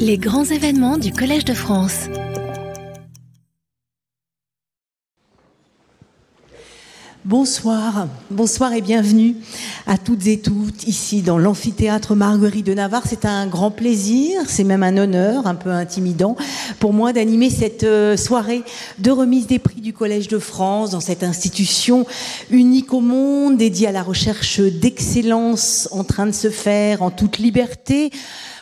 Les grands événements du Collège de France. Bonsoir, bonsoir et bienvenue à toutes et toutes ici dans l'amphithéâtre Marguerite de Navarre. C'est un grand plaisir, c'est même un honneur un peu intimidant pour moi d'animer cette euh, soirée de remise des prix du Collège de France dans cette institution unique au monde dédiée à la recherche d'excellence en train de se faire en toute liberté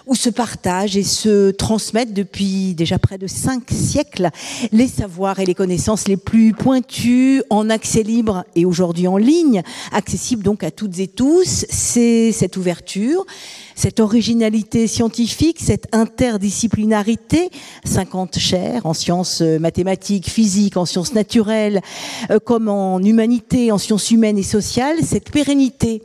où se partagent et se transmettent depuis déjà près de cinq siècles les savoirs et les connaissances les plus pointus en accès libre et aujourd'hui en ligne, accessible donc à toutes et tous. C'est cette ouverture, cette originalité scientifique, cette interdisciplinarité, 50 chaires en sciences mathématiques, physiques, en sciences naturelles, euh, comme en humanité, en sciences humaines et sociales, cette pérennité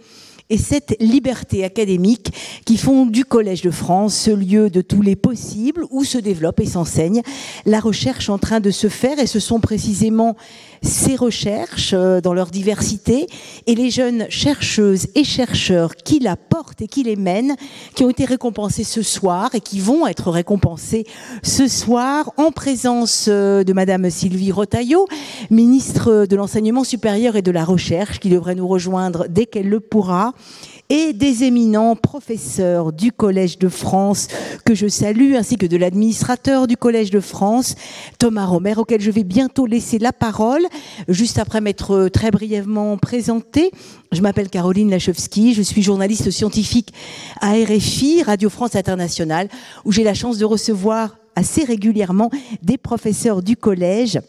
et cette liberté académique qui font du Collège de France ce lieu de tous les possibles où se développe et s'enseigne la recherche en train de se faire. Et ce sont précisément ces recherches euh, dans leur diversité et les jeunes chercheuses et chercheurs qui la portent et qui les mènent, qui ont été récompensés ce soir et qui vont être récompensés ce soir en présence euh, de Madame Sylvie Rotaillot, ministre de l'Enseignement supérieur et de la Recherche, qui devrait nous rejoindre dès qu'elle le pourra, et des éminents professeurs du Collège de France que je salue, ainsi que de l'administrateur du Collège de France, Thomas Romer, auquel je vais bientôt laisser la parole, juste après m'être très brièvement présenté. Je m'appelle Caroline Lachowski, je suis journaliste scientifique à RFI, Radio France Internationale, où j'ai la chance de recevoir assez régulièrement des professeurs du collège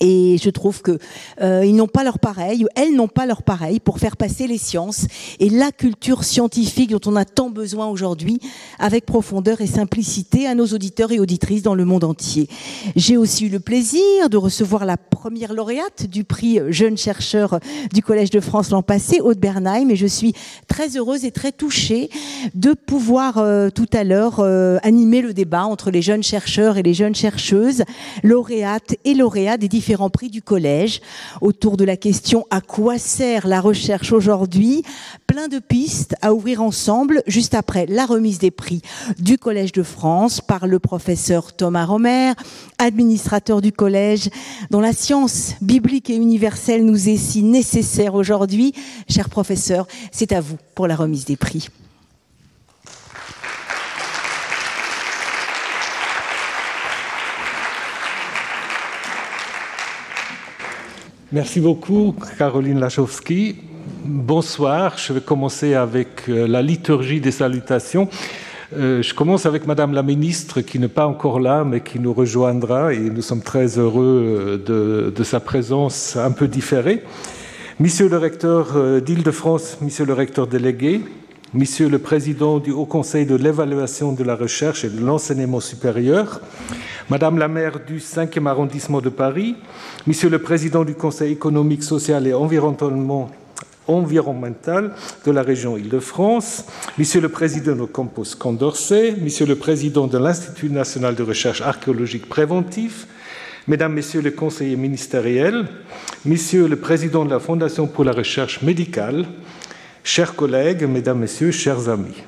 et je trouve que euh, ils n'ont pas leur pareil, ou elles n'ont pas leur pareil pour faire passer les sciences et la culture scientifique dont on a tant besoin aujourd'hui, avec profondeur et simplicité à nos auditeurs et auditrices dans le monde entier. J'ai aussi eu le plaisir de recevoir la première lauréate du prix Jeune chercheur du Collège de France l'an passé, Aude Bernheim, et je suis très heureuse et très touchée de pouvoir euh, tout à l'heure euh, animer le débat entre les jeunes chercheurs et les jeunes chercheuses, lauréates et lauréats des différents différents prix du collège autour de la question à quoi sert la recherche aujourd'hui Plein de pistes à ouvrir ensemble juste après la remise des prix du Collège de France par le professeur Thomas Romer, administrateur du collège, dont la science biblique et universelle nous est si nécessaire aujourd'hui. Cher professeur, c'est à vous pour la remise des prix. Merci beaucoup, Caroline Lachowski. Bonsoir. Je vais commencer avec euh, la liturgie des salutations. Euh, je commence avec Madame la ministre qui n'est pas encore là, mais qui nous rejoindra et nous sommes très heureux euh, de, sa présence un peu différée. Monsieur le recteur d'Île-de-France, Monsieur le recteur délégué, Monsieur le Président du Haut Conseil de l'évaluation de la recherche et de l'enseignement supérieur, Madame la maire du 5e arrondissement de Paris, Monsieur le Président du Conseil économique, social et environnemental de la région Île-de-France, Monsieur le Président du Campus Condorcet, Monsieur le Président de l'Institut national de recherche archéologique préventif, Mesdames, Messieurs les conseillers ministériels, Monsieur le Président de la Fondation pour la recherche médicale, Chers collègues, mesdames, messieurs, chers amis,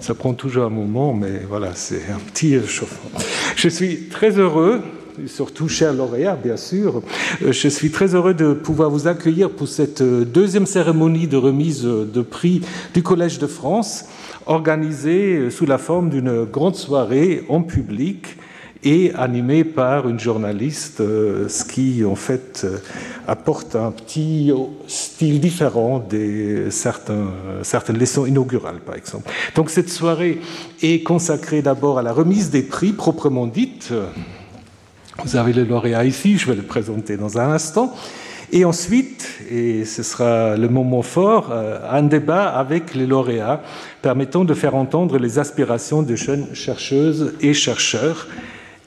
ça prend toujours un moment, mais voilà, c'est un petit chauffement. Je suis très heureux, surtout cher lauréat, bien sûr, je suis très heureux de pouvoir vous accueillir pour cette deuxième cérémonie de remise de prix du Collège de France, organisée sous la forme d'une grande soirée en public et animé par une journaliste, euh, ce qui en fait euh, apporte un petit style différent des certaines leçons inaugurales, par exemple. Donc cette soirée est consacrée d'abord à la remise des prix proprement dite. Vous avez le lauréat ici, je vais le présenter dans un instant. Et ensuite, et ce sera le moment fort, euh, un débat avec les lauréats permettant de faire entendre les aspirations de jeunes chercheuses et chercheurs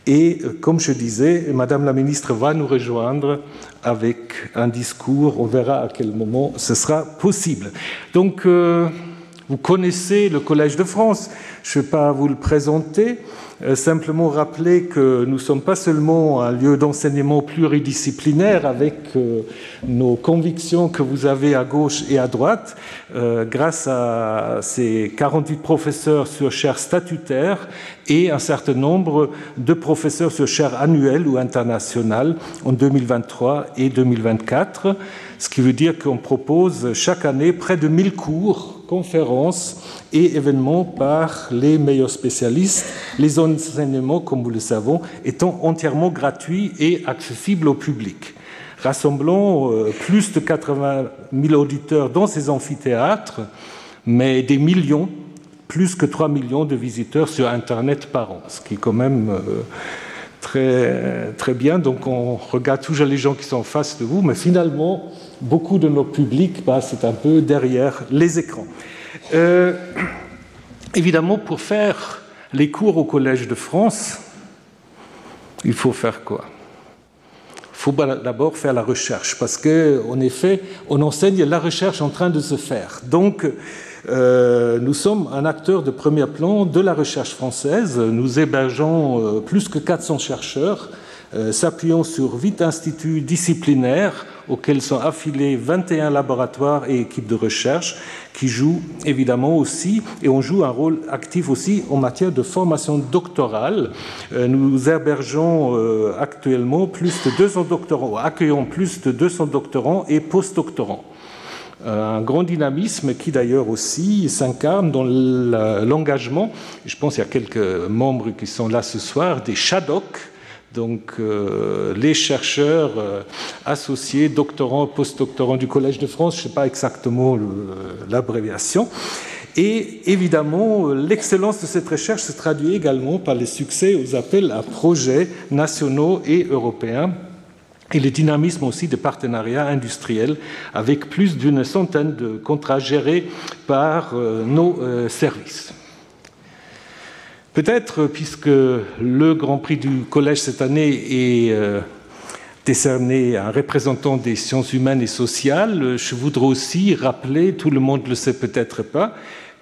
et euh, comme je disais, Madame la ministre va nous rejoindre avec un discours. On verra à quel moment ce sera possible. Donc, euh, Vous connaissez le Collège de France, je ne vais pas vous le présenter, euh, simplement rappeler que nous ne sommes pas seulement un lieu d'enseignement pluridisciplinaire avec euh, nos convictions que vous avez à gauche et à droite, euh, grâce à ces 48 professeurs sur chaire statutaire et un certain nombre de professeurs sur chaire annuelle ou internationale en 2023 et 2024, ce qui veut dire qu'on propose chaque année près de 1000 cours conférences et événements par les meilleurs spécialistes, les enseignements, comme vous le savez, étant entièrement gratuits et accessibles au public. Rassemblant euh, plus de 80 000 auditeurs dans ces amphithéâtres, mais des millions, plus que 3 millions de visiteurs sur Internet par an, ce qui est quand même euh, très, très bien. Donc on regarde toujours les gens qui sont en face de vous, mais finalement, beaucoup de nos publics passent un peu derrière les écrans. Euh, évidemment, pour faire les cours au Collège de France, il faut faire quoi? Il faut d'abord faire la recherche, parce qu'en effet, on enseigne la recherche en train de se faire. Donc, euh, nous sommes un acteur de premier plan de la recherche française. Nous hébergeons euh, plus que 400 chercheurs, s'appuyant sur huit instituts disciplinaires auxquels sont affiliés 21 laboratoires et équipes de recherche qui jouent évidemment aussi, et on joue un rôle actif aussi en matière de formation doctorale. Euh, nous hébergeons euh, actuellement plus de 200 doctorants, accueillons plus de 200 doctorants et postdoctorants euh, un grand dynamisme qui d'ailleurs aussi s'incarne dans l'engagement, je pense qu'il y a quelques membres qui sont là ce soir, des SHADOC, donc euh, les chercheurs euh, associés, doctorants, postdoctorants du Collège de France, je ne sais pas exactement l'abréviation. Et évidemment, l'excellence de cette recherche se traduit également par les succès aux appels à projets nationaux et européens et le dynamisme aussi de partenariats industriels avec plus d'une centaine de contrats gérés par euh, nos services. Peut-être, puisque le Grand Prix du Collège cette année est euh, décerné à un représentant des sciences humaines et sociales, je voudrais aussi rappeler, tout le monde ne le sait peut-être pas,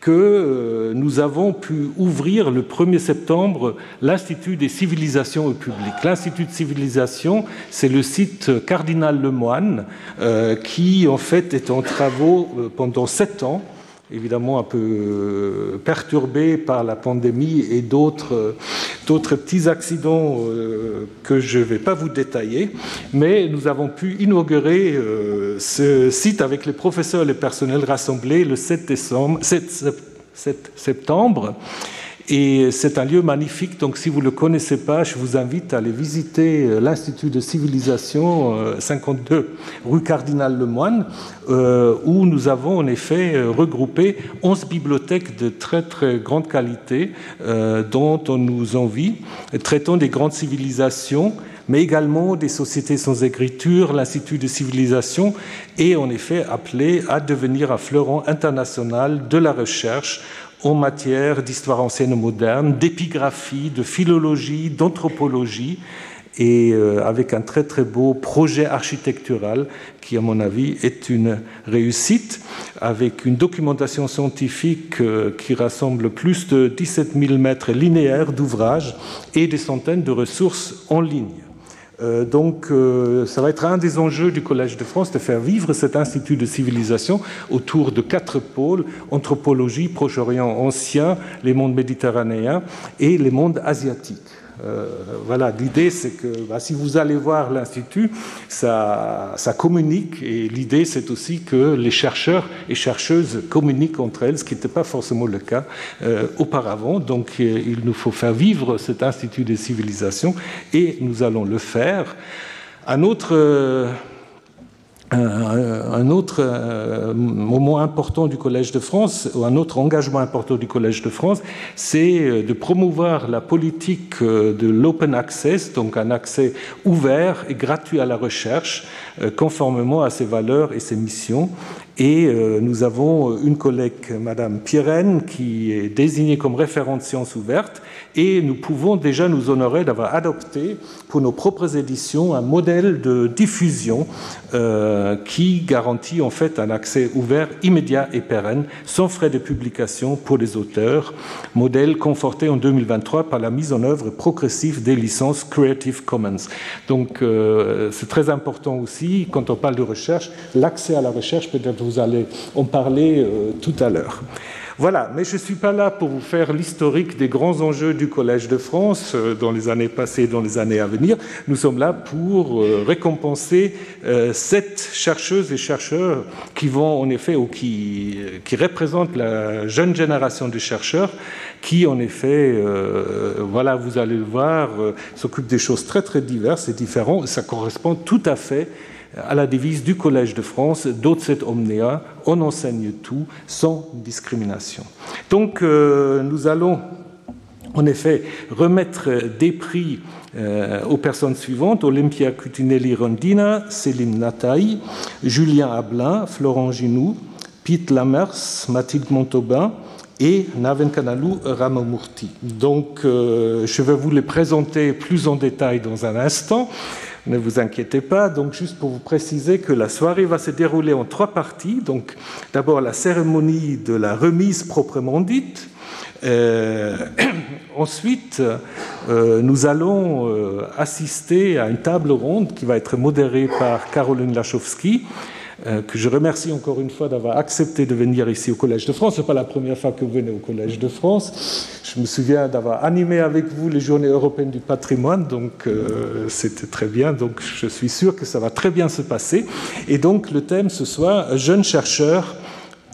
que euh, nous avons pu ouvrir le 1er septembre l'Institut des civilisations au public. L'Institut de civilisation, c'est le site Cardinal Lemoine, euh, qui en fait est en travaux pendant sept ans évidemment un peu euh, perturbé par la pandémie et d'autres petits accidents euh, que je ne vais pas vous détailler, mais nous avons pu inaugurer euh, ce site avec les professeurs et les personnels rassemblés le 7, décembre, 7 septembre. Et c'est un lieu magnifique, donc si vous ne le connaissez pas, je vous invite à aller visiter euh, l'Institut de civilisation 52 euh, rue Cardinal Lemoine, euh, où nous avons en effet regroupé 11 bibliothèques de très très grande qualité dont on nous envie, traitant des grandes civilisations mais également des sociétés sans écriture, l'Institut de civilisation, est en effet appelé à devenir un fleuron international de la recherche en matière d'histoire ancienne moderne, d'épigraphie, de philologie, d'anthropologie, et euh, avec un très très beau projet architectural qui, à mon avis, est une réussite, avec une documentation scientifique euh, qui rassemble plus de 17 000 mètres linéaires d'ouvrages et des centaines de ressources en ligne. Euh, donc, euh, ça va être un des enjeux du Collège de France de faire vivre cet institut de civilisation autour de quatre pôles anthropologie, Proche-Orient ancien, les mondes méditerranéens et les mondes asiatiques. Euh, voilà, l'idée c'est que bah, si vous allez voir l'Institut, ça, communique et l'idée c'est aussi que les chercheurs et chercheuses communiquent entre elles, ce qui n'était pas forcément le cas euh, auparavant. Donc euh, il nous faut faire vivre cet Institut des civilisations et nous allons le faire. Un autre un autre euh, moment important du Collège de France, ou un autre engagement important du Collège de France, c'est euh, de promouvoir la politique euh, de l'open access, donc un accès ouvert et gratuit à la recherche, conformément à ses valeurs et ses missions. Et euh, nous avons une collègue, Madame Pirenne, qui est désignée comme référente sciences ouvertes, et nous pouvons déjà nous honorer d'avoir adopté pour nos propres éditions un modèle de diffusion euh, qui garantit en fait un accès ouvert, immédiat et pérenne, sans frais de publication pour les auteurs, modèle conforté en 2023 par la mise en œuvre progressive des licences Creative Commons. Donc euh, c'est très important aussi, quand on parle de recherche, l'accès à la recherche, peut-être vous allez en parler euh, tout à l'heure. Voilà, mais je ne suis pas là pour vous faire l'historique des grands enjeux du Collège de France euh, dans les années passées et dans les années à venir. Nous sommes là pour euh, récompenser sept chercheuses et chercheurs qui vont en effet, ou qui, qui représentent la jeune génération de chercheurs qui, en effet, voilà, vous allez le voir, s'occupent des choses très très diverses et différentes. Ça correspond tout à fait à la devise du Collège de France, Docet omnia, on enseigne tout sans discrimination. Donc euh, nous allons en effet remettre des prix euh, aux personnes suivantes Olympia Cutinelli Rondina, Céline Nataille, Julien Ablin, Florent Ginoux, Pete Lamers, Mathilde Montauban et Naven Kanalou Ramamurti. Donc euh, je vais vous les présenter plus en détail dans un instant. Ne vous inquiétez pas. Donc, juste pour vous préciser que la soirée va se dérouler en trois parties. Donc, d'abord la cérémonie de la remise proprement dite. Euh, ensuite, euh, nous allons euh, assister à une table ronde qui va être modérée par Caroline Lachowski, euh, que je remercie encore une fois d'avoir accepté de venir ici au Collège de France. Ce n'est pas la première fois que vous venez au Collège de France. Je me souviens d'avoir animé avec vous les Journées européennes du patrimoine, donc euh, c'était très bien. Je suis sûr que ça va très bien se passer. Et donc le thème ce soir, jeunes chercheurs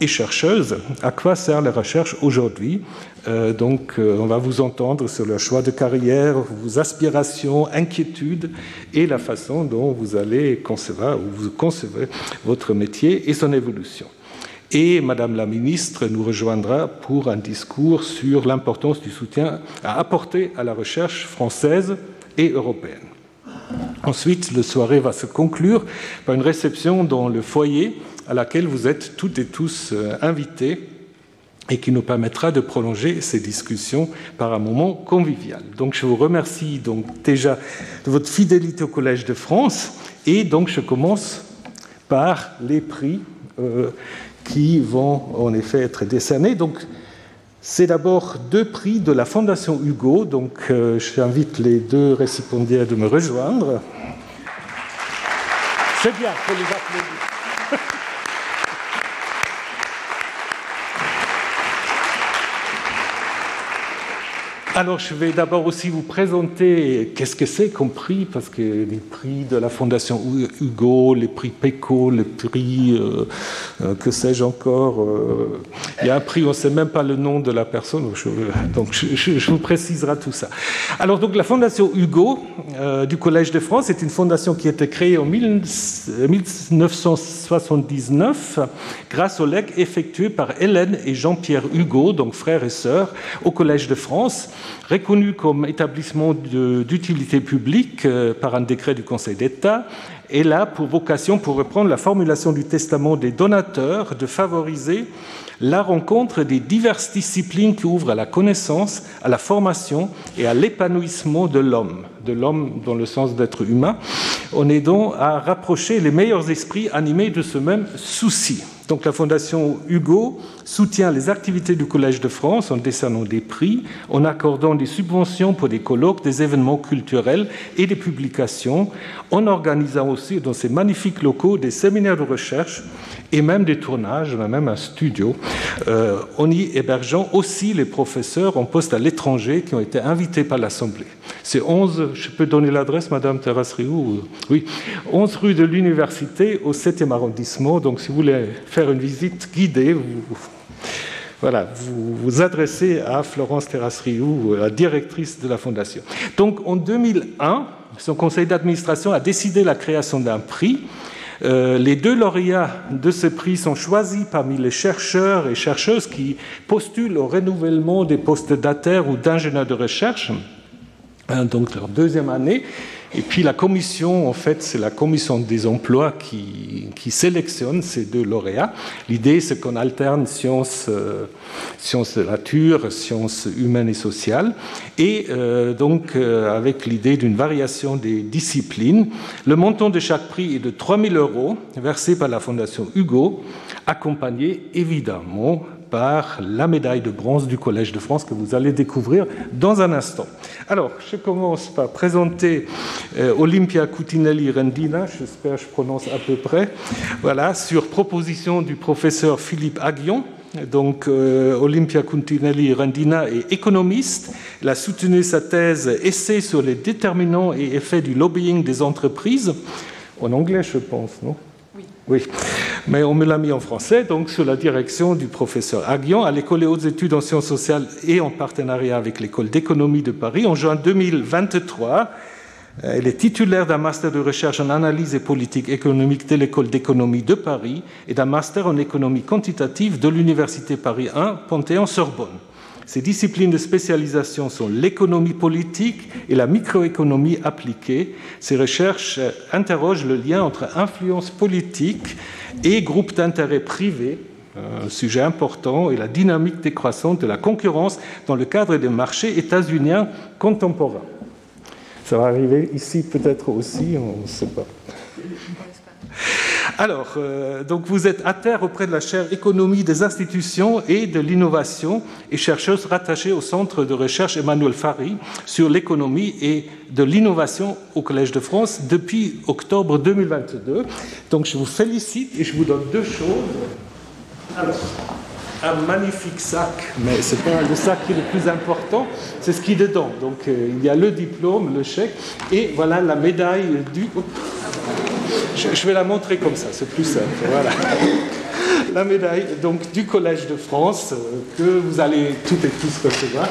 et chercheuses, à quoi sert la recherche aujourd'hui? Euh, Donc, euh, on va vous entendre sur le choix de carrière, vos aspirations, inquiétudes et la façon dont vous allez concevoir ou vous concevez votre métier et son évolution. Et Madame la ministre nous rejoindra pour un discours sur l'importance du soutien à apporter à la recherche française et européenne. Ensuite, la soirée va se conclure par une réception dans le foyer à laquelle vous êtes toutes et tous euh, invités et qui nous permettra de prolonger ces discussions par un moment convivial. Donc je vous remercie donc déjà de votre fidélité au Collège de France et donc je commence par les prix euh, qui vont en effet être décernés. Donc c'est d'abord deux prix de la Fondation Hugo, donc euh, j'invite les deux récipiendaires de me rejoindre. C'est bien, pour les applaudir. Alors, je vais d'abord aussi vous présenter qu'est-ce que c'est comme prix, parce que les prix de la Fondation Hugo, les prix PECO, les prix, euh, euh, que sais-je encore, euh, il y a un prix, on ne sait même pas le nom de la personne, donc je, vous préciserai tout ça. Alors, donc, la Fondation Hugo du Collège de France est une fondation qui a été créée en 1979 grâce au legs effectué par Hélène et Jean-Pierre Hugo, donc frères et sœurs, au Collège de France reconnu comme établissement d'utilité publique euh, par un décret du Conseil d'État, est là pour vocation, pour reprendre la formulation du testament des donateurs, de favoriser la rencontre des diverses disciplines qui ouvrent à la connaissance, à la formation et à l'épanouissement de l'homme, de l'homme dans le sens d'être humain, en aidant à rapprocher les meilleurs esprits animés de ce même souci. Donc la Fondation Hugo soutient les activités du Collège de France en décernant des prix, en accordant des subventions pour des colloques, des événements culturels et des publications, en organisant aussi dans ces magnifiques locaux des séminaires de recherche et même des tournages, même un studio, euh, en y hébergeant aussi les professeurs en poste à l'étranger qui ont été invités par l'Assemblée. C'est 11, je peux donner l'adresse, Madame Terrasse Rioux Oui, 11 rue de l'Université au 7e arrondissement. Donc, si vous voulez faire une visite guidée, vous, voilà, vous vous adressez à Florence Terrasse-Rioux, la directrice de la Fondation. Donc, en 2001, son conseil d'administration a décidé la création d'un prix euh, les deux lauréats de ce prix sont choisis parmi les chercheurs et chercheuses qui postulent au renouvellement des postes d'ATER ou d'ingénieurs de recherche, hein, donc leur deuxième année. Et puis la commission, en fait, c'est la commission des emplois qui, qui sélectionne ces deux lauréats. L'idée, c'est qu'on alterne sciences, euh, sciences de nature, sciences humaines et sociales, et euh, donc euh, avec l'idée d'une variation des disciplines. Le montant de chaque prix est de 3 000 euros, versé par la Fondation Hugo, accompagné évidemment par la médaille de bronze du Collège de France que vous allez découvrir dans un instant. Alors, je commence par présenter euh, Olympia Coutinelli Rendina, j'espère que je prononce à peu près, voilà, sur proposition du professeur Philippe Aguillon. Donc, euh, Olympia Coutinelli Rendina est économiste. Elle a soutenu sa thèse Essai sur les déterminants et effets du lobbying des entreprises, en anglais, je pense, non? Oui, mais on me l'a mis en français, donc sous la direction du professeur Aguillon à l'École des hautes études en sciences sociales et en partenariat avec l'École d'économie de Paris. En juin 2023, elle est titulaire d'un master de recherche en analyse et politique économique de l'École d'économie de Paris et d'un master en économie quantitative de l'Université Paris 1, Panthéon-Sorbonne. Ces disciplines de spécialisation sont l'économie politique et la microéconomie appliquée. Ces recherches interrogent le lien entre influence politique et groupes d'intérêt privés, un sujet important, et la dynamique décroissante de la concurrence dans le cadre des marchés états-uniens contemporains. Ça va arriver ici peut-être aussi, on ne sait pas. Alors, euh, donc vous êtes à terre auprès de la chaire économie des institutions et de l'innovation et chercheuse rattachée au centre de recherche Emmanuel Fary sur l'économie et de l'innovation au Collège de France depuis octobre 2022. Donc je vous félicite et je vous donne deux choses. Un magnifique sac, mais ce n'est pas le sac qui est le plus important, c'est ce qui est dedans. Donc euh, il y a le diplôme, le chèque, et voilà la médaille du... Je, vais la montrer comme ça, c'est plus simple. Voilà. La médaille donc, du Collège de France euh, que vous allez toutes et tous recevoir.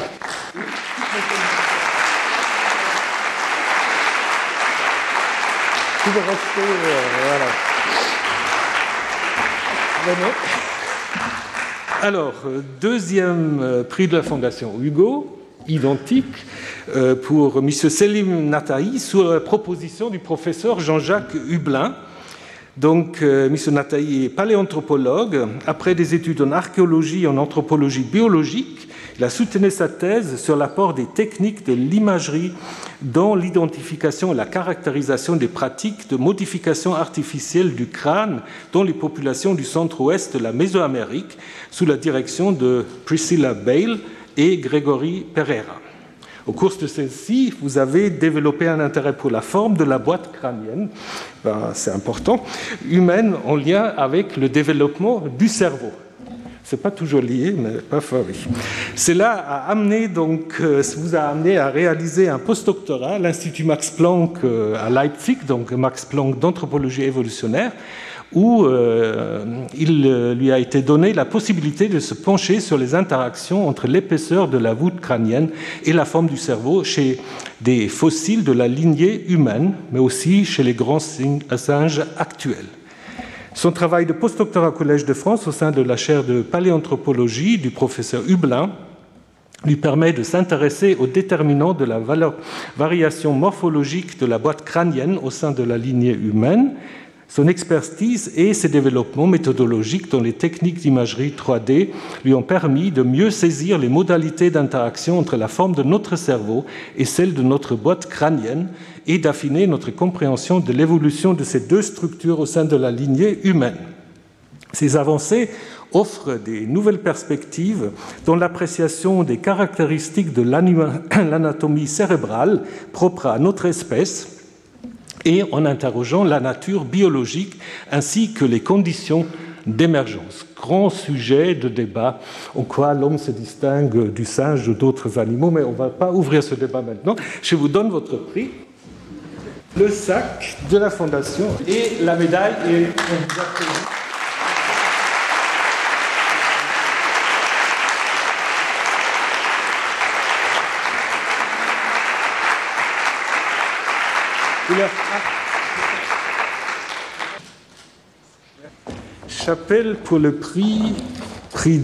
Vous rester, euh, voilà. Alors, euh, deuxième prix de la Fondation Hugo, identique, euh, pour M. Selim Nataï sous la proposition du professeur Jean-Jacques Hublin. Donc, euh, M. Nataï est paléanthropologue. Après des études en archéologie et en anthropologie biologique, a soutenu sa thèse sur l'apport des techniques de l'imagerie dans l'identification et la caractérisation des pratiques de modification artificielle du crâne dans les populations du centre-ouest de la Mésoamérique, sous la direction de Priscilla Bale et Grégory Pereira. Au cours de celle-ci, vous avez développé un intérêt pour la forme de la boîte crânienne, ben, c'est important, humaine en lien avec le développement du cerveau. C'est pas toujours lié, mais parfois oui. Cela a amené donc, euh, vous a amené à réaliser un postdoctorat à l'Institut Max Planck euh, à Leipzig, donc Max Planck d'anthropologie évolutionnaire, où euh, il lui a été donné la possibilité de se pencher sur les interactions entre l'épaisseur de la voûte crânienne et la forme du cerveau chez des fossiles de la lignée humaine, mais aussi chez les grands singes actuels. Son travail de postdoctorat au Collège de France au sein de la chaire de paléanthropologie du professeur Hublin lui permet de s'intéresser aux déterminants de la variation morphologique de la boîte crânienne au sein de la lignée humaine son expertise et ses développements méthodologiques dans les techniques d'imagerie 3D lui ont permis de mieux saisir les modalités d'interaction entre la forme de notre cerveau et celle de notre boîte crânienne et d'affiner notre compréhension de l'évolution de ces deux structures au sein de la lignée humaine. Ces avancées offrent des nouvelles perspectives dans l'appréciation des caractéristiques de l'anatomie cérébrale propre à notre espèce et en interrogeant la nature biologique ainsi que les conditions d'émergence. Grand sujet de débat en quoi l'homme se distingue du singe ou d'autres animaux, mais on ne va pas ouvrir ce débat maintenant. Je vous donne votre prix, le sac de la Fondation et la médaille. chapelle pour le prix, prix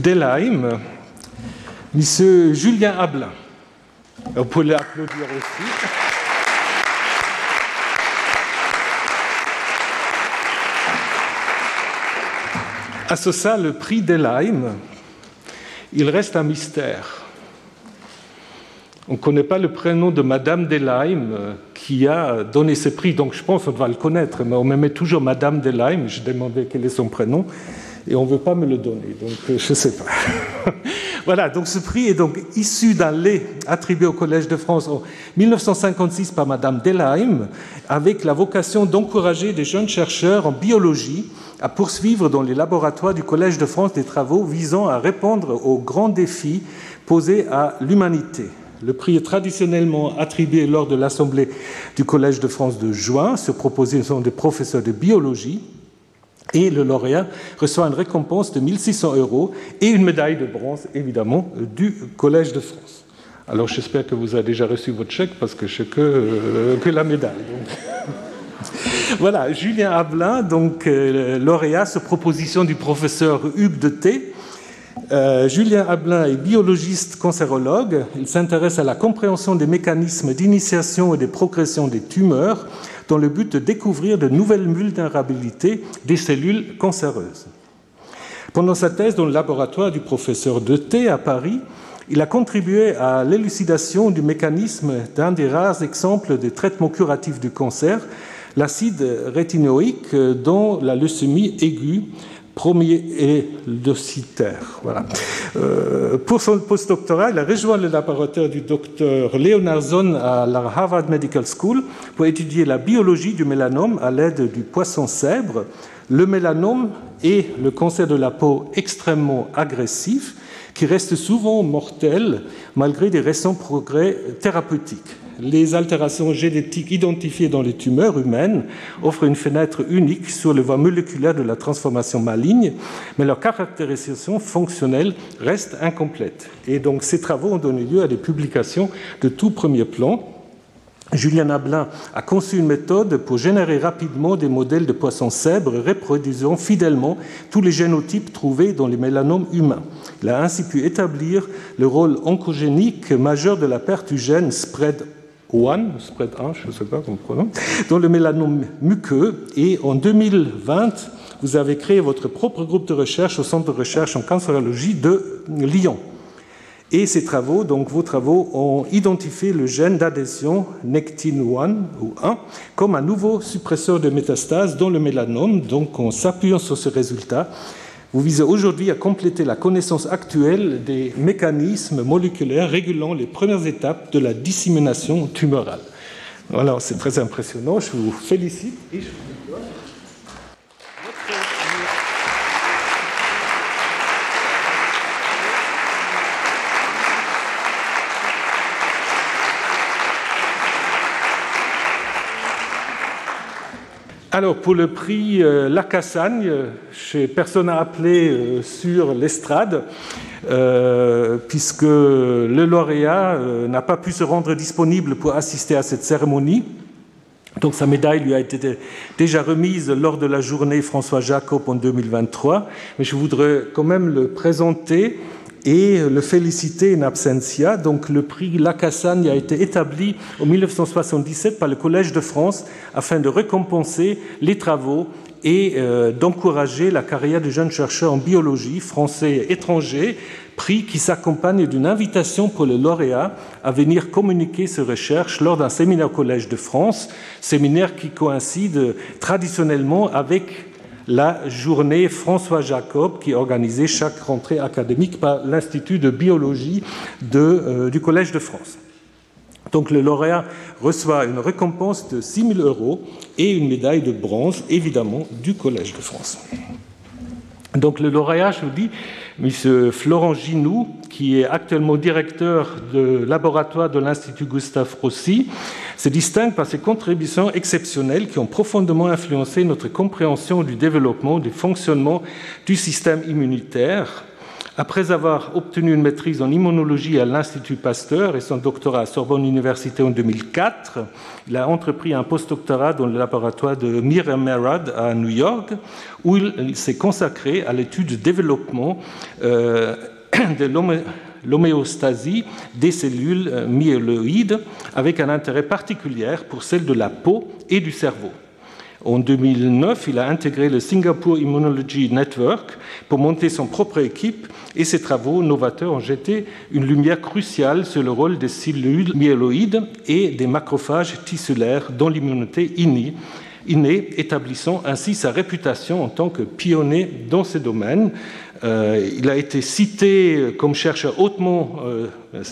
M. Julien Ablin. Vous pouvez l'applaudir aussi. À ce le prix d'Elheim, il reste un mystère. On ne connaît pas le prénom de Madame Delaim euh, qui a donné ce prix, donc je pense qu'on va le connaître, mais on me met toujours Madame Delaim. Je demandais quel est son prénom et on ne veut pas me le donner, donc euh, je ne sais pas. voilà, donc ce prix est donc issu d'un lait attribué au Collège de France en 1956 par Madame Delaim, avec la vocation d'encourager des jeunes chercheurs en biologie à poursuivre dans les laboratoires du Collège de France des travaux visant à répondre aux grands défis posés à l'humanité. Le prix est traditionnellement attribué lors de l'Assemblée du Collège de France de juin sur proposition des professeurs de biologie. Et le lauréat reçoit une récompense de 1600 euros et une médaille de bronze, évidemment, du Collège de France. Alors j'espère que vous avez déjà reçu votre chèque parce que je que, euh, que la médaille. voilà, Julien Ablin, donc euh, lauréat sur proposition du professeur Hugues de T. Euh, Julien Ablin est biologiste cancérologue. Il s'intéresse à la compréhension des mécanismes d'initiation et de progression des tumeurs dans le but de découvrir de nouvelles vulnérabilités des cellules cancéreuses. Pendant sa thèse dans le laboratoire du professeur T à Paris, il a contribué à l'élucidation du mécanisme d'un des rares exemples de traitement curatif du cancer, l'acide rétinoïque dont la leucémie aiguë premier et docitaire. Voilà. Euh, pour son postdoctorat, il a rejoint le laboratoire du docteur Leonard Zon à la Harvard Medical School pour étudier la biologie du mélanome à l'aide du poisson sèbre. Le mélanome est le cancer de la peau extrêmement agressif qui reste souvent mortel malgré des récents progrès thérapeutiques les altérations génétiques identifiées dans les tumeurs humaines offrent une fenêtre unique sur le voie moléculaire de la transformation maligne, mais leur caractérisation fonctionnelle reste incomplète. Et donc ces travaux ont donné lieu à des publications de tout premier plan. Julien Ablin a conçu une méthode pour générer rapidement des modèles de poissons cèbres reproduisant fidèlement tous les génotypes trouvés dans les mélanomes humains. Il a ainsi pu établir le rôle oncogénique majeur de la perte du gène spread one, spread 1, je ne sais pas comment dans le mélanome muqueux. Et en 2020, vous avez créé votre propre groupe de recherche au Centre de recherche en cancérologie de Lyon. Et ces travaux, donc vos travaux, ont identifié le gène d'adhésion Nectin-1 ou 1 comme un nouveau suppresseur de métastases dans le mélanome. Donc, en s'appuyant sur ce résultat, vous visez aujourd'hui à compléter la connaissance actuelle des mécanismes moléculaires régulant les premières étapes de la dissémination tumorale. Voilà, c'est très impressionnant. Je vous félicite Alors, pour le prix euh, La Cassagne, personne n'a appelé euh, sur l'estrade, euh, puisque le lauréat n'a pas pu se rendre disponible pour assister à cette cérémonie. Donc sa médaille lui a été déjà remise lors de la journée François Jacob en 2023, mais je voudrais quand même le présenter et le féliciter in absentia. Donc le prix Lacassagne a été établi en 1977 par le Collège de France afin de récompenser les travaux et euh, d'encourager la carrière de jeunes chercheurs en biologie français et étrangers, prix qui s'accompagne d'une invitation pour le lauréat à venir communiquer ses recherches lors d'un séminaire au Collège de France, séminaire qui coïncide traditionnellement avec la journée François Jacob, qui est organisée chaque rentrée académique par l'Institut de biologie euh, du Collège de France. Donc le lauréat reçoit une récompense de 6 000 euros et une médaille de bronze, évidemment, du Collège de France. Donc le lauréat, je vous dis, M. Florent Ginoux, qui est actuellement directeur de laboratoire de l'Institut Gustave Rossi, se distingue par ses contributions exceptionnelles qui ont profondément influencé notre compréhension du développement, du fonctionnement du système immunitaire. Après avoir obtenu une maîtrise en immunologie à l'Institut Pasteur et son doctorat à Sorbonne Université en 2004, il a entrepris un postdoctorat dans le laboratoire de Miriam Merad à New York, où il s'est consacré à l'étude du développement euh, de l'homéostasie des cellules euh, myéloïdes, avec un intérêt particulier pour celles de la peau et du cerveau. En 2009, il a intégré le Singapore Immunology Network pour monter son propre équipe et ses travaux novateurs ont jeté une lumière cruciale sur le rôle des cellules myéloïdes et des macrophages tissulaires dans l'immunité innée, établissant ainsi sa réputation en tant que pionnier dans ce domaine. Euh, il a été cité comme chercheur hautement, euh,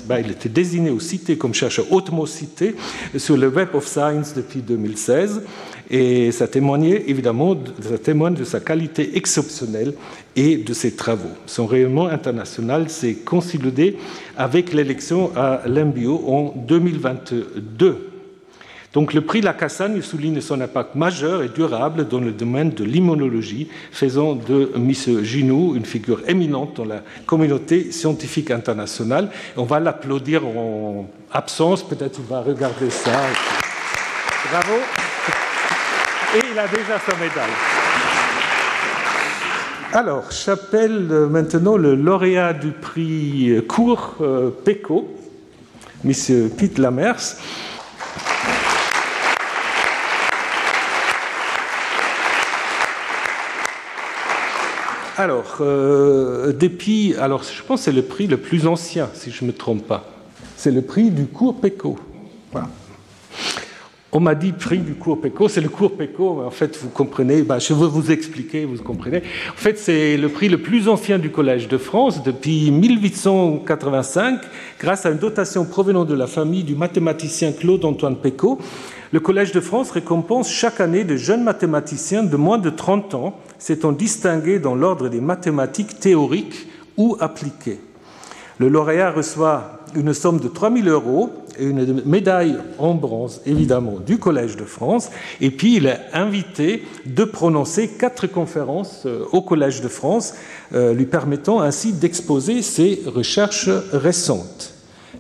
ben, il était désigné ou cité comme chercheur hautement cité sur le Web of Science depuis 2016. Et ça témoignait évidemment, ça témoigne de sa qualité exceptionnelle et de ses travaux. Son rayonnement international s'est consolidé avec l'élection à l'MBO en 2022. Donc le prix Lacassagne souligne son impact majeur et durable dans le domaine de l'immunologie, faisant de M. Ginou une figure éminente dans la communauté scientifique internationale. On va l'applaudir en absence, peut-être il va regarder ça. Bravo et il a déjà sa médaille. Alors, j'appelle maintenant le lauréat du prix Cours euh, PECO, M. Pete Lamers. Alors, euh, depuis, alors je pense que c'est le prix le plus ancien, si je ne me trompe pas. C'est le prix du cours PECO. On m'a dit prix du cours PECO, c'est le cours PECO, en fait, vous comprenez, ben, je veux vous expliquer, vous comprenez. En fait, c'est le prix le plus ancien du Collège de France depuis 1885, grâce à une dotation provenant de la famille du mathématicien Claude-Antoine PECO. Le Collège de France récompense chaque année de jeunes mathématiciens de moins de 30 ans, s'étant distingués dans l'ordre des mathématiques théoriques ou appliquées. Le lauréat reçoit une somme de 3 000 euros et une médaille en bronze, évidemment, du Collège de France. Et puis, il est invité de prononcer quatre conférences euh, au Collège de France, euh, lui permettant ainsi d'exposer ses recherches récentes.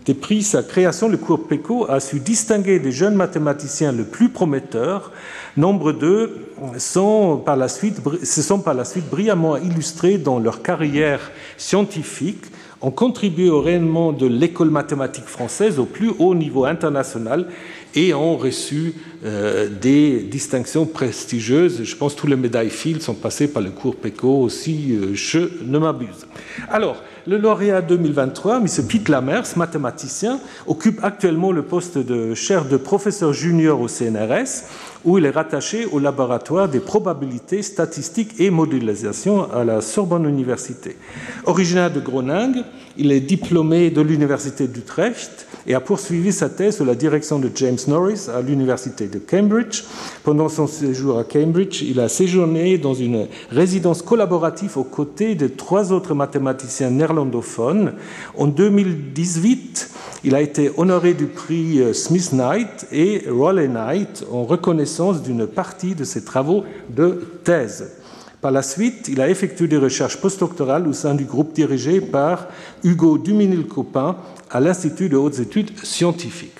Depuis sa création, le cours PECO a su distinguer des jeunes mathématiciens les plus prometteurs. Nombre d'eux se sont par la suite brillamment illustrés dans leur carrière scientifique ont contribué au rayonnement de l'école mathématique française au plus haut niveau international et ont reçu euh, des distinctions prestigieuses. Je pense que tous les médailles Field sont passées par le cours PECO aussi, euh, je ne m'abuse. Alors, le lauréat 2023, M. Pete Lamers, mathématicien, occupe actuellement le poste de chaire de professeur junior au CNRS, où il est rattaché au laboratoire des probabilités statistiques et modélisation à la Sorbonne Université. Originaire de Groningue, il est diplômé de l'Université d'Utrecht et a poursuivi sa thèse sous la direction de James Norris à l'Université de Cambridge. Pendant son séjour à Cambridge, il a séjourné dans une résidence collaborative aux côtés de trois autres mathématiciens néerlandophones. En 2018, il a été honoré du prix euh, Smith Knight et Raleigh Knight en reconnaissance d'une partie de ses travaux de thèse. Par la suite, il a effectué des recherches postdoctorales au sein du groupe dirigé par Hugo Duminil-Copin à l'Institut de hautes études scientifiques.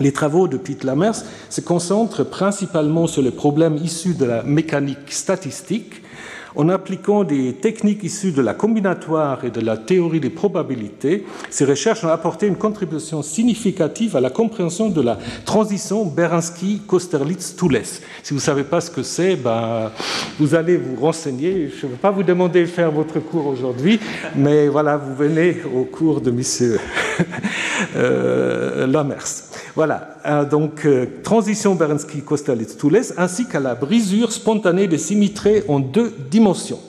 Les travaux de Pete Lamers se concentrent principalement sur les problèmes issus de la mécanique statistique en appliquant des techniques issues de la combinatoire et de la théorie des probabilités, ces recherches ont apporté une contribution significative à la compréhension de la transition Berinsky-Kosterlitz-Toules. Si vous ne savez pas ce que c'est, ben, vous allez vous renseigner. Je ne vais pas vous demander de faire votre cours aujourd'hui, mais voilà, vous venez au cours de M. euh, Lamers. Voilà, euh, donc euh, transition Berensky-Kosterlitz-Toules ainsi qu'à la brisure spontanée des symétries en deux dimensions.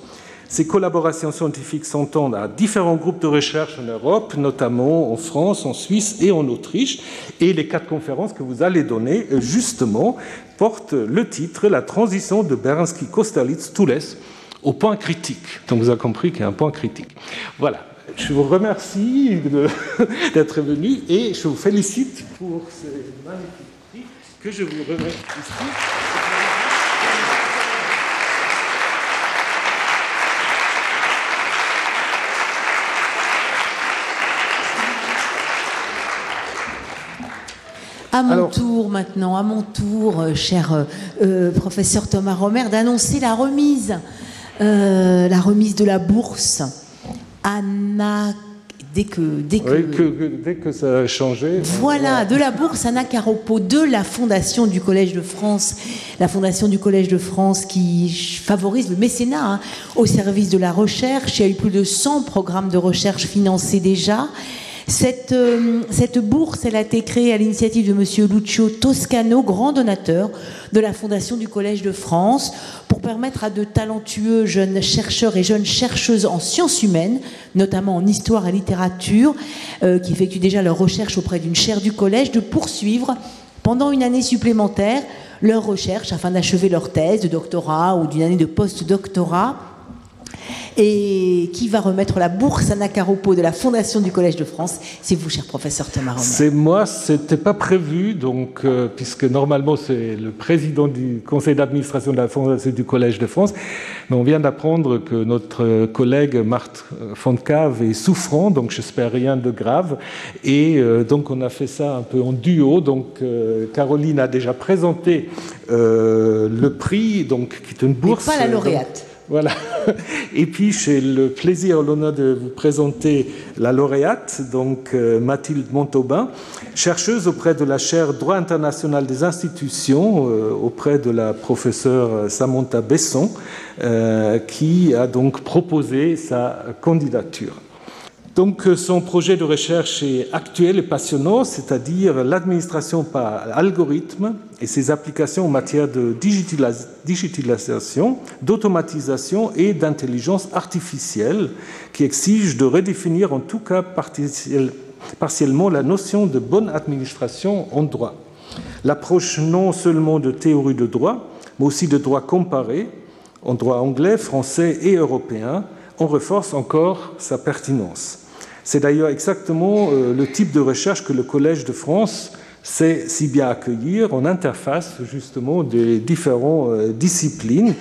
Ces collaborations scientifiques s'entendent à différents groupes de recherche en Europe, notamment en France, en Suisse et en Autriche. Et les quatre conférences que vous allez donner, euh, justement, portent le titre La transition de Berensky-Kosterlitz-Toules au point critique. Donc vous avez compris qu'il y a un point critique. Voilà. Je vous remercie d'être venu et je vous félicite pour ce magnifique prix que je vous remets ici. À mon tour maintenant, à mon tour, euh, cher euh, euh, professeur Thomas Romer, d'annoncer la remise, la remise de la bourse Anna dès que, dès que, dès que ça a changé. Voilà, de la bourse Anna Caropo, de la fondation du Collège de France, la fondation du Collège de France qui favorise le mécénat hein, au service de la recherche. Il y a eu plus de 100 programmes de recherche financés déjà. Cette, euh, cette bourse, a été créée à l'initiative de M. Lucio Toscano, grand donateur de la Fondation du Collège de France, pour permettre à de talentueux jeunes chercheurs et jeunes chercheuses en sciences humaines, notamment en histoire et littérature, euh, qui effectuent déjà leur recherche auprès d'une chaire du collège, de poursuivre pendant une année supplémentaire leur recherche afin d'achever leur thèse de doctorat ou d'une année de post-doctorat et qui va remettre la bourse Anna Caropo de la Fondation du Collège de France. C'est vous, cher professeur Thomas Romer. C'est moi, c'était pas prévu, donc, euh, puisque normalement c'est le président du conseil d'administration de la Fondation du Collège de France, mais on vient d'apprendre que notre collègue Marthe Fontcave est souffrant, donc j'espère rien de grave, et euh, donc on a fait ça un peu en duo, donc euh, Caroline a déjà présenté le prix, donc qui est une bourse. Mais pas la lauréate. Voilà. Et puis, j'ai le plaisir, l'honneur de vous présenter la lauréate, donc euh, Mathilde Montaubain, chercheuse auprès de la chaire Droit international des institutions, euh, auprès de la professeure Samantha Besson, euh, qui a donc proposé sa candidature. Donc son projet de recherche est actuel et passionnant, c'est-à-dire l'administration par algorithme et ses applications en matière de digitalisation, d'automatisation et d'intelligence artificielle qui exige de redéfinir en tout cas partiellement la notion de bonne administration en droit. L'approche non seulement de théorie de droit, mais aussi de droit comparé en droit anglais, français et européen, on renforce encore sa pertinence. C'est d'ailleurs exactement euh, le type de recherche que le Collège de France sait si bien accueillir en interface justement des différentes euh, disciplines.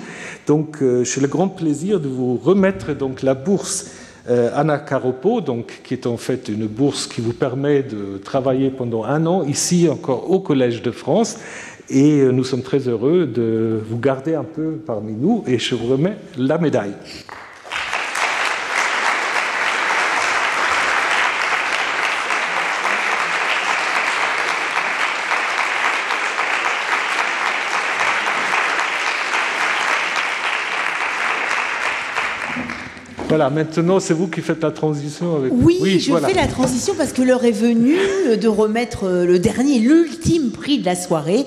Donc euh, j'ai le grand plaisir de vous remettre donc la bourse Anna Caropo, donc, qui est en fait une bourse qui vous permet de travailler pendant un an ici encore au Collège de France. Et nous sommes très heureux de vous garder un peu parmi nous et je vous remets la médaille. Voilà, maintenant c'est vous qui faites la transition avec Oui, je fais la transition parce que l'heure est venue de remettre euh, le dernier, l'ultime prix de la soirée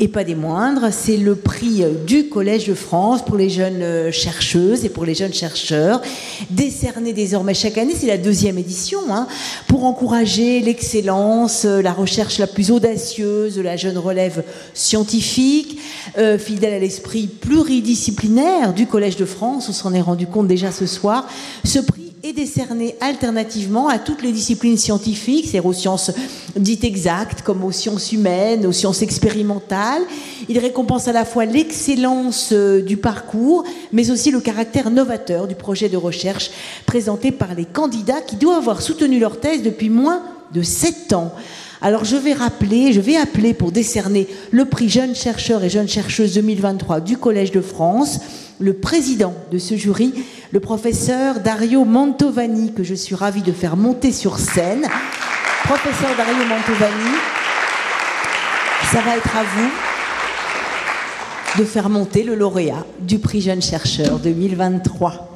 et pas des moindres. C'est le prix du Collège de France pour les jeunes euh, chercheuses et pour les jeunes chercheurs, décerné désormais chaque année, c'est la deuxième édition, hein, pour encourager l'excellence, euh, la recherche la plus audacieuse la jeune relève scientifique, euh, fidèle à l'esprit pluridisciplinaire du Collège de France, on s'en est rendu compte déjà ce soir. Décerné alternativement à toutes les disciplines scientifiques, c'est-à-dire aux sciences dites exactes, comme aux sciences humaines, aux sciences expérimentales. Il récompense à la fois l'excellence euh, du parcours, mais aussi le caractère novateur du projet de recherche présenté par les candidats qui doivent avoir soutenu leur thèse depuis moins de sept ans. Alors je vais rappeler, je vais appeler pour décerner le prix Jeunes chercheurs et jeunes chercheuses 2023 du Collège de France le président de ce jury, le professeur Dario Mantovani, que je suis ravie de faire monter sur scène. Professeur Dario Mantovani, ça va être à vous de faire monter le lauréat du prix Jeune Chercheur 2023.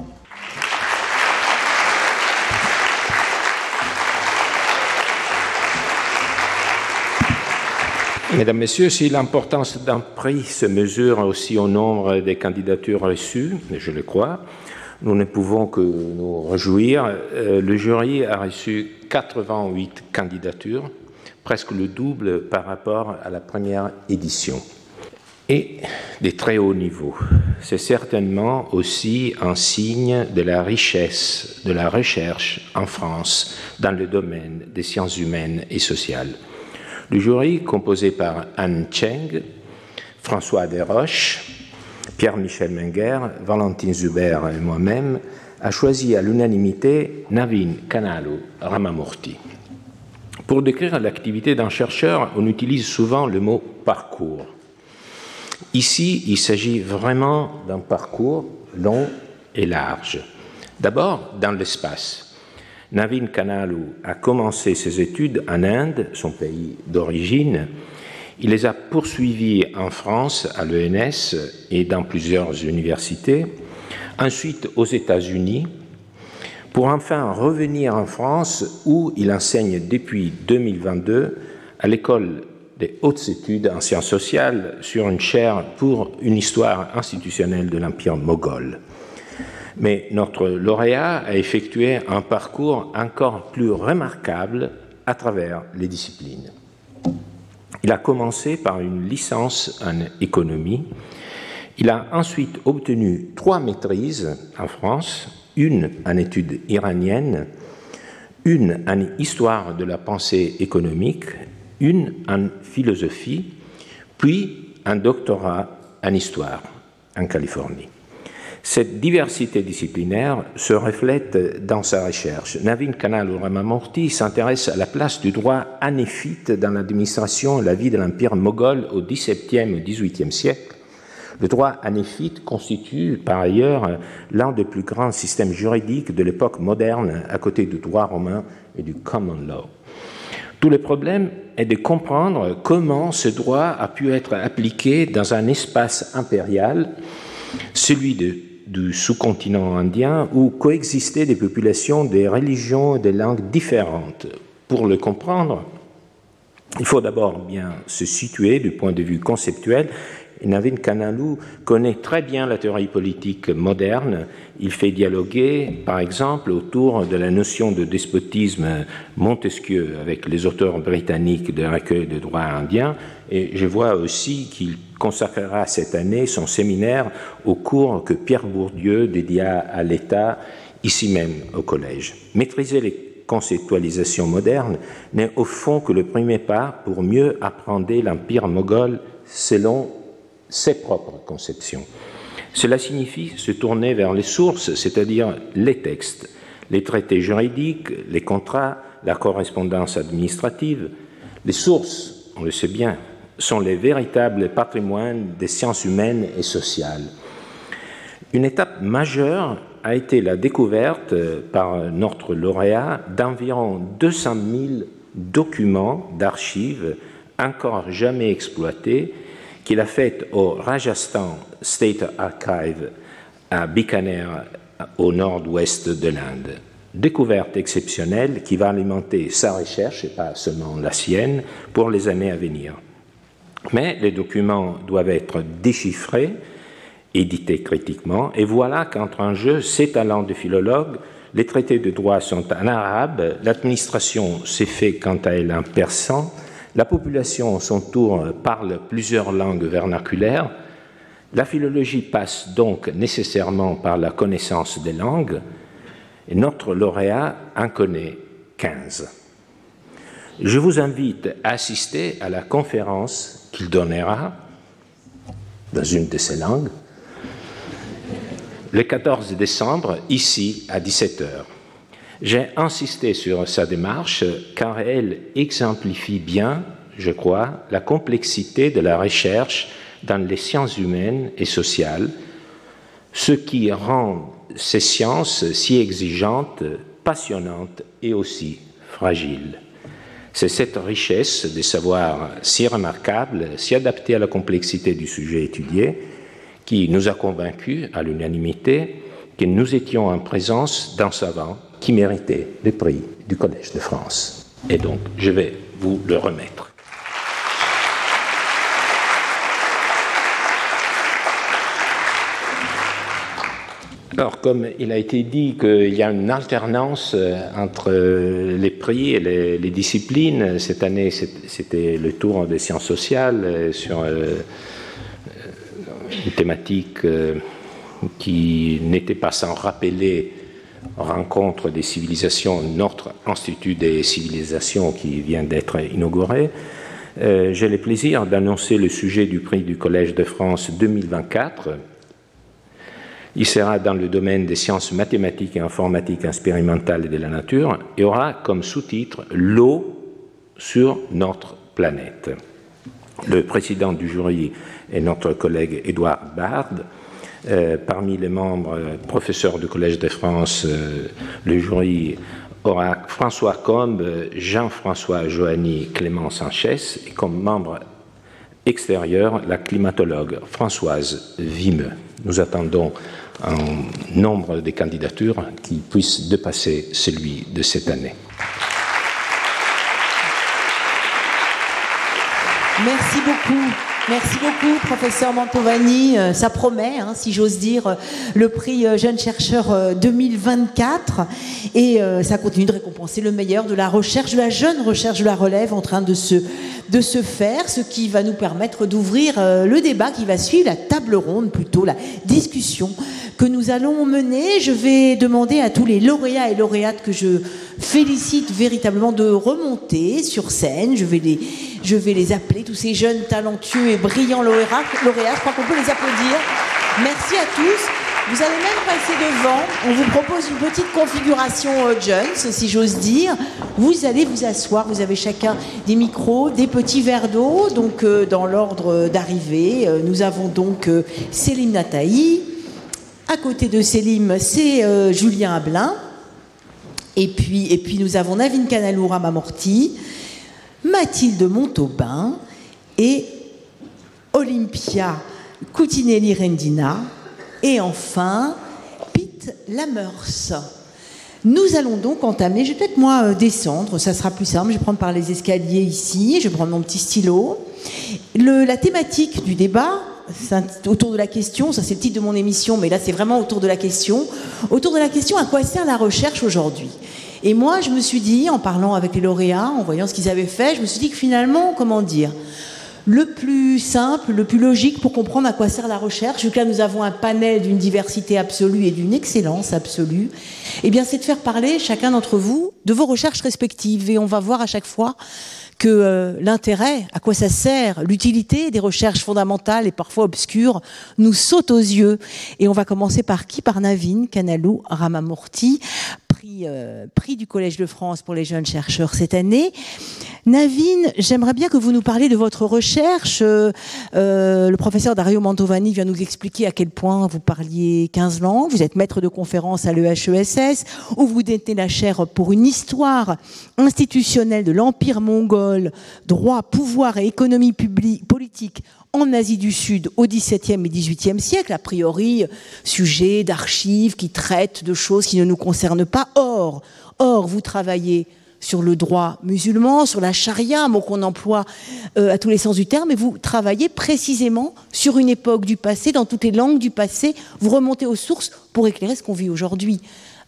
Mesdames, Messieurs, si l'importance d'un prix se mesure aussi au nombre des candidatures reçues, je le crois, nous ne pouvons que nous réjouir. Euh, le jury a reçu 88 candidatures, presque le double par rapport à la première édition, et des très hauts niveaux. C'est certainement aussi un signe de la richesse de la recherche en France dans le domaine des sciences humaines et sociales. Le jury, composé par Anne Cheng, François Desroches, Pierre-Michel Menger, Valentine Zuber et moi-même, a choisi à l'unanimité Navin Kanalu Ramamurti. Pour décrire l'activité d'un chercheur, on utilise souvent le mot parcours. Ici, il s'agit vraiment d'un parcours long et large. D'abord, dans l'espace. Navin Kanalu a commencé ses études en Inde, son pays d'origine. Il les a poursuivies en France, à l'ENS et dans plusieurs universités, ensuite aux États-Unis, pour enfin revenir en France où il enseigne depuis 2022 à l'école des hautes études en sciences sociales sur une chaire pour une histoire institutionnelle de l'Empire moghol. Mais notre lauréat a effectué un parcours encore plus remarquable à travers les disciplines. Il a commencé par une licence en économie. Il a ensuite obtenu trois maîtrises en France, une en études iraniennes, une en histoire de la pensée économique, une en philosophie, puis un doctorat en histoire en Californie. Cette diversité disciplinaire se reflète dans sa recherche. Navin Kanal Ramamurti s'intéresse à la place du droit anéphite dans l'administration et la vie de l'Empire moghol au XVIIe et XVIIIe siècle. Le droit anéphite constitue par ailleurs l'un des plus grands systèmes juridiques de l'époque moderne à côté du droit romain et du common law. Tout le problème est de comprendre comment ce droit a pu être appliqué dans un espace impérial, celui de du sous-continent indien où coexistaient des populations, des religions, des langues différentes. Pour le comprendre, il faut d'abord bien se situer du point de vue conceptuel. Navin Kanalu connaît très bien la théorie politique moderne. Il fait dialoguer, par exemple, autour de la notion de despotisme Montesquieu avec les auteurs britanniques de recueil de droit indien. Et je vois aussi qu'il consacrera cette année son séminaire au cours que Pierre Bourdieu dédia à l'État, ici même au collège. Maîtriser les conceptualisations modernes n'est au fond que le premier pas pour mieux apprendre l'empire moghol selon ses propres conceptions. Cela signifie se tourner vers les sources, c'est-à-dire les textes, les traités juridiques, les contrats, la correspondance administrative. Les sources, on le sait bien, sont les véritables patrimoines des sciences humaines et sociales. Une étape majeure a été la découverte par notre lauréat d'environ 200 000 documents d'archives encore jamais exploités qu'il a fait au Rajasthan State Archive à Bikaner au nord-ouest de l'Inde. Découverte exceptionnelle qui va alimenter sa recherche et pas seulement la sienne pour les années à venir. Mais les documents doivent être déchiffrés, édités critiquement, et voilà qu'entre en jeu ces talents de philologue. Les traités de droit sont en arabe, l'administration s'est fait quant à elle en persan, la population, à son tour, parle plusieurs langues vernaculaires. La philologie passe donc nécessairement par la connaissance des langues, et notre lauréat en connaît 15. Je vous invite à assister à la conférence qu'il donnera dans une de ces langues le 14 décembre, ici, à 17h. J'ai insisté sur sa démarche car elle exemplifie bien, je crois, la complexité de la recherche dans les sciences humaines et sociales, ce qui rend ces sciences si exigeantes, passionnantes et aussi fragiles. C'est cette richesse des savoirs si remarquable, si adaptée à la complexité du sujet étudié, qui nous a convaincus à l'unanimité que nous étions en présence d'un savant qui méritait le prix du Collège de France. Et donc, je vais vous le remettre. Alors, comme il a été dit qu'il y a une alternance euh, entre euh, les prix et les, disciplines, cette année c'était le tour des sciences sociales euh, sur une thématique qui n'était pas sans rappeler rencontre des civilisations, notre Institut des civilisations qui vient d'être inauguré. J'ai le plaisir d'annoncer le sujet du prix du Collège de France 2024 il sera dans le domaine des sciences mathématiques et informatiques expérimentales de la nature et aura comme sous-titre L'eau sur notre planète. Le président du jury est notre collègue Édouard Bard. Euh, parmi les membres euh, professeurs du Collège de France, euh, le jury François Combe, Jean-François Joanny, Clément Sanchez et comme membre extérieur la climatologue Françoise Vimeux. Nous attendons un nombre de candidatures qui puissent dépasser celui de cette année. Merci beaucoup. Merci beaucoup, professeur Mantovani. Euh, ça promet, hein, si j'ose dire, euh, le prix euh, Jeune Chercheur 2024. Et ça continue de récompenser le meilleur de la recherche, de la jeune recherche de la relève en train de se, de se faire, ce qui va nous permettre d'ouvrir le débat qui va suivre, la table ronde plutôt, la discussion que nous allons mener. Je vais demander à tous les lauréats et lauréates que je félicite véritablement de remonter sur scène. Je vais les, je vais les appeler, tous ces jeunes talentueux et brillants lauréats. lauréats je crois qu'on peut les applaudir. Merci à tous. Vous allez même passer devant. On vous propose une petite configuration euh, Jones, si j'ose dire. Vous allez vous asseoir. Vous avez chacun des micros, des petits verres d'eau. Donc, euh, dans l'ordre d'arrivée, euh, nous avons donc Céline Nataï. À côté de Céline, c'est Julien Ablin. Et puis, et puis nous avons Navine Canalou Ramamorti, Mathilde Montaubin et Olympia Coutinelli-Rendina. Et enfin, Pete Lamers. Nous allons donc entamer, je vais peut-être moi euh, descendre, ça sera plus simple, je vais prendre par les escaliers ici, je vais prendre mon petit stylo. la thématique du débat, autour de la question, ça c'est le titre de mon émission, mais là c'est vraiment autour de la question, autour de la question à quoi sert la recherche aujourd'hui? Et moi je me suis dit, en parlant avec les lauréats, en voyant ce qu'ils avaient fait, je me suis dit que finalement, comment dire, le plus simple, le plus logique pour comprendre à quoi sert la recherche, vu que là nous avons un panel d'une diversité absolue et d'une excellence absolue, eh c'est de faire parler chacun d'entre vous de vos recherches respectives. Et on va voir à chaque fois que euh, l'intérêt, à quoi ça sert, l'utilité des recherches fondamentales et parfois obscures nous saute aux yeux. Et on va commencer par qui Par Navin Kanalou Ramamurti, prix, euh, prix du Collège de France pour les jeunes chercheurs cette année. Navin, j'aimerais bien que vous nous parliez de votre recherche. Euh, le professeur Dario Mantovani vient nous expliquer à quel point vous parliez 15 langues. Vous êtes maître de conférence à l'EHESS, où vous détenez la chaire pour une histoire institutionnelle de l'Empire mongol, droit, pouvoir et économie publique, politique en Asie du Sud au XVIIe et XVIIIe siècle, a priori sujet d'archives qui traitent de choses qui ne nous concernent pas. Or, or vous travaillez sur le droit musulman, sur la charia, mot qu'on emploie euh, à tous les sens du terme, et vous travaillez précisément sur une époque du passé, dans toutes les langues du passé, vous remontez aux sources pour éclairer ce qu'on vit aujourd'hui.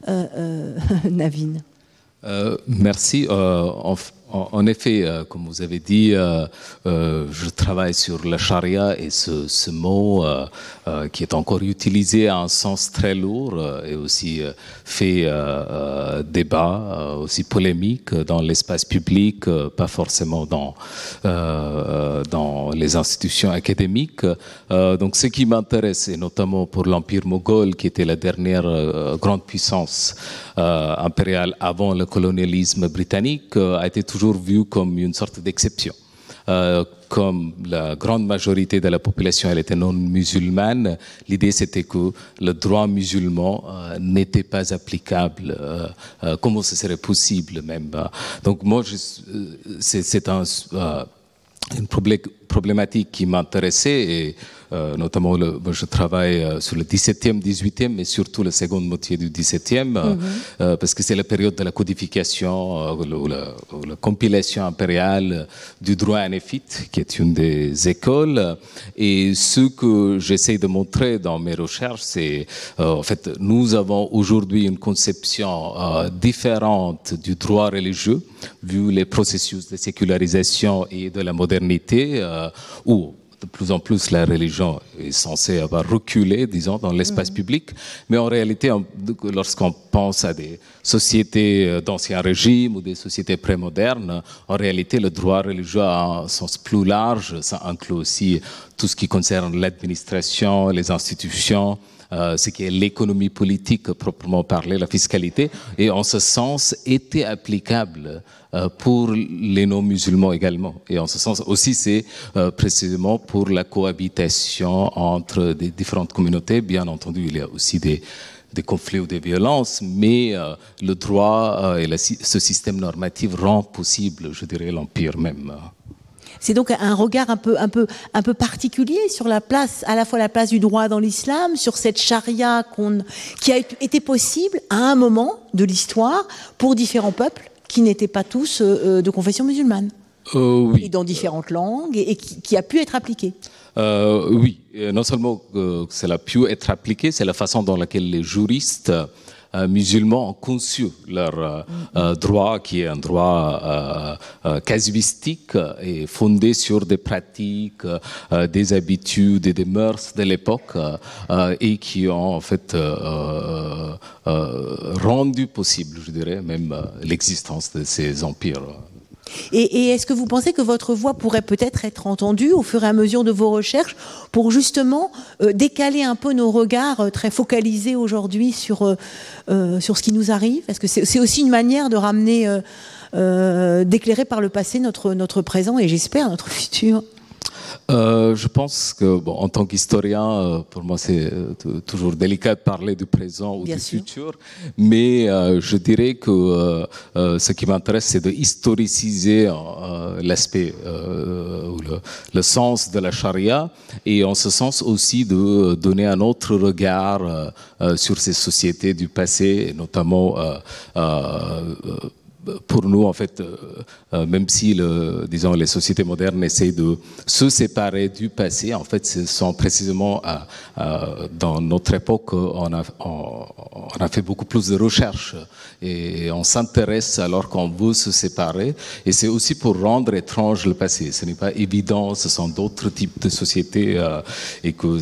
Euh, euh, Navine. merci. Effet, euh, comme vous avez dit, euh, euh, je travaille sur la charia et ce, mot qui est encore utilisé à un sens très lourd et aussi fait débat, aussi polémique dans l'espace public, pas forcément dans, dans les institutions académiques. donc ce qui m'intéresse, et notamment pour l'Empire moghol, qui était la dernière grande puissance impériale avant le colonialisme britannique, a été vu comme une sorte d'exception. Euh, comme la grande majorité de la population elle était non musulmane, l'idée c'était que le droit musulman euh, n'était pas applicable. Euh, comment ce serait possible même Donc moi, c'est un, une problématique qui m'intéressait euh, notamment le, je travaille euh, sur le 17e, 18e, mais surtout la seconde moitié du 17e, mhm. euh, parce que c'est la période de la codification, ou la, compilation impériale du droit anéphite, qui est une des écoles. Et ce que j'essaie de montrer dans mes recherches, c'est en fait, nous avons aujourd'hui une conception différente du droit religieux, vu les processus de sécularisation et de la modernité, où de plus en plus la religion est censée avoir reculé, disons, dans l'espace mhm. public. Mais en réalité, lorsqu'on pense à des sociétés euh, d'ancien régime ou des sociétés prémodernes, en réalité, le droit religieux a un sens plus large. Ça inclut aussi tout ce qui concerne l'administration, les institutions, euh, ce qui est l'économie politique proprement parlée, la fiscalité, et en ce sens était applicable euh, pour les non-musulmans également. Et en ce sens aussi, c'est euh, précisément pour la cohabitation entre des différentes communautés. Bien entendu, il y a aussi des des conflits ou des violences, mais le droit et ce système normatif rend possible, je dirais, l'empire même. C'est donc un regard un peu, un, peu, un peu particulier sur la place, à la fois la place du droit dans l'islam, sur cette charia qui a été possible à un moment de l'histoire pour différents peuples qui n'étaient pas tous euh, de confession musulmane. Euh, oui. Et dans différentes langues, et, qui, a pu être appliqué. Euh, oui, non seulement que cela a pu être appliqué, c'est la façon dans laquelle les juristes euh, musulmans ont conçu leur euh, euh, droit, qui est un droit casuistique et fondé sur des pratiques, des habitudes et des mœurs de l'époque et qui ont en fait rendu possible, je dirais, même l'existence de ces empires. Et, est-ce que vous pensez que votre voix pourrait peut-être être entendue au fur et à mesure de vos recherches pour justement euh, décaler un peu nos regards euh, très focalisés aujourd'hui sur, euh, sur ce qui nous arrive? Est-ce que c'est aussi une manière de ramener, d'éclairer par le passé notre, notre présent et j'espère notre futur? Euh, je pense que, bon, en tant qu'historien, euh, pour moi, c'est euh, toujours délicat de parler du présent ou du futur, mais je dirais que ce qui m'intéresse, c'est de historiciser l'aspect, le, le, sens de la charia, et en ce sens aussi de donner un autre regard sur ces sociétés du passé, notamment pour nous, en fait, euh, euh, même si, disons, les sociétés modernes essayent de se séparer du passé, en fait, ce sont précisément euh, dans notre époque, on a, on, a, fait beaucoup plus de recherches et on s'intéresse alors qu'on veut se séparer. Et c'est aussi pour rendre étrange le passé. Ce n'est pas évident, ce sont d'autres types de sociétés et que,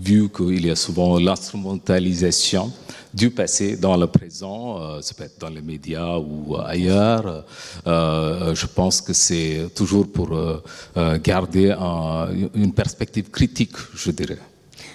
vu qu'il y a souvent l'instrumentalisation, du passé dans le présent, euh, ça peut être dans les médias ou ailleurs. Euh, je pense que c'est toujours pour euh, garder une perspective critique, je dirais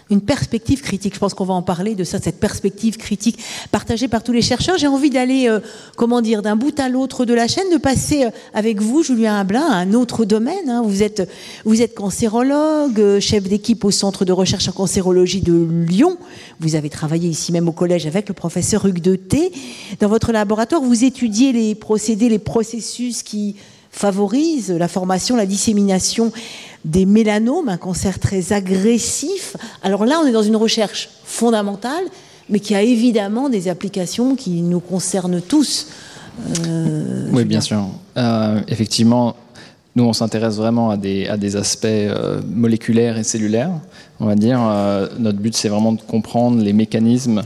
une perspective critique. Je pense qu'on va en parler de ça, cette perspective critique partagée par tous les chercheurs. J'ai envie d'aller, euh, comment dire, d'un bout à l'autre de la chaîne, de passer euh, avec vous, Julien Ablin, à un autre domaine. Hein. Vous êtes, vous êtes cancérologue, euh, chef d'équipe au Centre de recherche en cancérologie de Lyon. Vous avez travaillé ici même au collège avec le professeur Hugues de T. Dans votre laboratoire, vous étudiez les procédés, les processus qui favorisent la formation, la dissémination des mélanomes, un cancer très agressif. Alors là, on est dans une recherche fondamentale, mais qui a évidemment des applications qui nous concernent tous. Euh, oui, bien sûr. Euh, effectivement, nous, on s'intéresse vraiment à des, à des aspects euh, moléculaires et cellulaires. On va dire, notre but, c'est vraiment de comprendre les mécanismes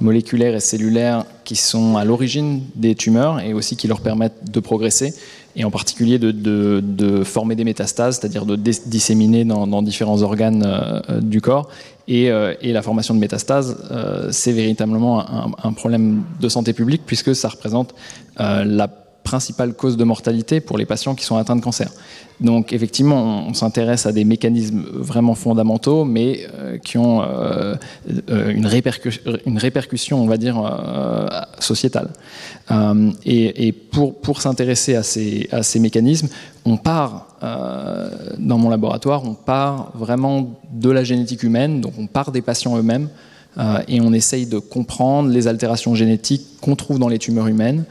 moléculaires et cellulaires qui sont à l'origine des tumeurs et aussi qui leur permettent de progresser et en particulier de, former des métastases, c'est-à-dire de disséminer dans, différents organes euh, du corps. Euh, et, la formation de métastases, euh, c'est véritablement un, un, problème de santé publique puisque ça représente la principale cause de mortalité pour les patients qui sont atteints de cancer. Donc effectivement, on, s'intéresse à des mécanismes vraiment fondamentaux, mais euh, qui ont euh, euh, une, répercussion, on va dire, sociétale. Et, pour, pour s'intéresser à ces, à ces mécanismes, on part, dans mon laboratoire, on part vraiment de la génétique humaine, donc on part des patients eux-mêmes, et on essaye de comprendre les altérations génétiques qu'on trouve dans les tumeurs humaines,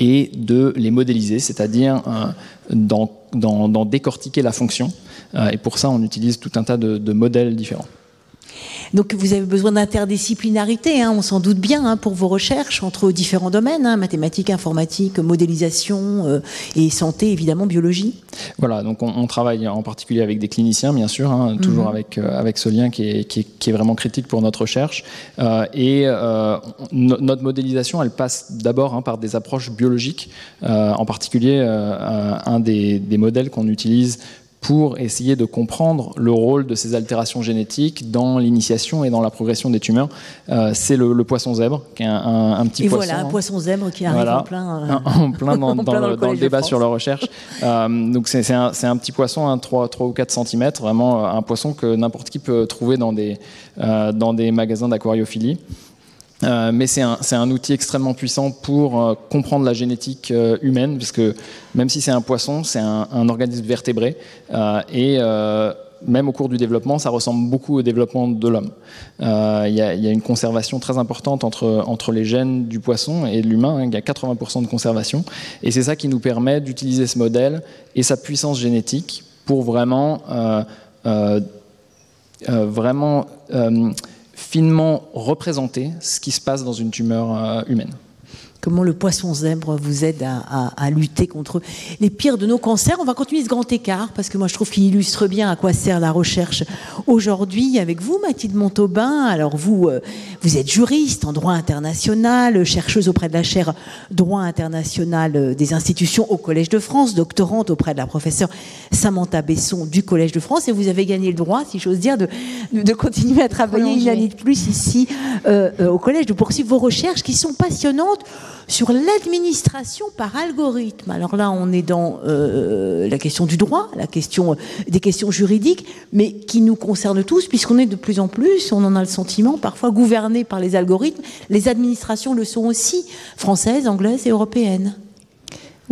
et de les modéliser, c'est-à-dire d'en décortiquer la fonction. Euh, et pour ça, on utilise tout un tas de modèles différents. Donc vous avez besoin d'interdisciplinarité, hein, on s'en doute bien, hein, pour vos recherches entre différents domaines, hein, mathématiques, informatique, modélisation euh, et santé, évidemment, biologie. Voilà, donc on, travaille en particulier avec des cliniciens, bien sûr, toujours mhm. avec, euh, avec ce lien qui est, qui, est, vraiment critique pour notre recherche. Euh, et notre modélisation, elle passe d'abord par des approches biologiques, en particulier un des, des modèles qu'on utilise pour essayer de comprendre le rôle de ces altérations génétiques dans l'initiation et dans la progression des tumeurs. Euh, c'est le, poisson zèbre, qui est un, petit poisson. Et voilà, un poisson zèbre qui arrive en plein, euh, en plein dans, le, débat sur la recherche. Euh, donc c'est un, un, petit poisson, un 3, 3 ou 4 cm, vraiment un poisson que n'importe qui peut trouver dans des, dans des magasins d'aquariophilie. Euh, mais c'est un, outil extrêmement puissant pour euh, comprendre la génétique euh, humaine, puisque même si c'est un poisson, c'est un, organisme vertébré. et même au cours du développement, ça ressemble beaucoup au développement de l'homme. Il y, a une conservation très importante entre, entre les gènes du poisson et de l'humain. Hein. Il y a 80% de conservation. Et c'est ça qui nous permet d'utiliser ce modèle et sa puissance génétique pour vraiment, vraiment finement représenter ce qui se passe dans une tumeur humaine comment le poisson zèbre vous aide à, lutter contre les pires de nos cancers. On va continuer ce grand écart parce que moi je trouve qu'il illustre bien à quoi sert la recherche aujourd'hui avec vous, Mathilde Montaubin. Alors vous, euh, vous êtes juriste en droit international, chercheuse auprès de la chaire droit international euh, des institutions au Collège de France, doctorante auprès de la professeure Samantha Besson du Collège de France et vous avez gagné le droit, si j'ose dire, de, de continuer à travailler une année de plus ici euh, au Collège, de poursuivre vos recherches qui sont passionnantes sur l'administration par algorithme. Alors là, on est dans euh, la question du droit, la question euh, des questions juridiques, mais qui nous concerne tous, puisqu'on est de plus en plus, on en a le sentiment, parfois gouverné par les algorithmes. Les administrations le sont aussi, françaises, anglaises et européennes.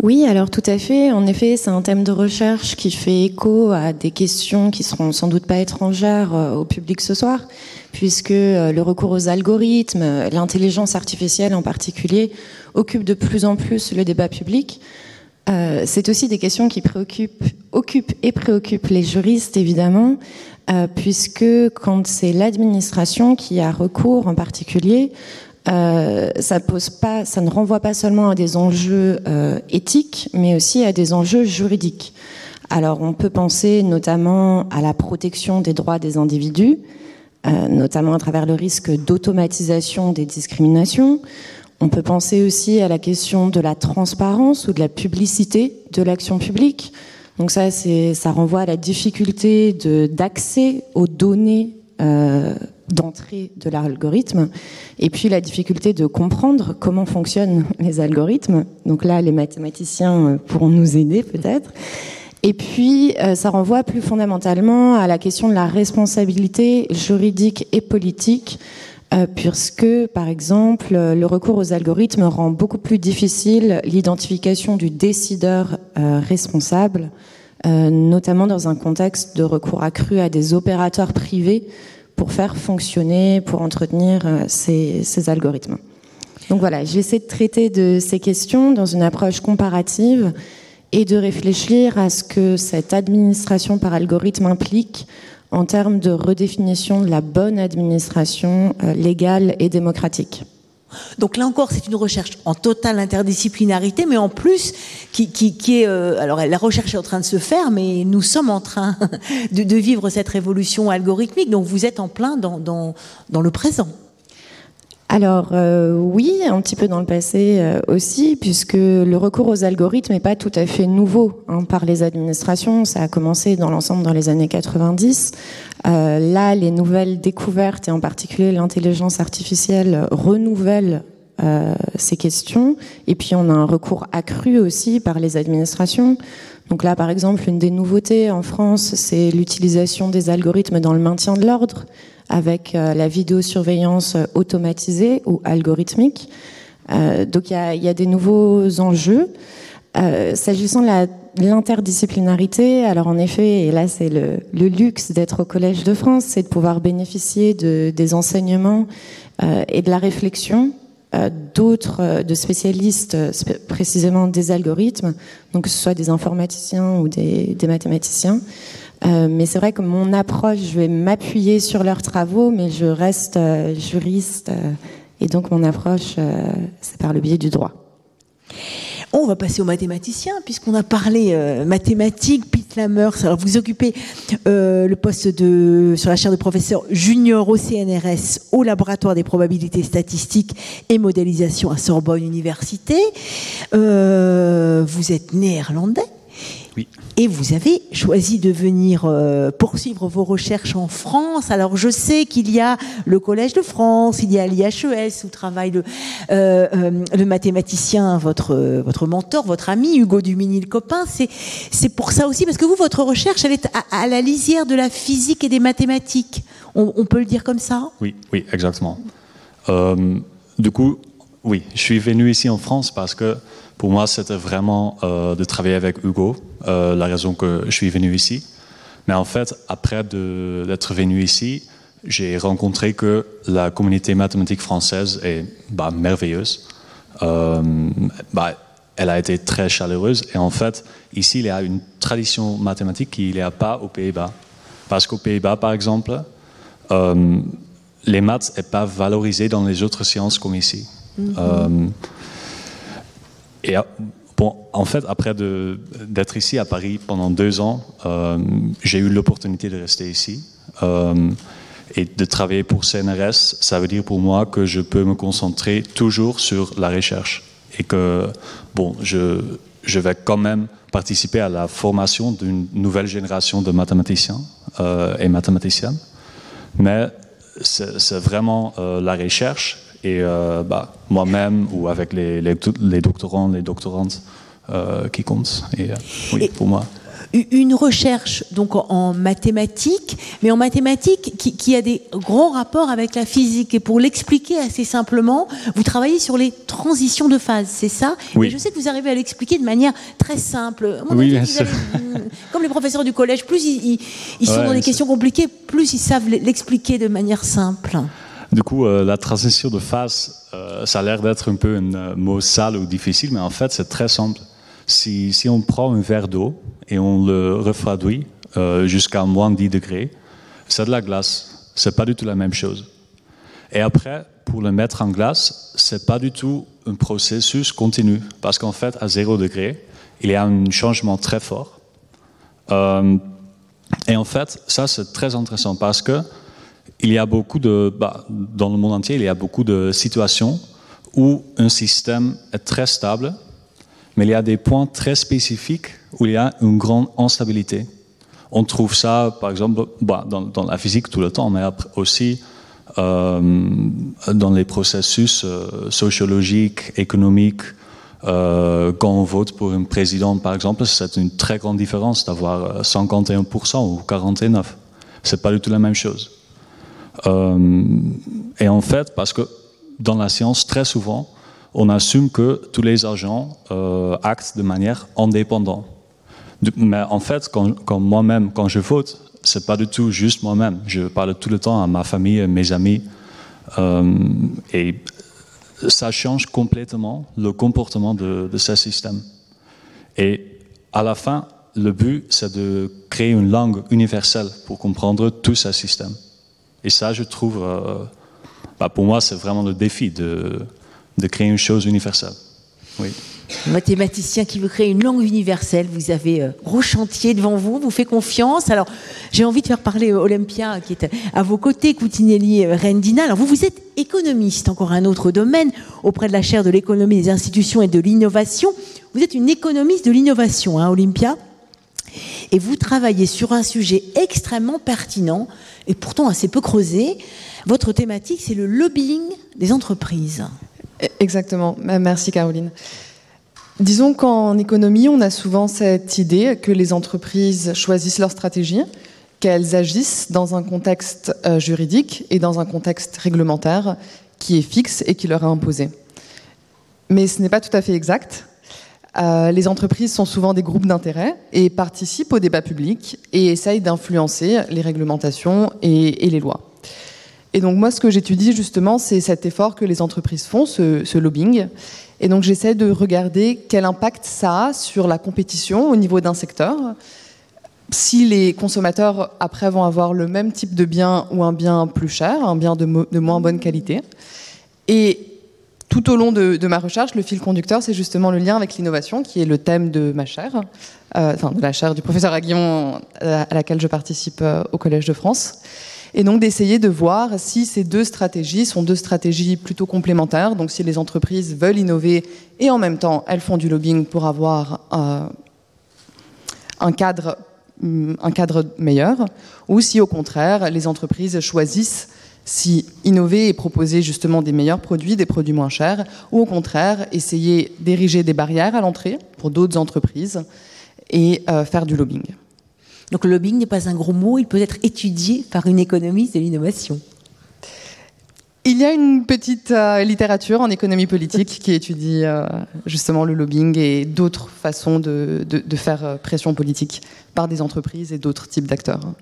Oui, alors tout à fait. En effet, c'est un thème de recherche qui fait écho à des questions qui seront sans doute pas étrangères euh, au public ce soir, puisque le recours aux algorithmes, l'intelligence artificielle en particulier, occupe de plus en plus le débat public. Euh, c'est aussi des questions qui préoccupent, occupent et préoccupent les juristes, évidemment, euh, puisque quand c'est l'administration qui a recours en particulier, euh, ça, ne renvoie pas seulement à des enjeux éthiques, mais aussi à des enjeux juridiques. Alors on peut penser notamment à la protection des droits des individus, notamment à travers le risque d'automatisation des discriminations. On peut penser aussi à la question de la transparence ou de la publicité de l'action publique. Donc ça, ça renvoie à la difficulté d'accès aux données euh, d'entrée de l'algorithme, et puis la difficulté de comprendre comment fonctionnent les algorithmes. Donc là, les mathématiciens euh, pourront nous aider peut-être. Et puis, euh, ça renvoie plus fondamentalement à la question de la responsabilité juridique et politique euh, puisque, par exemple, le recours aux algorithmes rend beaucoup plus difficile l'identification du décideur responsable, notamment dans un contexte de recours accru à des opérateurs privés pour faire fonctionner, pour entretenir ces, ces, algorithmes. Donc voilà, j'essaie de traiter de ces questions dans une approche comparative et de réfléchir à ce que cette administration par algorithme implique en termes de redéfinition de la bonne administration euh, légale et démocratique. Donc là encore, c'est une recherche en totale interdisciplinarité, mais en plus qui, est... Euh, alors la recherche est en train de se faire, mais nous sommes en train de, vivre cette révolution algorithmique. Donc vous êtes en plein dans, dans le présent. Alors euh, oui, un petit peu dans le passé euh, aussi, puisque le recours aux algorithmes n'est pas tout à fait nouveau hein, par les administrations. Ça a commencé dans l'ensemble dans les années 90. Euh, là, les nouvelles découvertes, et en particulier l'intelligence artificielle, renouvellent ces questions. Et puis on a un recours accru aussi par les administrations. Donc là, par exemple, une des nouveautés en France, c'est l'utilisation des algorithmes dans le maintien de l'ordre avec euh, la vidéosurveillance automatisée ou algorithmique. Euh, donc il y a, des nouveaux enjeux. Euh, s'agissant de l'interdisciplinarité, alors en effet, et là c'est le, luxe d'être au Collège de France, c'est de pouvoir bénéficier de, des enseignements et de la réflexion d'autres, de spécialistes précisément des algorithmes, donc que ce soit des informaticiens ou des mathématiciens. Euh, mais c'est vrai que mon approche, je vais m'appuyer sur leurs travaux, mais je reste euh, juriste, euh, et donc mon approche, c'est par le biais du droit. On va passer aux mathématiciens, puisqu'on a parlé mathématiques, Pete Lamers. Alors, vous occupez le poste de, sur la chaire de professeur junior au CNRS, au laboratoire des probabilités statistiques et modélisation à Sorbonne Université. vous êtes néerlandais et vous avez choisi de venir euh, poursuivre vos recherches en France. Alors je sais qu'il y a le Collège de France, il y a l'IHES où travaille le, euh, euh, le mathématicien, votre, votre mentor, votre ami Hugo Dumini, le copain. C'est pour ça aussi, parce que vous, votre recherche, elle est à, la lisière de la physique et des mathématiques. On, on peut le dire comme ça? Oui, oui, exactement. du coup, oui, je suis venu ici en France parce que pour moi, c'était vraiment de travailler avec Hugo, la raison que je suis venu ici. Mais en fait, après d'être venu ici, j'ai rencontré que la communauté mathématique française est bah, merveilleuse. Euh, bah, elle a été très chaleureuse. Et en fait, ici, il y a une tradition mathématique qu'il n'y a pas aux Pays-Bas. Parce qu'aux Pays-Bas, par exemple, euh, les maths n'est pas valorisé dans les autres sciences comme ici. Mm-hmm. Euh, et bon, en fait, après d'être ici à Paris pendant deux ans, euh, j'ai eu l'opportunité de rester ici. et de travailler pour CNRS, ça veut dire pour moi que je peux me concentrer toujours sur la recherche et que bon, je, vais quand même participer à la formation d'une nouvelle génération de mathématiciens euh, et mathématiciennes. Mais c'est vraiment euh, la recherche et euh, bah, moi-même ou avec les, les, les, doctorants, les doctorantes qui comptent. Et oui, pour moi une recherche donc en mathématiques, mais en mathématiques qui, a des grands rapports avec la physique. Et pour l'expliquer assez simplement, vous travaillez sur les transitions de phase, c'est ça? Oui. Et je sais que vous arrivez à l'expliquer de manière très simple. oui, comme les professeurs du collège, plus ils, sont dans des questions compliquées, plus ils savent l'expliquer de manière simple. Du coup, euh, la transition de phase, euh, ça a l'air d'être un peu un euh, mot sale ou difficile, mais en fait, c'est très simple. Si, on prend un verre d'eau et on le refroidit jusqu'à moins 10 degrés, c'est de la glace. C'est pas du tout la même chose. Et après, pour le mettre en glace, c'est pas du tout un processus continu, parce qu'en fait, à 0 degré, il y a un changement très fort. Et en fait, ça c'est très intéressant parce que il y a beaucoup de, bah, dans le monde entier, il y a beaucoup de situations où un système est très stable mais il y a des points très spécifiques où il y a une grande instabilité. On trouve ça, par exemple, bah, dans, la physique tout le temps, mais aussi euh, dans les processus euh, sociologiques, économiques. Euh, quand on vote pour un président, par exemple, c'est une très grande différence d'avoir 51% ou 49%. C'est pas du tout la même chose. Et en fait, parce que dans la science, très souvent, on assume que tous les agents euh, actent de manière indépendante. Mais en fait, quand, moi-même, quand je vote, c'est pas du tout juste moi-même. Je parle tout le temps à ma famille, à mes amis, euh, et ça change complètement le comportement de, ce système. Et à la fin, le but, c'est de créer une langue universelle pour comprendre tout ce système. Et ça, je trouve, euh, bah, pour moi, c'est vraiment le défi de de créer une chose universelle. Oui. Mathématicien qui veut créer une langue universelle, vous avez euh, gros chantier devant vous, vous fait confiance. Alors, j'ai envie de faire parler euh, Olympia qui est à vos côtés, Coutinelli euh, Rendina. Alors, vous, vous êtes économiste, encore un autre domaine, auprès de la chaire de l'économie des institutions et de l'innovation. Vous êtes une économiste de l'innovation, hein, Olympia? Et vous travaillez sur un sujet extrêmement pertinent et pourtant assez peu creusé. Votre thématique, c'est le lobbying des entreprises. Exactement. Merci Caroline. Disons qu'en économie, on a souvent cette idée que les entreprises choisissent leur stratégie, qu'elles agissent dans un contexte euh, juridique et dans un contexte réglementaire qui est fixe et qui leur est imposé. Mais ce n'est pas tout à fait exact. Euh, les entreprises sont souvent des groupes d'intérêt et participent au débat public et essayent d'influencer les réglementations et les lois. Et donc moi, ce que j'étudie justement, c'est cet effort que les entreprises font, ce, lobbying. Et donc j'essaie de regarder quel impact ça a sur la compétition au niveau d'un secteur. Si les consommateurs, après, vont avoir le même type de bien ou un bien plus cher, un bien de, moins bonne qualité. Et tout au long de, ma recherche, le fil conducteur, c'est justement le lien avec l'innovation, qui est le thème de ma chaire, euh, enfin de la chaire du professeur Aguillon à laquelle je participe euh, au Collège de France. Et donc d'essayer de voir si ces deux stratégies sont deux stratégies plutôt complémentaires, donc si les entreprises veulent innover et en même temps elles font du lobbying pour avoir euh, mm, un cadre meilleur, ou si au contraire les entreprises choisissent si innover et proposer justement des meilleurs produits, des produits moins chers, ou au contraire essayer d'ériger des barrières à l'entrée pour d'autres entreprises et euh, faire du lobbying. Donc le lobbying n'est pas un gros mot, il peut être étudié par une économiste de l'innovation. Il y a une petite euh, littérature en économie politique qui étudie euh, justement le lobbying et d'autres façons de, faire pression politique par des entreprises et d'autres types d'acteurs.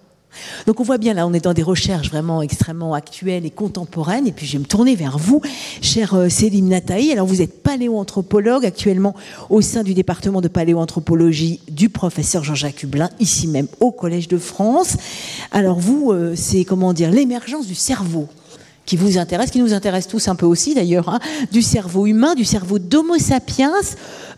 Donc on voit bien là, on est dans des recherches vraiment extrêmement actuelles et contemporaines. Et puis je vais me tourner vers vous, chère Céline Nataï. Alors vous êtes paléoanthropologue actuellement au sein du département de paléoanthropologie du professeur Jean-Jacques Hublin, ici même au Collège de France. Alors vous, c'est comment dire l'émergence du cerveau qui vous intéresse, qui nous intéresse tous un peu aussi d'ailleurs, hein, du cerveau humain, du cerveau d'Homo sapiens,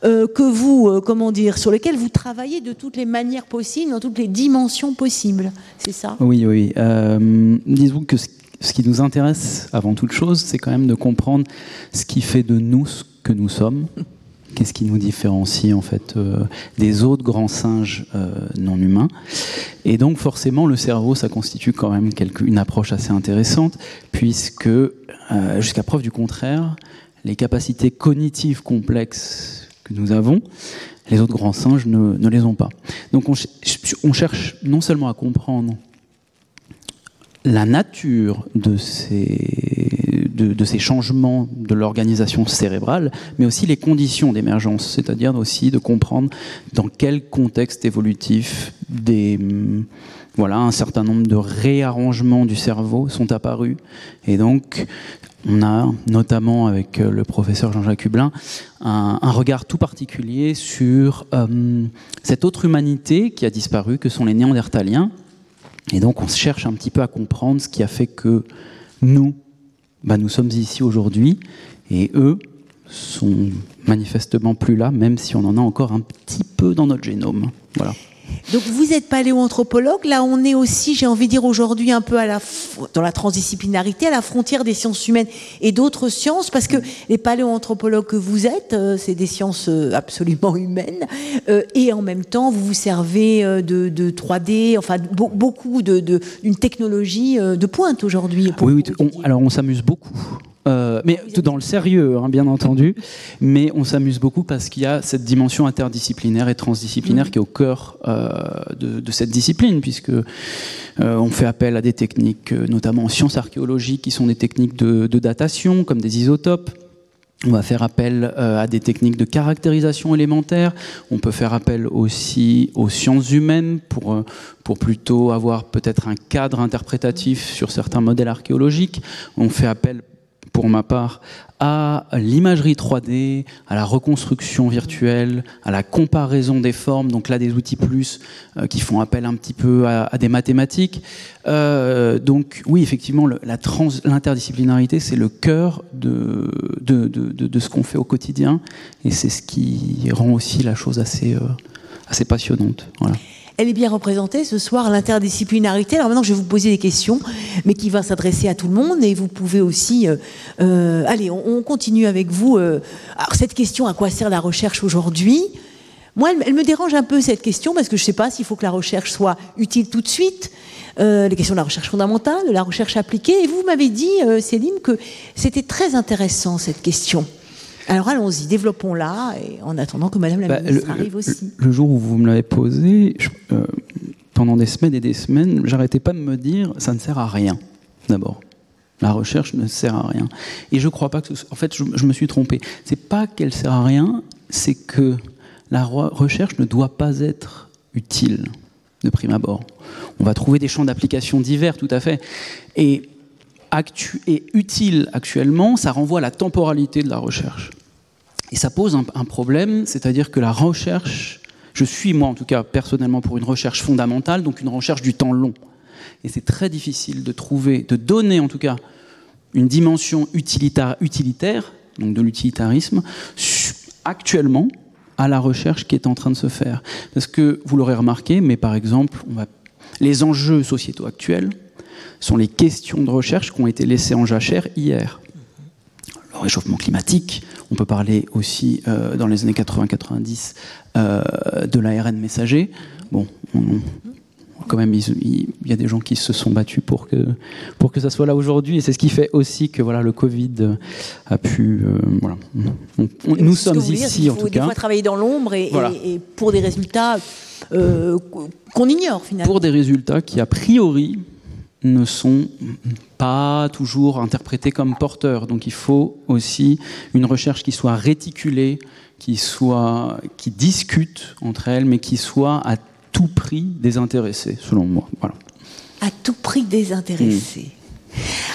euh, que vous, euh, comment dire, sur lequel vous travaillez de toutes les manières possibles, dans toutes les dimensions possibles. C'est ça? Oui, oui. Euh, disons que ce qui nous intéresse avant toute chose, c'est quand même de comprendre ce qui fait de nous ce que nous sommes. Qu'est-ce qui nous différencie en fait euh, des autres grands singes euh, non humains? Et donc forcément, le cerveau, ça constitue quand même une approche assez intéressante, puisque euh, jusqu'à preuve du contraire, les capacités cognitives complexes que nous avons, les autres grands singes ne, les ont pas. Donc on, on cherche non seulement à comprendre la nature de ces, changements de l'organisation cérébrale, mais aussi les conditions d'émergence, c'est-à-dire aussi de comprendre dans quel contexte évolutif des, voilà, un certain nombre de réarrangements du cerveau sont apparus. Et donc, on a notamment avec le professeur Jean-Jacques Hublin un, regard tout particulier sur euh, cette autre humanité qui a disparu, que sont les Néandertaliens, et donc on cherche un petit peu à comprendre ce qui a fait que nous, bah, nous sommes ici aujourd'hui, et eux sont manifestement plus là, même si on en a encore un petit peu dans notre génome. Voilà. Donc vous êtes paléoanthropologue, là on est aussi, j'ai envie de dire aujourd'hui un peu à la, dans la transdisciplinarité, à la frontière des sciences humaines et d'autres sciences, parce que les paléoanthropologues que vous êtes, euh, c'est des sciences euh, absolument humaines, euh, et en même temps vous vous servez de, 3D, enfin beaucoup d'une de, technologie de pointe aujourd'hui. Oui, oui alors on s'amuse beaucoup. Euh, mais tout dans le sérieux, hein, bien entendu. Mais on s'amuse beaucoup parce qu'il y a cette dimension interdisciplinaire et transdisciplinaire mm. qui est au cœur euh, de, cette discipline, puisque euh, on fait appel à des techniques, notamment en sciences archéologiques, qui sont des techniques de, datation, comme des isotopes. On va faire appel à des techniques de caractérisation élémentaire. On peut faire appel aussi aux sciences humaines pour, pour plutôt avoir peut-être un cadre interprétatif sur certains modèles archéologiques. On fait appel pour ma part, à l'imagerie 3D, à la reconstruction virtuelle, à la comparaison des formes, donc là des outils plus euh, qui font appel un petit peu à, des mathématiques. Euh, donc oui, effectivement, l'interdisciplinarité, c'est le cœur de, ce qu'on fait au quotidien, et c'est ce qui rend aussi la chose assez, euh, passionnante. Elle est bien représentée ce soir, l'interdisciplinarité. Alors maintenant, je vais vous poser des questions, mais qui va s'adresser à tout le monde. Et vous pouvez aussi... Euh, euh, allez, on, continue avec vous. Euh, alors cette question, à quoi sert la recherche aujourd'hui? Moi, elle, me dérange un peu cette question, parce que je ne sais pas s'il faut que la recherche soit utile tout de suite. les questions de la recherche fondamentale, de la recherche appliquée. Et vous m'avez dit, Céline, que c'était très intéressant cette question. Alors allons-y, développons-la, en attendant que Madame la bah, ministre arrive aussi. Le, jour où vous me l'avez posé, euh, pendant des semaines et des semaines, j'arrêtais pas de me dire, ça ne sert à rien, d'abord. La recherche ne sert à rien. Et je ne crois pas que... en fait, je, me suis trompé. C'est pas qu'elle sert à rien, c'est que la recherche ne doit pas être utile de prime abord. On va trouver des champs d'application divers, tout à fait. Et, actu et utile actuellement, ça renvoie à la temporalité de la recherche. Et ça pose un, problème, c'est-à-dire que la recherche, je suis moi en tout cas personnellement pour une recherche fondamentale, donc une recherche du temps long. Et c'est très difficile de trouver, de donner en tout cas une dimension utilitaire, utilitaire donc de l'utilitarisme, actuellement à la recherche qui est en train de se faire. Parce que vous l'aurez remarqué, mais par exemple, les enjeux sociétaux actuels sont les questions de recherche qui ont été laissées en jachère hier le réchauffement climatique. On peut parler aussi, euh, dans les années 80-90, euh, de l'ARN messager. Bon, quand même, il, y a des gens qui se sont battus pour que, pour que ça soit là aujourd'hui. Et c'est ce qui fait aussi que voilà, le Covid a pu. Euh, voilà. nous sommes ici, en tout cas. Des fois travailler dans l'ombre et, et, pour des résultats qu'on ignore finalement. Pour des résultats qui, a priori, ne sont pas toujours interprétés comme porteurs. Donc il faut aussi une recherche qui soit réticulée, qui, soit, qui discute entre elles, mais qui soit à tout prix désintéressée, selon moi. Voilà. À tout prix désintéressée.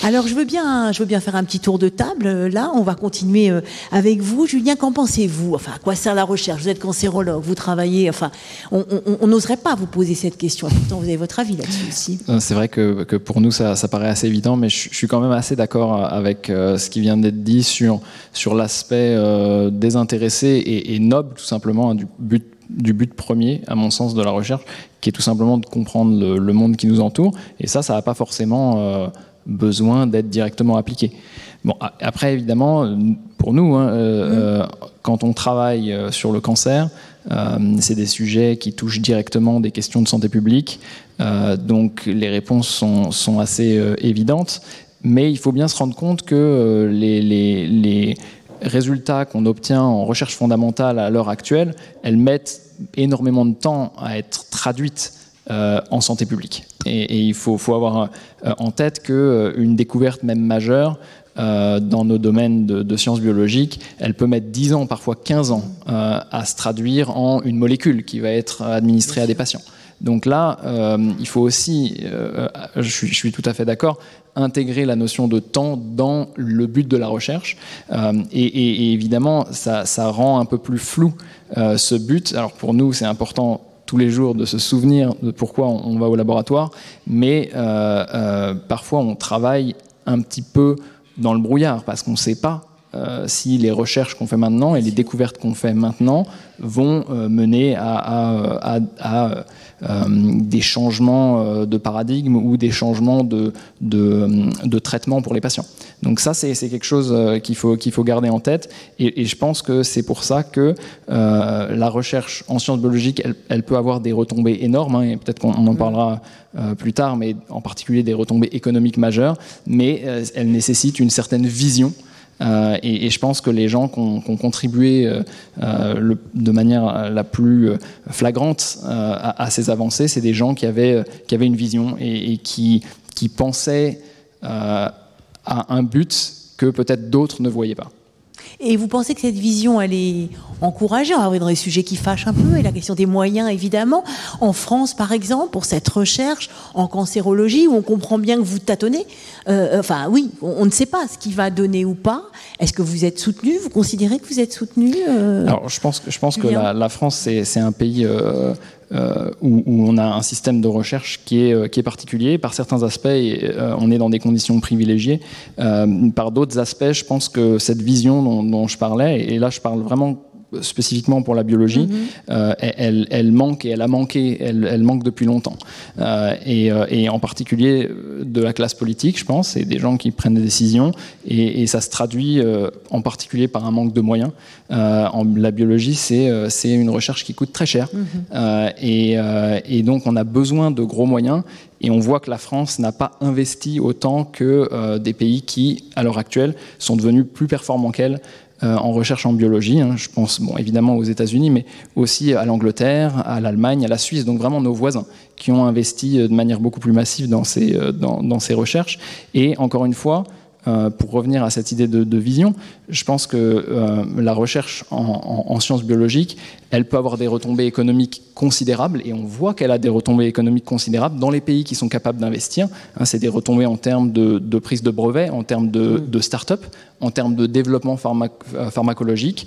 Alors je veux bien, je veux bien faire un petit tour de table. Euh, là, on va continuer euh, avec vous, Julien. Qu'en pensez-vous? Enfin, à quoi sert la recherche? Vous êtes cancérologue, vous travaillez. Enfin, on n'oserait pas vous poser cette question. Pourtant, vous avez votre avis là-dessus aussi. Euh, c'est vrai que, pour nous, ça, paraît assez évident, mais je, suis quand même assez d'accord avec ce qui vient d'être dit sur sur l'aspect désintéressé et, noble, tout simplement, hein, du but du but premier, à mon sens, de la recherche, qui est tout simplement de comprendre le, monde qui nous entoure. Et ça, ça n'a pas forcément besoin d'être directement appliqué. Bon, après, évidemment, pour nous, hein, euh, euh, quand on travaille euh, sur le cancer, c'est des sujets qui touchent directement des questions de santé publique, donc les réponses sont, assez évidentes, mais il faut bien se rendre compte que les, les résultats qu'on obtient en recherche fondamentale à l'heure actuelle, elles mettent énormément de temps à être traduites euh, en santé publique. Et, il faut, avoir euh, en tête qu'une euh, découverte même majeure dans nos domaines de, sciences biologiques, elle peut mettre 10 ans, parfois 15 ans, à se traduire en une molécule qui va être administrée à des patients. Donc là, il faut aussi, je suis, tout à fait d'accord, intégrer la notion de temps dans le but de la recherche. et, évidemment, ça, ça, rend un peu plus flou ce but. Alors pour nous, c'est important tous les jours de se souvenir de pourquoi on, va au laboratoire, mais euh, euh, parfois on travaille un petit peu dans le brouillard parce qu'on ne sait pas euh, si les recherches qu'on fait maintenant et les découvertes qu'on fait maintenant vont mener à, des changements euh, de paradigme ou des changements de, de, traitement pour les patients. Donc ça, c'est quelque chose euh, qu'il faut, qu'il faut garder en tête. Et, je pense que c'est pour ça que la recherche en sciences biologiques, elle, peut avoir des retombées énormes, hein, et peut-être qu'on en parlera plus tard, mais en particulier des retombées économiques majeures, mais elle nécessite une certaine vision euh, et, je pense que les gens qui ont, contribué euh, euh, de manière la plus flagrante à, ces avancées, c'est des gens qui avaient, une vision et, qui pensaient à un but que peut-être d'autres ne voyaient pas. Et vous pensez que cette vision, elle est encouragée? On va dans les sujets qui fâchent un peu, et la question des moyens, évidemment. En France, par exemple, pour cette recherche en cancérologie, où on comprend bien que vous tâtonnez, euh, enfin oui, on, ne sait pas ce qui va donner ou pas. Est-ce que vous êtes soutenu? Vous considérez que vous êtes soutenu euh, Alors, je pense que, je pense que la, France, c'est un pays euh, euh, où, on a un système de recherche qui est, euh, particulier. Par certains aspects, euh, on est dans des conditions privilégiées. par d'autres aspects, je pense que cette vision dont je parlais, et là je parle vraiment spécifiquement pour la biologie, mhm. euh, elle, manque et elle a manqué, elle, manque depuis longtemps. Euh, euh, et, en particulier de la classe politique, je pense, et des gens qui prennent des décisions, et, ça se traduit en particulier par un manque de moyens. en, la biologie, c'est une recherche qui coûte très cher, mhm. et, et, donc on a besoin de gros moyens. Et on voit que la France n'a pas investi autant que des pays qui, à l'heure actuelle, sont devenus plus performants qu'elle en recherche en biologie. Hein. je pense bon, évidemment aux États-Unis, mais aussi à l'Angleterre, à l'Allemagne, à la Suisse, donc vraiment nos voisins qui ont investi euh, de manière beaucoup plus massive dans ces, euh, dans ces recherches. Et encore une fois, euh, pour revenir à cette idée de, vision, je pense que euh, la recherche en, sciences biologiques, elle peut avoir des retombées économiques considérables, et on voit qu'elle a des retombées économiques considérables dans les pays qui sont capables d'investir. Hein, c'est des retombées en termes de, prise de brevets, en termes de, de start-up, en termes de développement euh, pharmacologique.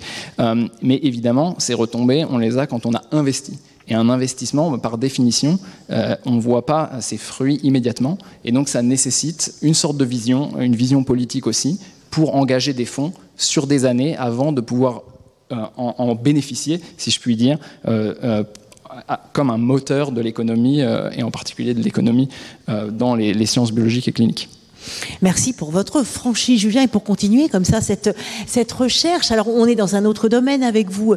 mais évidemment, ces retombées, on les a quand on a investi. Et un investissement, par définition, euh, on ne voit pas ses fruits immédiatement. Et donc ça nécessite une sorte de vision, une vision politique aussi, pour engager des fonds sur des années avant de pouvoir euh, en, bénéficier, si je puis dire, euh, comme un moteur de l'économie, et en particulier de l'économie dans les sciences biologiques et cliniques. Merci pour votre franchise, Julien, et pour continuer comme ça cette, recherche. Alors, on est dans un autre domaine avec vous.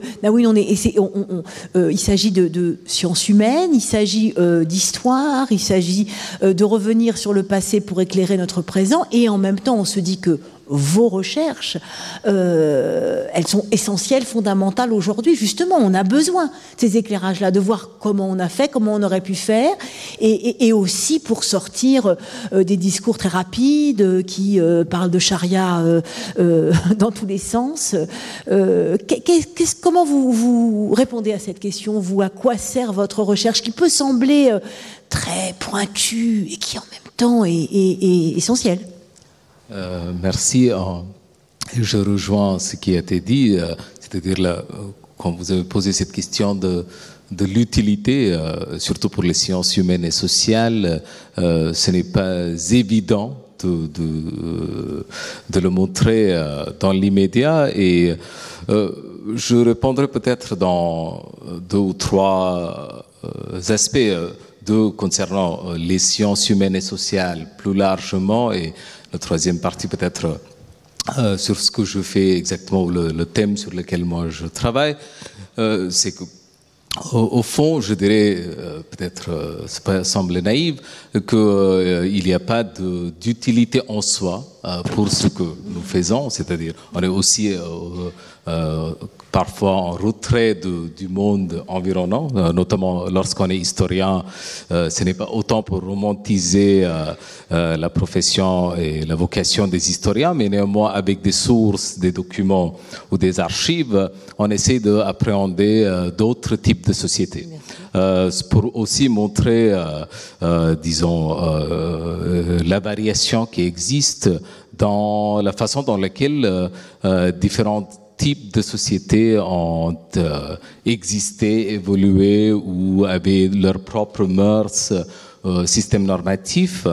Euh, il s'agit de, sciences humaines, il s'agit euh, d'histoire, il s'agit euh, de revenir sur le passé pour éclairer notre présent, et en même temps, on se dit que vos recherches, euh, elles sont essentielles, fondamentales aujourd'hui. Justement, on a besoin de ces éclairages-là, de voir comment on a fait, comment on aurait pu faire. et, aussi pour sortir des discours très rapides qui parlent de charia dans tous les sens. comment vous, répondez à cette question Vous, à quoi sert votre recherche qui peut sembler très pointue et qui en même temps est, essentielle? Merci. Je rejoins ce qui a été dit, c'est-à-dire quand vous avez posé cette question de, l'utilité, euh, surtout pour les sciences humaines et sociales, euh, ce n'est pas évident de, le montrer euh, dans l'immédiat. Et je répondrai peut-être dans deux ou trois aspects. Deux concernant les sciences humaines et sociales plus largement, et la troisième partie peut-être euh, sur ce que je fais exactement, le, thème sur lequel moi je travaille, euh, c'est que au, fond, je dirais, euh, peut-être, ça semble naïf, qu'il n'y a pas d'utilité en soi pour ce que nous faisons, c'est-à-dire, on est aussi parfois en retrait du monde environnant, euh, notamment lorsqu'on est historien. Euh, ce n'est pas autant pour romantiser euh, la profession et la vocation des historiens, mais néanmoins avec des sources, des documents ou des archives, on essaie d'appréhender d'autres types de sociétés. pour aussi montrer, disons, la variation qui existe dans la façon dans laquelle différentes types de sociétés ont euh, existé, évolué ou avaient leurs propres mœurs, euh, systèmes normatifs.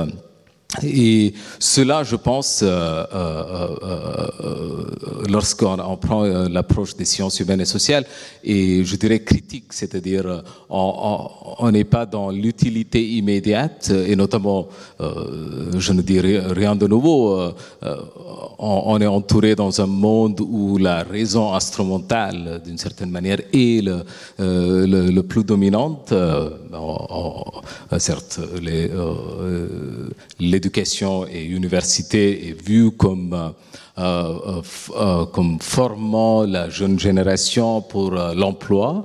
Et cela, je pense, euh, euh, euh, lorsqu'on prend l'approche des sciences humaines et sociales, et je dirais critique, c'est-à-dire on n'est pas dans l'utilité immédiate, et notamment, je ne dirais rien de nouveau, on, est entouré dans un monde où la raison instrumentale, d'une certaine manière, est le, plus dominante. certes, les l'éducation et l'université est vue comme, euh, euh, euh, comme formant la jeune génération pour l'emploi,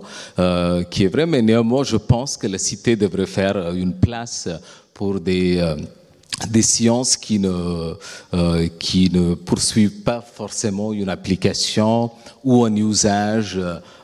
qui est vrai, mais néanmoins, je pense que la cité devrait faire une place pour des des sciences qui ne, euh, qui ne poursuivent pas forcément une application ou un usage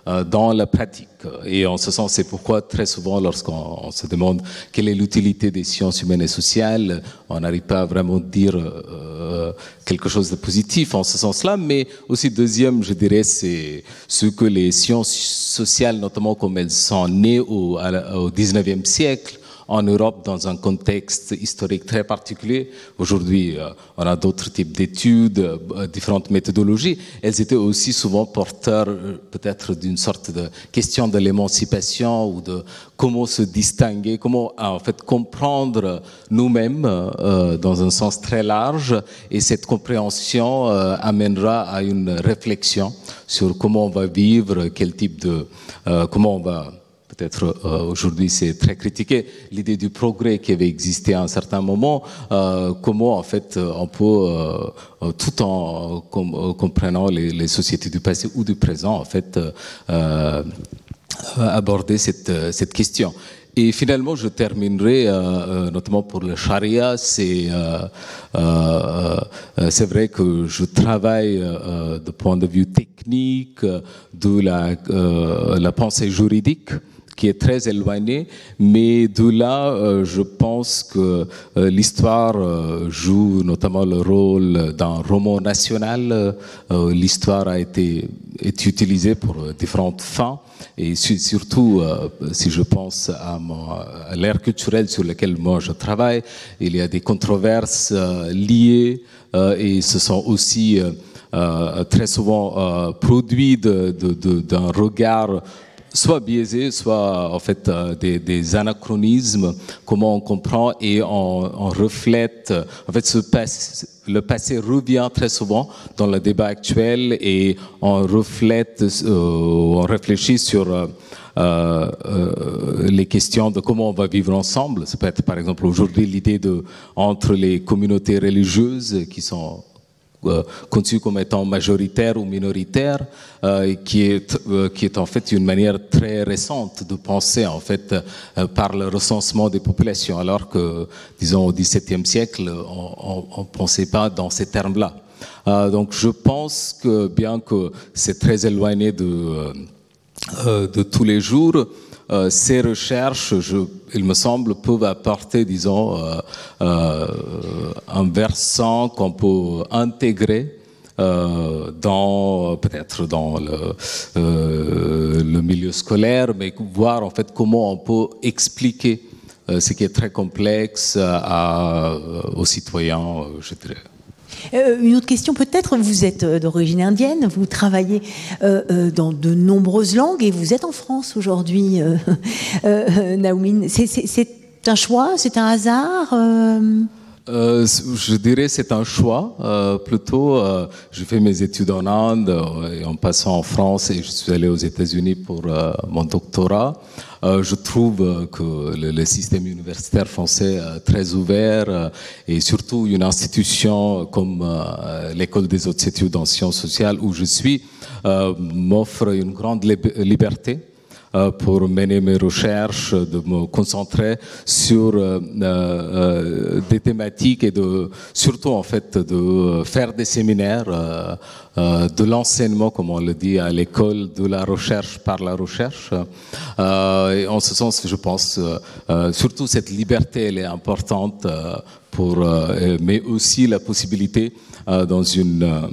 euh, dans la pratique. Et en ce sens, c'est pourquoi très souvent, lorsqu'on se demande quelle est l'utilité des sciences humaines et sociales, on n'arrive pas à vraiment dire euh, quelque chose de positif en ce sens-là. Mais aussi, deuxième, je dirais, c'est ce que les sciences sociales, notamment comme elles sont nées au, au 19e siècle, en Europe dans un contexte historique très particulier. Aujourd'hui, euh, on a d'autres types d'études, euh, différentes méthodologies. Elles étaient aussi souvent porteurs euh, peut-être d'une sorte de question de l'émancipation ou de comment se distinguer, comment en fait comprendre nous-mêmes dans un sens très large. Et cette compréhension amènera à une réflexion sur comment on va vivre, quel type de, comment on va euh, aujourd'hui c'est très critiqué, l'idée du progrès qui avait existé à un certain moment, euh, comment en fait on peut, euh, tout en comprenant les, sociétés du passé ou du présent, en fait, aborder cette, question. Et finalement, je terminerai, notamment pour le charia, c'est vrai que je travaille de point de vue technique de la pensée juridique qui est très éloigné, mais de là, euh, je pense que euh, l'histoire euh, joue notamment le rôle d'un roman national. l'histoire a été utilisée pour différentes fins, et surtout, si je pense à, l'ère culturelle sur laquelle moi je travaille, il y a des controverses liées, et ce sont aussi très souvent produits d'un de, regard soit biaisé, soit en fait euh, des, anachronismes, comment on comprend et on, reflète, en fait ce le passé revient très souvent dans le débat actuel et on reflète, euh, on réfléchit sur euh, les questions de comment on va vivre ensemble. Ça peut être par exemple aujourd'hui l'idée de entre les communautés religieuses qui sont euh, conçu comme étant majoritaire ou minoritaire, euh, qui, est, euh, qui est en fait une manière très récente de penser en fait par le recensement des populations, alors que, disons, au XVIIe siècle, on ne pensait pas dans ces termes-là. donc je pense que bien que c'est très éloigné de, de tous les jours, euh, ces recherches, il me semble, peuvent apporter, disons, euh, euh, un versant qu'on peut intégrer dans peut-être dans le, milieu scolaire, mais voir en fait comment on peut expliquer ce qui est très complexe aux citoyens, je. Euh, une autre question peut-être, vous êtes euh, d'origine indienne, vous travaillez euh, dans de nombreuses langues et vous êtes en France aujourd'hui, Naoumi. C'est un choix, c'est un hasard euh, je dirais c'est un choix. Euh, plutôt, euh, je fais mes études en Inde et en passant en France et je suis allé aux États-Unis pour mon doctorat. je trouve que le, système universitaire français très ouvert et surtout une institution comme l'école des hautes études en sciences sociales où je suis m'offre une grande liberté euh, pour mener mes recherches, de me concentrer sur euh, euh, des thématiques et de surtout en fait de faire des séminaires de l'enseignement, comme on le dit à l'école, de la recherche par la recherche. et en ce sens, je pense, surtout cette liberté, elle est importante pour, mais aussi la possibilité dans une euh,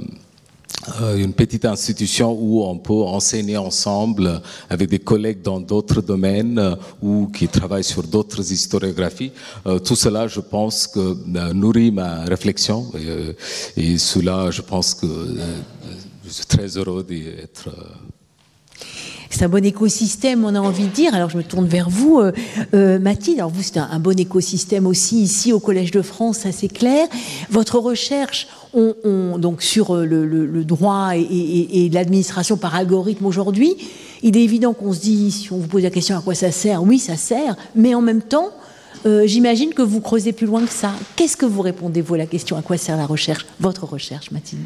une petite institution où on peut enseigner ensemble avec des collègues dans d'autres domaines euh, ou qui travaillent sur d'autres historiographies. Euh, tout cela, je pense, que nourrit ma réflexion et, cela, je pense que je suis très heureux d'être c'est un bon écosystème, on a envie de dire. Alors je me tourne vers vous, euh, euh, Mathilde. Alors vous, c'est un, bon écosystème aussi ici au Collège de France, ça c'est clair. Votre recherche on, donc sur euh, le, droit et, l'administration par algorithme aujourd'hui, il est évident qu'on se dit, si on vous pose la question à quoi ça sert, oui, ça sert, mais en même temps, j'imagine que vous creusez plus loin que ça. Qu'est-ce que vous répondez, vous, à la question à quoi sert la recherche, votre recherche, Mathilde?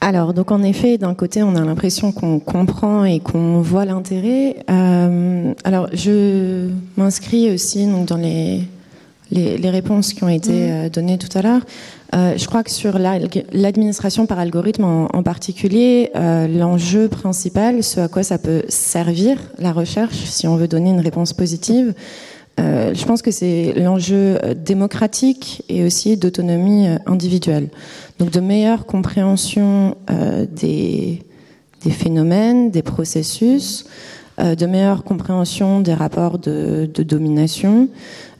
Alors, donc en effet, d'un côté, on a l'impression qu'on comprend et qu'on voit l'intérêt. Euh, alors, je m'inscris aussi donc, dans les, les, réponses qui ont été mmh. euh, données tout à l'heure. Euh, je crois que sur l'administration par algorithme en, particulier, l'enjeu principal, ce à quoi ça peut servir la recherche, si on veut donner une réponse positive, je pense que c'est l'enjeu démocratique et aussi d'autonomie individuelle. Donc de meilleure compréhension euh, des, phénomènes, des processus, euh, de meilleure compréhension des rapports de, domination,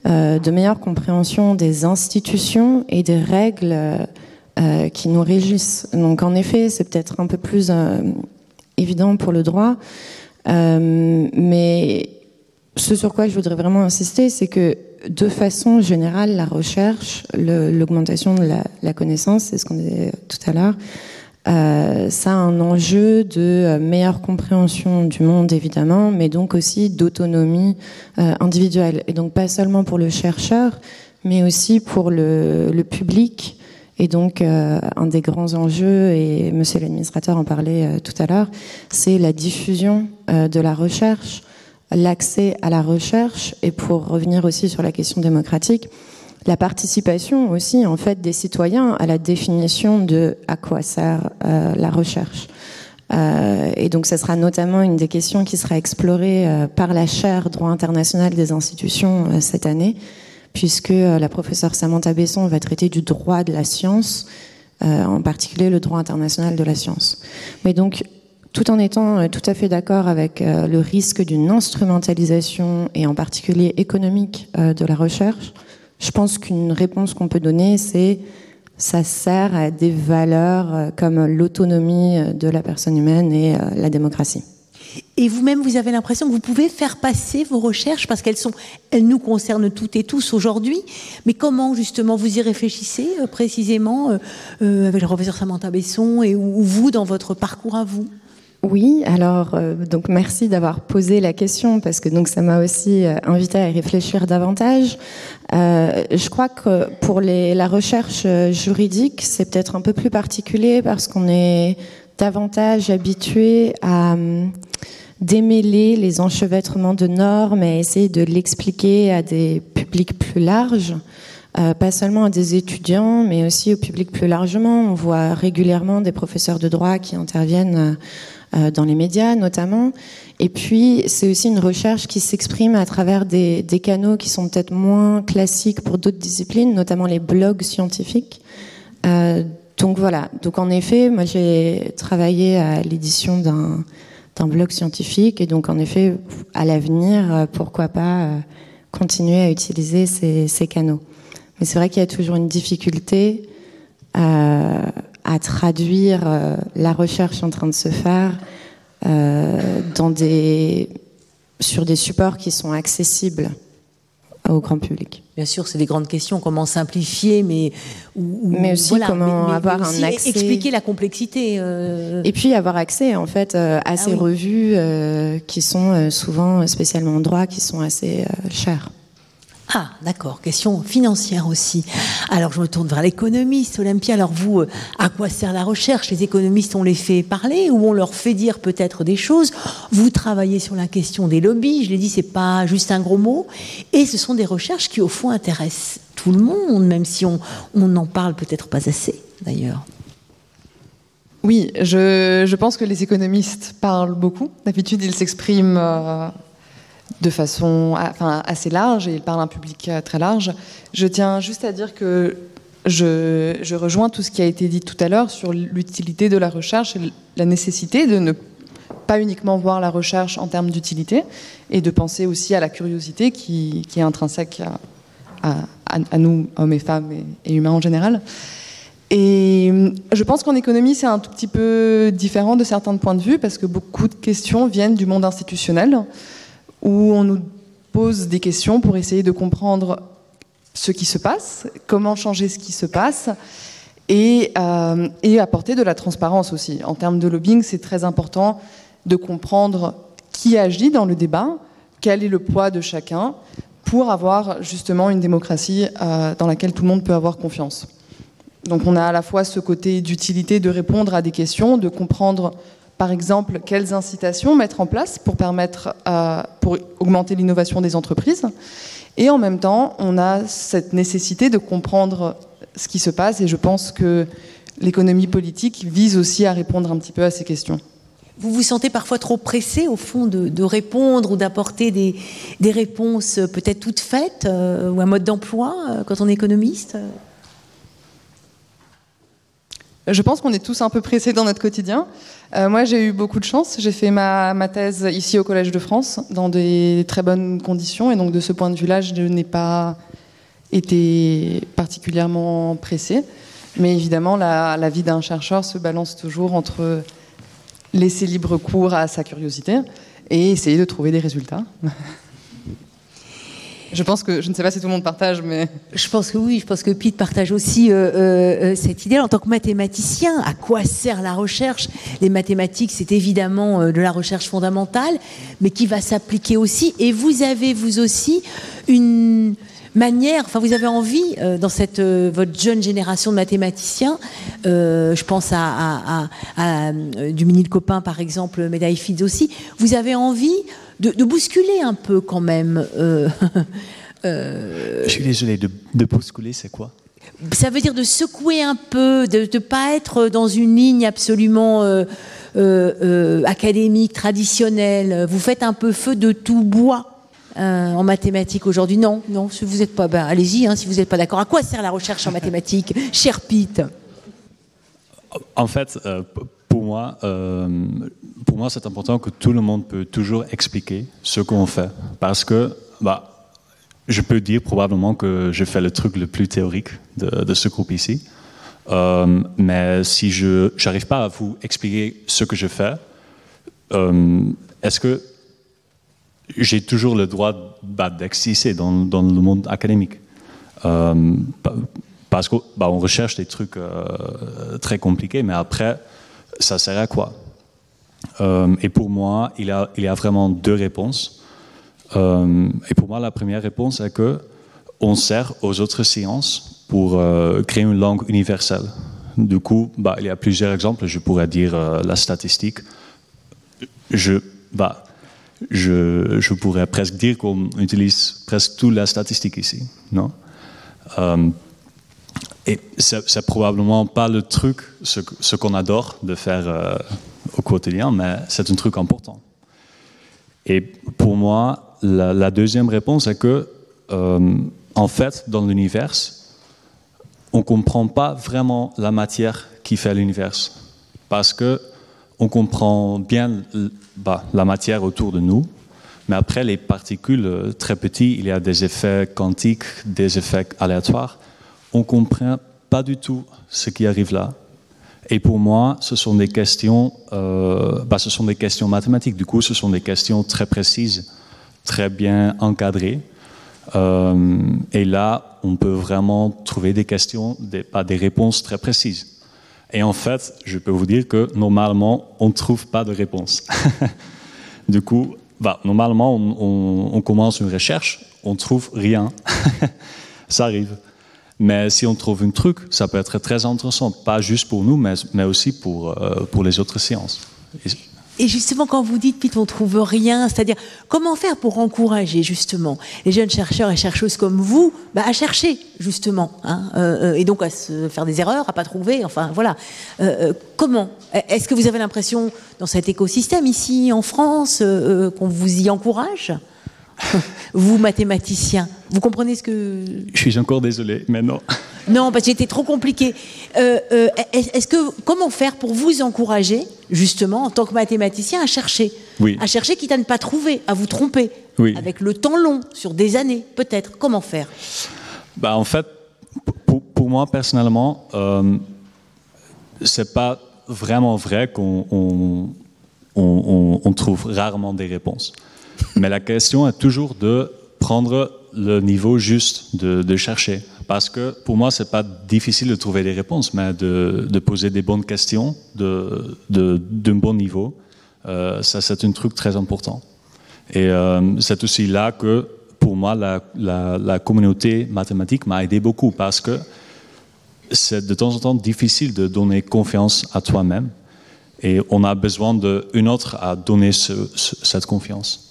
euh, de meilleure compréhension des institutions et des règles qui nous régissent. Donc en effet, c'est peut-être un peu plus évident pour le droit, mais ce sur quoi je voudrais vraiment insister, c'est que de façon générale, la recherche, l'augmentation de la, connaissance, c'est ce qu'on disait tout à l'heure, euh, ça a un enjeu de euh, meilleure compréhension du monde, évidemment, mais donc aussi d'autonomie euh, individuelle. Et donc pas seulement pour le chercheur, mais aussi pour le, le public. Et donc, un des grands enjeux, et monsieur l'administrateur en parlait tout à l'heure, c'est la diffusion de la recherche l'accès à la recherche et pour revenir aussi sur la question démocratique, la participation aussi en fait des citoyens à la définition de à quoi sert euh, la recherche. Euh, et donc, ce sera notamment une des questions qui sera explorée euh, par la chaire droit international des institutions cette année, puisque la professeure Samantha Besson va traiter du droit de la science, en particulier le droit international de la science. Mais donc, tout en étant euh, tout à fait d'accord avec euh, le risque d'une instrumentalisation et en particulier économique euh, de la recherche, je pense qu'une réponse qu'on peut donner, c'est ça sert à des valeurs comme l'autonomie de la personne humaine et la démocratie. Et vous-même, vous avez l'impression que vous pouvez faire passer vos recherches parce qu'elles sont, elles nous concernent toutes et tous aujourd'hui. Mais comment justement vous y réfléchissez précisément avec le professeur Samantha Besson et ou vous dans votre parcours à vous? Oui, alors euh, donc merci d'avoir posé la question parce que donc ça m'a aussi euh, invité à réfléchir davantage. Euh, je crois que pour la recherche juridique, c'est peut-être un peu plus particulier parce qu'on est davantage habitué à démêler les enchevêtrements de normes et essayer de l'expliquer à des publics plus larges. pas seulement à des étudiants, mais aussi au public plus largement. On voit régulièrement des professeurs de droit qui interviennent dans les médias notamment. Et puis, c'est aussi une recherche qui s'exprime à travers des, des, canaux qui sont peut-être moins classiques pour d'autres disciplines, notamment les blogs scientifiques. Euh, donc voilà. Donc en effet, moi j'ai travaillé à l'édition d'un d'un blog scientifique et donc en effet, à l'avenir, euh, pourquoi pas euh, continuer à utiliser ces, ces canaux. Mais c'est vrai qu'il y a toujours une difficulté. Euh, à traduire euh, la recherche en train de se faire euh, dans des, sur des supports qui sont accessibles au grand public. Bien sûr, c'est des grandes questions. Comment simplifier, mais mais aussi comment avoir un accès, expliquer la complexité. Euh. Et puis avoir accès en fait à ah ces revues qui sont souvent spécialement en droit, qui sont assez chères. Ah, d'accord. Question financière aussi. Alors, je me tourne vers l'économiste, Olympia. Alors, vous, euh, à quoi sert la recherche? Les économistes, on les fait parler ou on leur fait dire peut-être des choses? Vous travaillez sur la question des lobbies. Je l'ai dit, c'est pas juste un gros mot. Et ce sont des recherches qui, au fond, intéressent tout le monde, même si on n'en parle peut-être pas assez, d'ailleurs. Oui, je, pense que les économistes parlent beaucoup. D'habitude, ils s'expriment. Euh, de façon assez large et il parle un public euh, très large. Je tiens juste à dire que je, rejoins tout ce qui a été dit tout à l'heure sur l'utilité de la recherche et la nécessité de ne pas uniquement voir la recherche en termes d'utilité et de penser aussi à la curiosité qui, est intrinsèque à, nous, hommes et femmes et, et humains en général. Et je pense qu'en économie, c'est un tout petit peu différent de certains points de vue parce que beaucoup de questions viennent du monde institutionnel où on nous pose des questions pour essayer de comprendre ce qui se passe, comment changer ce qui se passe, et, euh, et apporter de la transparence aussi. En termes de lobbying, c'est très important de comprendre qui agit dans le débat, quel est le poids de chacun, pour avoir justement une démocratie euh, dans laquelle tout le monde peut avoir confiance. Donc on a à la fois ce côté d'utilité de répondre à des questions, de comprendre par exemple, quelles incitations mettre en place pour permettre, euh, pour augmenter l'innovation des entreprises. Et en même temps, on a cette nécessité de comprendre ce qui se passe. Et je pense que l'économie politique vise aussi à répondre un petit peu à ces questions. Vous vous sentez parfois trop pressé, au fond, de, répondre ou d'apporter des, réponses peut-être toutes faites, euh, ou un mode d'emploi euh, quand on est économiste? Je pense qu'on est tous un peu pressés dans notre quotidien. Euh, moi, j'ai eu beaucoup de chance. J'ai fait ma, thèse ici au Collège de France, dans des très bonnes conditions. Et donc, de ce point de vue-là, je n'ai pas été particulièrement pressée. Mais évidemment, la, la vie d'un chercheur se balance toujours entre laisser libre cours à sa curiosité et essayer de trouver des résultats. Je pense que, je ne sais pas si tout le monde partage, mais... Je pense que oui, je pense que Pete partage aussi euh, euh, euh, cette idée. En tant que mathématicien, à quoi sert la recherche? Les mathématiques, c'est évidemment de la recherche fondamentale, mais qui va s'appliquer aussi. Et vous avez, vous aussi, une manière, enfin vous avez envie dans cette votre jeune génération de mathématiciens, je pense à, à, Minil Copain par exemple, médaille Fides aussi, vous avez envie de, bousculer un peu quand même. Euh, euh, Je suis désolé, de, de bousculer, c'est quoi? ça veut dire de secouer un peu, de ne pas être dans une ligne absolument euh, académique, traditionnelle. Vous faites un peu feu de tout bois en mathématiques aujourd'hui. Non, non, si vous n'êtes pas, ben, allez-y, hein, si vous n'êtes pas d'accord. À quoi sert la recherche en mathématiques, cher Pete? En fait, pour moi, euh, pour moi, c'est important que tout le monde peut toujours expliquer ce qu'on fait, parce que, bah, je peux dire probablement que je fais le truc le plus théorique de, ce groupe ici, euh, mais si je n'arrive pas à vous expliquer ce que je fais, euh, est-ce que j'ai toujours le droit bah, d'exister dans, le monde académique? Parce qu'on bah, recherche des trucs très compliqués, mais après ça sert à quoi? Et pour moi, il, y a vraiment deux réponses. et pour moi, la première réponse est que on sert aux autres sciences pour créer une langue universelle. Du coup, bah, il y a plusieurs exemples. Je pourrais dire la statistique. Je, bah, je, je, pourrais presque dire qu'on utilise presque toute la statistique ici, non? Euh, Et c'est probablement pas le truc, ce, qu'on adore de faire euh, au quotidien, mais c'est un truc important. Et pour moi, la, la deuxième réponse est que, euh, en fait, dans l'univers, on ne comprend pas vraiment la matière qui fait l'univers. Parce que on comprend bien bah, la matière autour de nous, mais après les particules euh, très petites, il y a des effets quantiques, des effets aléatoires. On ne comprend pas du tout ce qui arrive là. Et pour moi, ce sont des questions, euh, bah, ce sont des questions mathématiques. Du coup, ce sont des questions très précises, très bien encadrées. Euh, et là, on peut vraiment trouver des questions, des, pas des réponses très précises. Et en fait, je peux vous dire que normalement, on ne trouve pas de réponse. du coup, bah, normalement, on, commence une recherche, on ne trouve rien. ça arrive. Mais si on trouve un truc, ça peut être très intéressant, pas juste pour nous, mais, aussi pour, euh, pour les autres sciences. Et justement, quand vous dites puis on trouve rien, c'est-à-dire comment faire pour encourager justement les jeunes chercheurs et chercheuses comme vous bah, à chercher justement, hein, euh, euh, et donc à se faire des erreurs, à pas trouver, enfin voilà. Comment Est-ce que vous avez l'impression dans cet écosystème ici en France qu'on vous y encourage? vous, mathématicien, vous comprenez ce que... Je suis encore désolé, mais non. Non, parce que c'était trop compliqué. Euh, euh, est-ce que comment faire pour vous encourager, justement, en tant que mathématicien, à chercher, oui. à chercher quitte à ne pas trouver, à vous tromper, oui. avec le temps long, sur des années, peut-être. Comment faire? Bah, en fait, pour, moi personnellement, euh, c'est pas vraiment vrai qu'on on, trouve rarement des réponses. Mais la question est toujours de prendre le niveau juste de, chercher. Parce que pour moi, c'est pas difficile de trouver des réponses, mais de, poser des bonnes questions d'un bon niveau, euh, ça c'est un truc très important. Et euh, c'est aussi là que pour moi, la, la communauté mathématique m'a aidé beaucoup parce que c'est de temps en temps difficile de donner confiance à toi-même et on a besoin d'une autre à donner cette confiance.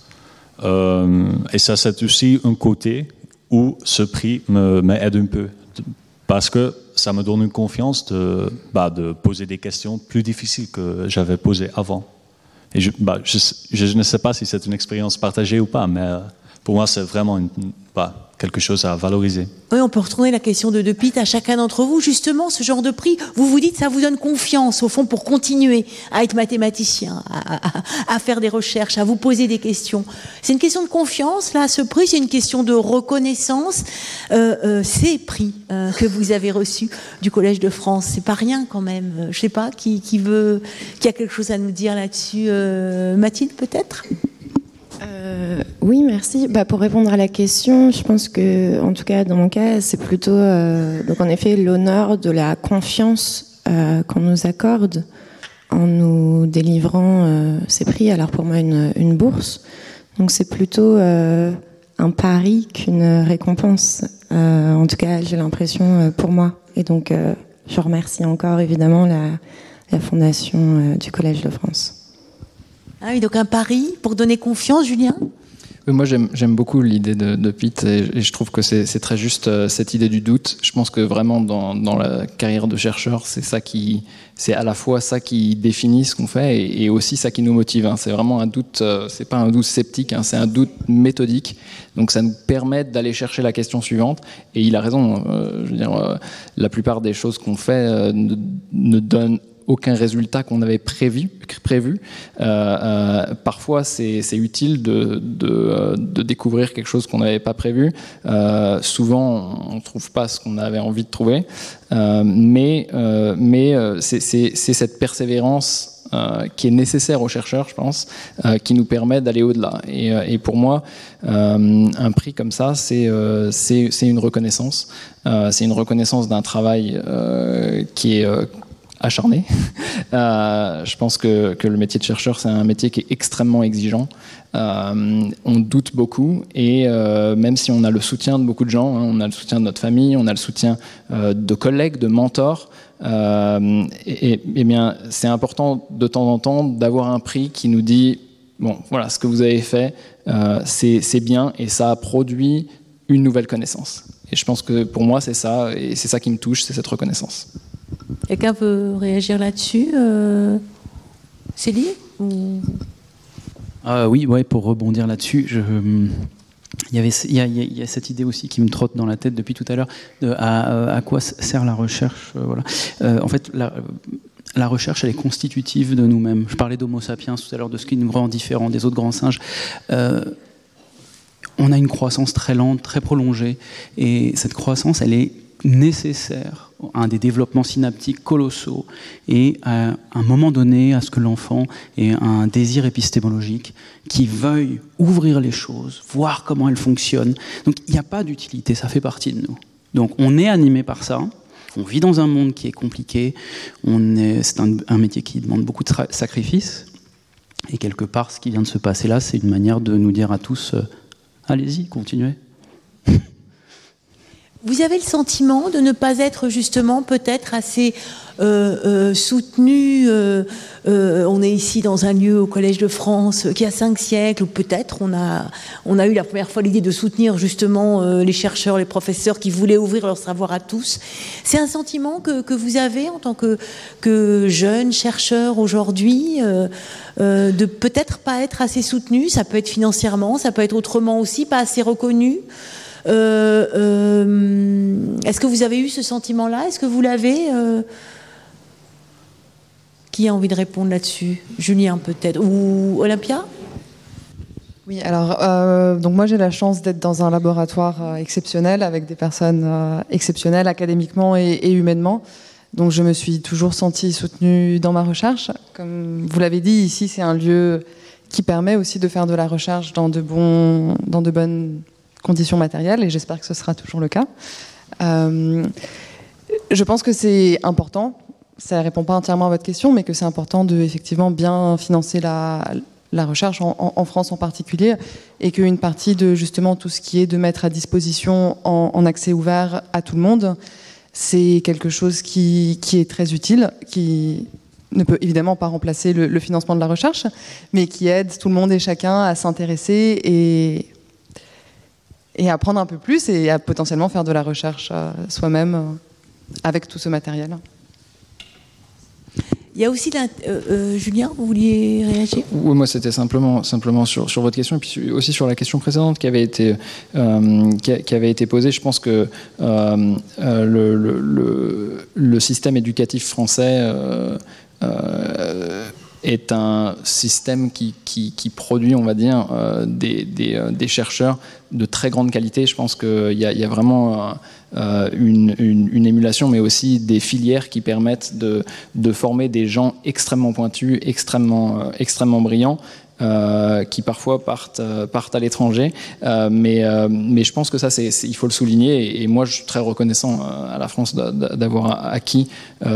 Euh, et ça, c'est aussi un côté où ce prix m'aide un peu. Parce que ça me donne une confiance de, bah, de poser des questions plus difficiles que j'avais posées avant. Et je, bah, ne sais pas si c'est une expérience partagée ou pas, mais euh, pour moi, c'est vraiment une, bah, quelque chose à valoriser. Oui, on peut retourner la question de, de Pete à chacun d'entre vous. Justement, ce genre de prix, vous vous dites, ça vous donne confiance, au fond, pour continuer à être mathématicien, à, faire des recherches, à vous poser des questions. C'est une question de confiance, là, ce prix, c'est une question de reconnaissance. Euh, euh, ces prix euh, que vous avez reçus du Collège de France, c'est pas rien quand même. Je sais pas, qui, qui veut, qui a quelque chose à nous dire là-dessus Mathilde, peut-être? Euh, oui, merci. Bah, pour répondre à la question, je pense que, en tout cas, dans mon cas, c'est plutôt, euh, donc en effet, l'honneur de la confiance euh, qu'on nous accorde en nous délivrant ces prix. Alors pour moi, une, une bourse. Donc c'est plutôt un pari qu'une récompense. en tout cas, j'ai l'impression pour moi. Et donc, je remercie encore évidemment la, la fondation du Collège de France. Donc un pari pour donner confiance, Julien? Moi, j'aime beaucoup l'idée de, Pete et, je trouve que c'est très juste euh, cette idée du doute. Je pense que vraiment dans, la carrière de chercheur, c'est ça qui, c'est à la fois ça qui définit ce qu'on fait et, aussi ça qui nous motive. Hein. C'est vraiment un doute, euh, c'est pas un doute sceptique, hein, c'est un doute méthodique. Donc ça nous permet d'aller chercher la question suivante. Et il a raison. Euh, je veux dire, la plupart des choses qu'on fait ne donnent aucun résultat qu'on avait prévu. prévu. Euh, euh, parfois, c'est utile de, de, découvrir quelque chose qu'on n'avait pas prévu. Euh, souvent, on ne trouve pas ce qu'on avait envie de trouver. mais c'est cette persévérance qui est nécessaire aux chercheurs, je pense, qui nous permet d'aller au-delà. Et, pour moi, un prix comme ça, c'est une reconnaissance. c'est une reconnaissance d'un travail qui est acharné. je pense que, le métier de chercheur, c'est un métier qui est extrêmement exigeant. on doute beaucoup et même si on a le soutien de beaucoup de gens, hein, on a le soutien de notre famille, on a le soutien de collègues, de mentors, et, c'est important de temps en temps d'avoir un prix qui nous dit bon, voilà, ce que vous avez fait, euh, c'est bien et ça a produit une nouvelle connaissance. Et je pense que pour moi, c'est ça, et c'est ça qui me touche, c'est cette reconnaissance. Quelqu'un veut réagir là-dessus euh, Céline ah Oui, ouais, pour rebondir là-dessus, je. Il y, avait, il, y a, cette idée aussi qui me trotte dans la tête depuis tout à l'heure de à, à, quoi sert la recherche. Euh, en fait, la, recherche, elle est constitutive de nous-mêmes. Je parlais d'Homo sapiens tout à l'heure, de ce qui nous rend différents des autres grands singes. Euh, on a une croissance très lente, très prolongée, et cette croissance, elle est nécessaire un des développements synaptiques colossaux et à un moment donné à ce que l'enfant ait un désir épistémologique qui veuille ouvrir les choses, voir comment elles fonctionnent. Donc il n'y a pas d'utilité, ça fait partie de nous. Donc on est animé par ça, on vit dans un monde qui est compliqué, c'est un, métier qui demande beaucoup de sacrifices, et quelque part, ce qui vient de se passer là, c'est une manière de nous dire à tous, euh, allez-y, continuez. Vous avez le sentiment de ne pas être justement peut-être assez euh, euh, soutenu. Euh, on est ici dans un lieu au Collège de France qui a cinq siècles, ou peut-être on a, on a eu la première fois l'idée de soutenir justement les chercheurs, les professeurs qui voulaient ouvrir leur savoir à tous. C'est un sentiment que, que, vous avez en tant que, que jeune chercheur aujourd'hui, de peut-être pas être assez soutenu. Ça peut être financièrement, ça peut être autrement aussi, pas assez reconnu? Est-ce que vous avez eu ce sentiment-là? Est-ce que vous l'avez qui a envie de répondre là-dessus? Julien peut-être. Ou Olympia? Oui, alors euh, donc moi j'ai la chance d'être dans un laboratoire euh, exceptionnel avec des personnes euh, exceptionnelles académiquement et, humainement. Donc je me suis toujours sentie soutenue dans ma recherche. Comme vous l'avez dit, ici c'est un lieu qui permet aussi de faire de la recherche dans de, dans de bonnes conditions matérielles et j'espère que ce sera toujours le cas. je pense que c'est important ça ne répond pas entièrement à votre question, mais que c'est important de effectivement bien financer la, recherche en, France en particulier, et qu'une partie de justement tout ce qui est de mettre à disposition en, accès ouvert à tout le monde, c'est quelque chose qui, est très utile, qui ne peut évidemment pas remplacer le, financement de la recherche, mais qui aide tout le monde et chacun à s'intéresser et, et à apprendre un peu plus et à potentiellement faire de la recherche euh, soi-même euh, avec tout ce matériel. Il y a aussi, euh, euh, Julien, vous vouliez réagir? Oui, moi c'était simplement, simplement sur, sur, votre question et puis aussi sur la question précédente qui avait été, euh, qui, avait été posée. Je pense que le, le, le, système éducatif français est un système qui, qui, produit, on va dire, des, des, des, chercheurs de très grande qualité. Je pense qu'il y, y, a vraiment euh, une, émulation, mais aussi des filières qui permettent de, former des gens extrêmement pointus, extrêmement, euh, extrêmement brillants. Euh, qui parfois partent, partent à l'étranger. mais, mais je pense que ça, c'est, il faut le souligner. Et, moi, je suis très reconnaissant à la France d'avoir acquis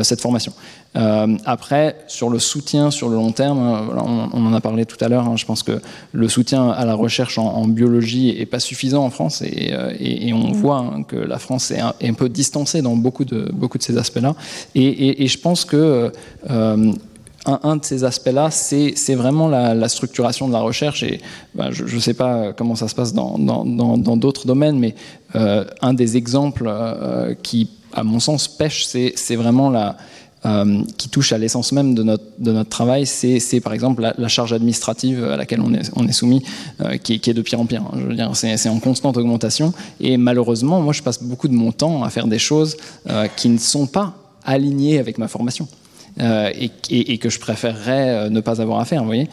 cette formation. Euh, après, sur le soutien sur le long terme, hein, on, en a parlé tout à l'heure, hein, je pense que le soutien à la recherche en, biologie n'est pas suffisant en France et, euh, on mm. voit hein, que la France est un, peu distancée dans beaucoup de, beaucoup de ces aspects-là. Et, je pense que euh, un, de ces aspects-là, c'est vraiment la, structuration de la recherche. Et ben, je ne sais pas comment ça se passe dans d'autres domaines, mais un des exemples qui, à mon sens, pêche, c'est vraiment la euh, qui touche à l'essence même de notre, travail, c'est par exemple la, charge administrative à laquelle on est, soumis, euh, qui, est de pire en pire. Hein. C'est en constante augmentation. Et malheureusement, moi, je passe beaucoup de mon temps à faire des choses euh, qui ne sont pas alignées avec ma formation. Et, et, que je préférerais ne pas avoir à faire, vous voyez,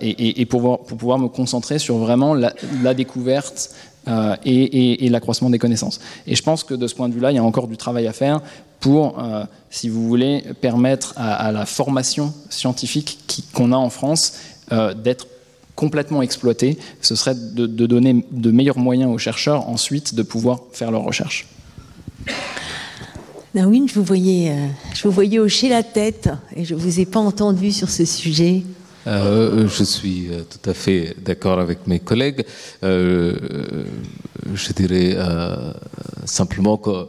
et, et pour, pouvoir, me concentrer sur vraiment la, découverte, euh, et, l'accroissement des connaissances. Et je pense que de ce point de vue-là, il y a encore du travail à faire pour, euh, si vous voulez, permettre à, la formation scientifique qu'on a en France euh, d'être complètement exploitée. Ce serait de, donner de meilleurs moyens aux chercheurs ensuite de pouvoir faire leurs recherches. Darwin, je vous voyais, euh, je vous voyais hocher la tête et je ne vous ai pas entendu sur ce sujet. Euh, je suis euh, tout à fait d'accord avec mes collègues. Euh, je dirais simplement que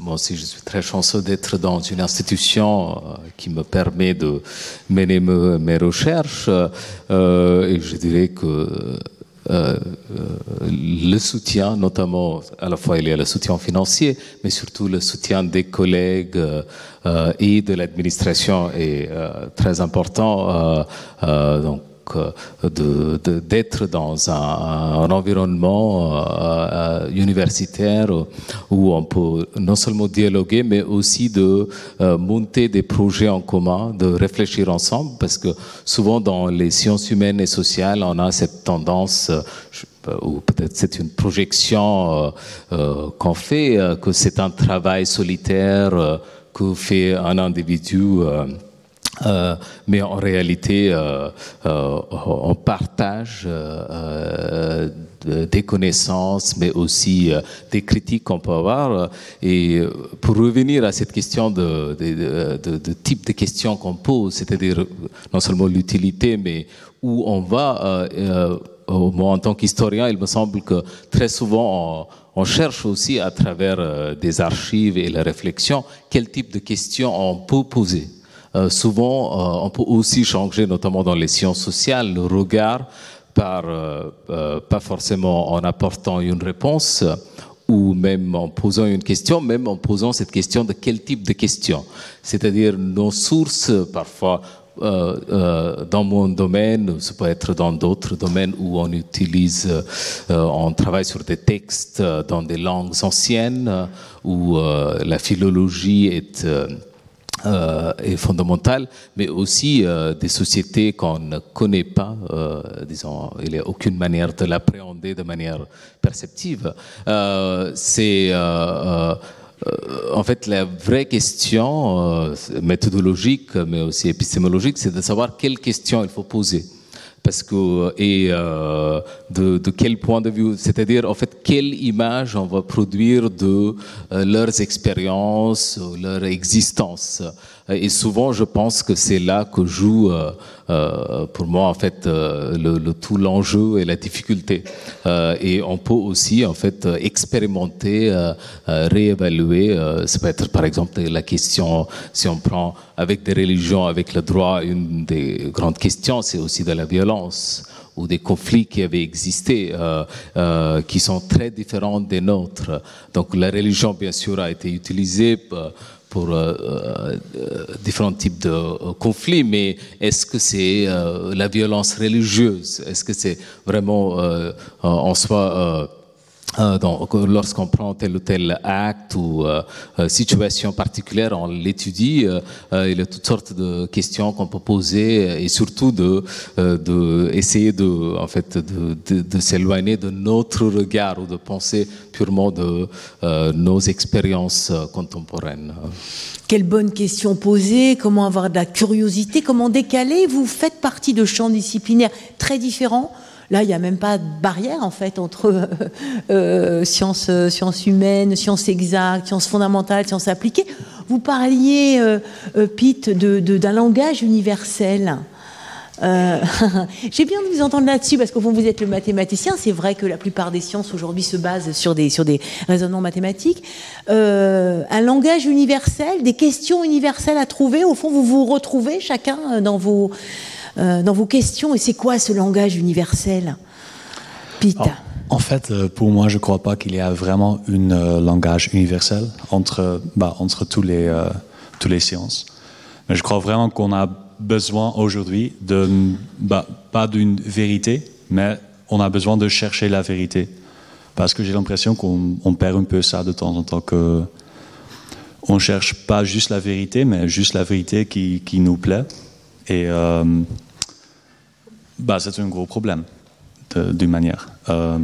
moi aussi je suis très chanceux d'être dans une institution qui me permet de mener mes recherches et je dirais que euh, euh, le soutien, notamment à la fois il y a le soutien financier, mais surtout le soutien des collègues euh, et de l'administration est très important. donc d'être dans un, environnement euh, universitaire où on peut non seulement dialoguer, mais aussi de monter des projets en commun, de réfléchir ensemble, parce que souvent dans les sciences humaines et sociales, on a cette tendance, ou peut-être c'est une projection qu'on fait, que c'est un travail solitaire que fait un individu. Euh, mais en réalité, euh, euh, on partage des connaissances, mais aussi des critiques qu'on peut avoir. Et pour revenir à cette question de, type de questions qu'on pose, c'est-à-dire non seulement l'utilité, mais où on va, moi en tant qu'historien, il me semble que très souvent on, on cherche aussi à travers des archives et la réflexion quel type de questions on peut poser. Euh, souvent, euh, on peut aussi changer, notamment dans les sciences sociales, le regard par, euh, pas forcément en apportant une réponse ou même en posant une question, même en posant cette question de quel type de question. C'est-à-dire nos sources, parfois, dans mon domaine, ça peut être dans d'autres domaines où on utilise, on travaille sur des textes dans des langues anciennes, où la philologie est euh, est fondamentale, mais aussi euh, des sociétés qu'on ne connaît pas, euh, disons, il n'y a aucune manière de l'appréhender de manière perceptive. c'est en fait, la vraie question méthodologique, mais aussi épistémologique, c'est de savoir quelles questions il faut poser parce que et euh, de, de, quel point de vue, c'est-à-dire en fait quelle image on va produire de euh, leurs expériences, leur existence? Et souvent, je pense que c'est là que joue, euh, euh pour moi, en fait, euh, le, tout l'enjeu et la difficulté. Et on peut aussi, en fait, expérimenter, réévaluer. ça peut être, par exemple, la question, si on prend avec des religions, avec le droit, une des grandes questions, c'est aussi de la violence ou des conflits qui avaient existé, qui sont très différents des nôtres. Donc la religion, bien sûr, a été utilisée pour euh, euh, différents types de euh, conflits, mais est-ce que c'est la violence religieuse? Est-ce que c'est vraiment en soi euh, lorsqu'on prend tel ou tel acte ou euh, euh, situation particulière, on l'étudie. il y a toutes sortes de questions qu'on peut poser et surtout de, de de, en fait, de, de, s'éloigner de notre regard ou de penser purement de nos expériences contemporaines. Quelle bonne question posée, comment avoir de la curiosité, comment décaler. Vous faites partie de champs disciplinaires très différents Là, il n'y a même pas de barrière en fait entre euh, euh, sciences, euh, sciences humaines, sciences exactes, sciences fondamentales, sciences appliquées. Vous parliez, Pete, d'un de, langage universel. J'ai bien de vous entendre là-dessus parce qu'au fond vous êtes le mathématicien. C'est vrai que la plupart des sciences aujourd'hui se basent sur des, sur des raisonnements mathématiques. un langage universel, des questions universelles à trouver. Au fond, vous vous retrouvez chacun dans vos, dans vos questions. Et c'est quoi ce langage universel Pete en fait, euh, pour moi, je ne crois pas qu'il y a vraiment un euh, langage universel entre, bah, entre tous les, toutes les sciences. Mais je crois vraiment qu'on a besoin aujourd'hui de, bah, pas d'une vérité, mais on a besoin de chercher la vérité. Parce que j'ai l'impression qu'on perd un peu ça de temps en temps, que on cherche pas juste la vérité, mais juste la vérité qui, qui nous plaît. Et euh, bah, c'est un gros problème, d'une manière. Euh,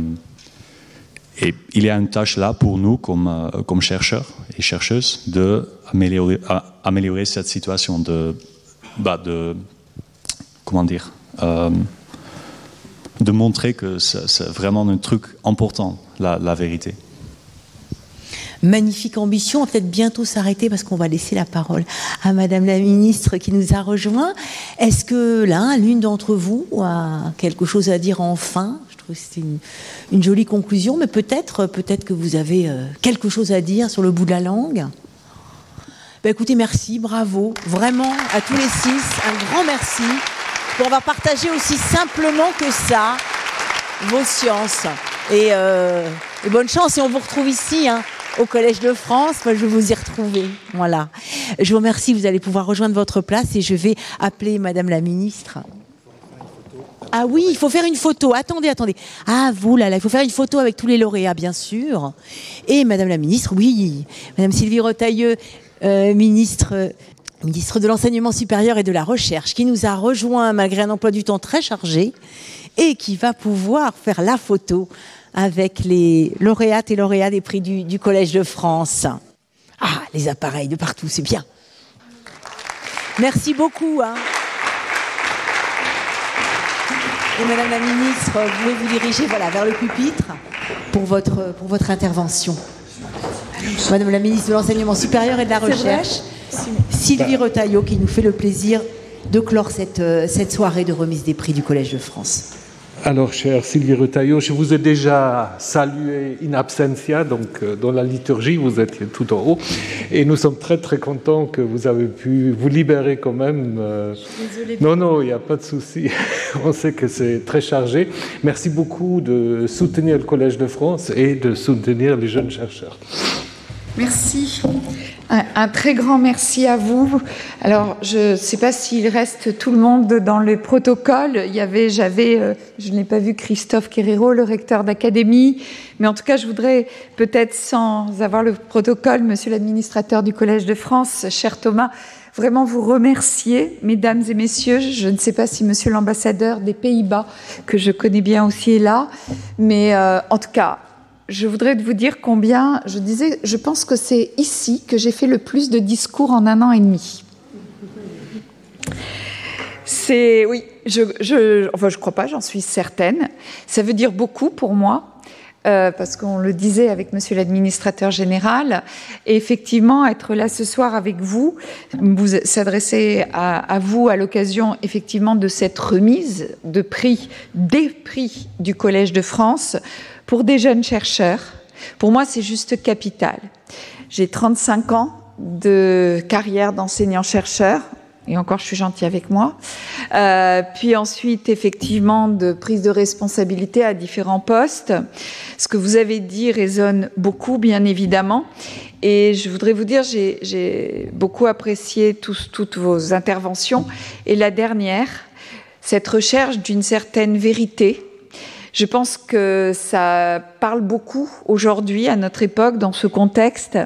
et il y a une tâche là pour nous, comme, euh, comme chercheurs et chercheuses, d'améliorer améliorer cette situation, de, bah, de comment dire, de montrer que c'est vraiment un truc important, la, la vérité. Magnifique ambition. On va peut-être bientôt s'arrêter parce qu'on va laisser la parole à Madame la Ministre qui nous a rejoint. Est-ce que l'un, l'une d'entre vous a quelque chose à dire enfin? Je trouve que c'était une, jolie conclusion, mais peut-être peut-être que vous avez euh, quelque chose à dire sur le bout de la langue. Ben écoutez, merci, bravo, vraiment à tous les six, un grand merci pour avoir partagé aussi simplement que ça vos sciences. Et, euh, bonne chance, et on vous retrouve ici. Hein au Collège de France. Je vais vous y retrouver. Voilà. Je vous remercie. Vous allez pouvoir rejoindre votre place et je vais appeler Madame la ministre. Ah oui, il faut faire une photo. Attendez, attendez. Ah, vous, là, là, il faut faire une photo avec tous les lauréats, bien sûr. Et Madame la ministre, oui. Madame Sylvie Rotailleux, euh, ministre, ministre de l'Enseignement supérieur et de la Recherche, qui nous a rejoint malgré un emploi du temps très chargé et qui va pouvoir faire la photo avec les lauréates et lauréats des prix du, Collège de France. Ah, les appareils de partout, c'est bien. Merci beaucoup. Hein. Et Madame la Ministre, vous pouvez vous diriger voilà, vers le pupitre pour votre, pour votre intervention. Madame la Ministre de l'Enseignement supérieur et de la Recherche, Sylvie Retailleau, qui nous fait le plaisir de clore cette, euh, cette soirée de remise des prix du Collège de France. Alors, cher Sylvie Retailleau, je vous ai déjà salué in absentia, donc euh, dans la liturgie, vous étiez tout en haut, et nous sommes très très contents que vous avez pu vous libérer quand même. Euh. Non, non, il n'y a pas de souci. On sait que c'est très chargé. Merci beaucoup de soutenir le Collège de France et de soutenir les jeunes chercheurs. Merci. Un, très grand merci à vous. Alors, je ne sais pas s'il reste tout le monde dans le protocole. Il y avait, j'avais, euh, je n'ai pas vu Christophe Querero, le recteur d'académie, mais en tout cas, je voudrais peut-être, sans avoir le protocole, Monsieur l'administrateur du Collège de France, cher Thomas, vraiment vous remercier, mesdames et messieurs. Je ne sais pas si Monsieur l'ambassadeur des Pays-Bas, que je connais bien aussi, est là, mais euh, en tout cas, je voudrais vous dire combien, je disais, je pense que c'est ici que j'ai fait le plus de discours en un an et demi. C'est, oui, je, je, enfin, je crois pas, j'en suis certaine. Ça veut dire beaucoup pour moi. Euh, parce qu'on le disait avec Monsieur l'administrateur général, et effectivement être là ce soir avec vous, vous s'adresser à, à, vous à l'occasion effectivement de cette remise de prix, des prix du Collège de France, pour des jeunes chercheurs, pour moi, c'est juste capital. J'ai 35 ans de carrière d'enseignant-chercheur, et encore je suis gentille avec moi. Euh, puis ensuite, effectivement, de prise de responsabilité à différents postes. Ce que vous avez dit résonne beaucoup, bien évidemment. Et je voudrais vous dire, j'ai beaucoup apprécié toutes vos interventions. Et la dernière, cette recherche d'une certaine vérité je pense que ça parle beaucoup aujourd'hui à notre époque dans ce contexte.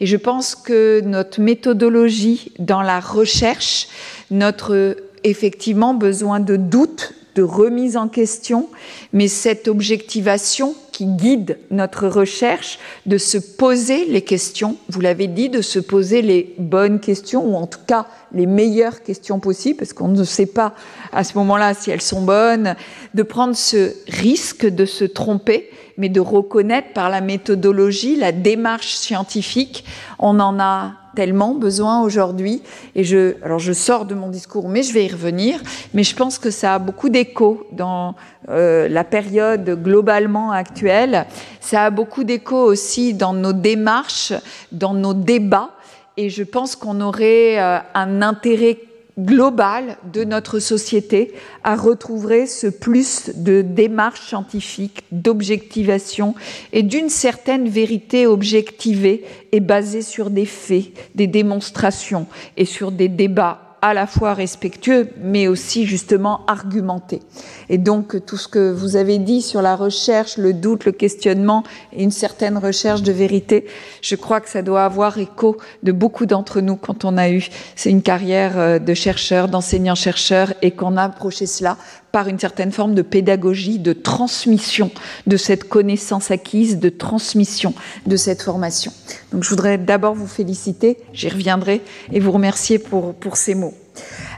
Et je pense que notre méthodologie dans la recherche, notre effectivement besoin de doute, de remise en question, mais cette objectivation qui guide notre recherche, de se poser les questions, vous l'avez dit, de se poser les bonnes questions, ou en tout cas les meilleures questions possibles, parce qu'on ne sait pas à ce moment-là si elles sont bonnes, de prendre ce risque de se tromper, mais de reconnaître par la méthodologie, la démarche scientifique, on en a tellement besoin aujourd'hui. Et je, alors je sors de mon discours, mais je vais y revenir. Mais je pense que ça a beaucoup d'écho dans euh, la période globalement actuelle. Ça a beaucoup d'écho aussi dans nos démarches, dans nos débats. Et je pense qu'on aurait euh, un intérêt global de notre société à retrouver ce plus de démarche scientifique, d'objectivation et d'une certaine vérité objectivée et basée sur des faits, des démonstrations et sur des débats à la fois respectueux, mais aussi justement argumenté. Et donc tout ce que vous avez dit sur la recherche, le doute, le questionnement et une certaine recherche de vérité, je crois que ça doit avoir écho de beaucoup d'entre nous quand on a eu c'est une carrière euh, de chercheur, d'enseignant-chercheur et qu'on a approché cela par une certaine forme de pédagogie, de transmission de cette connaissance acquise, de transmission de cette formation. Donc je voudrais d'abord vous féliciter, j'y reviendrai, et vous remercier pour, pour ces mots.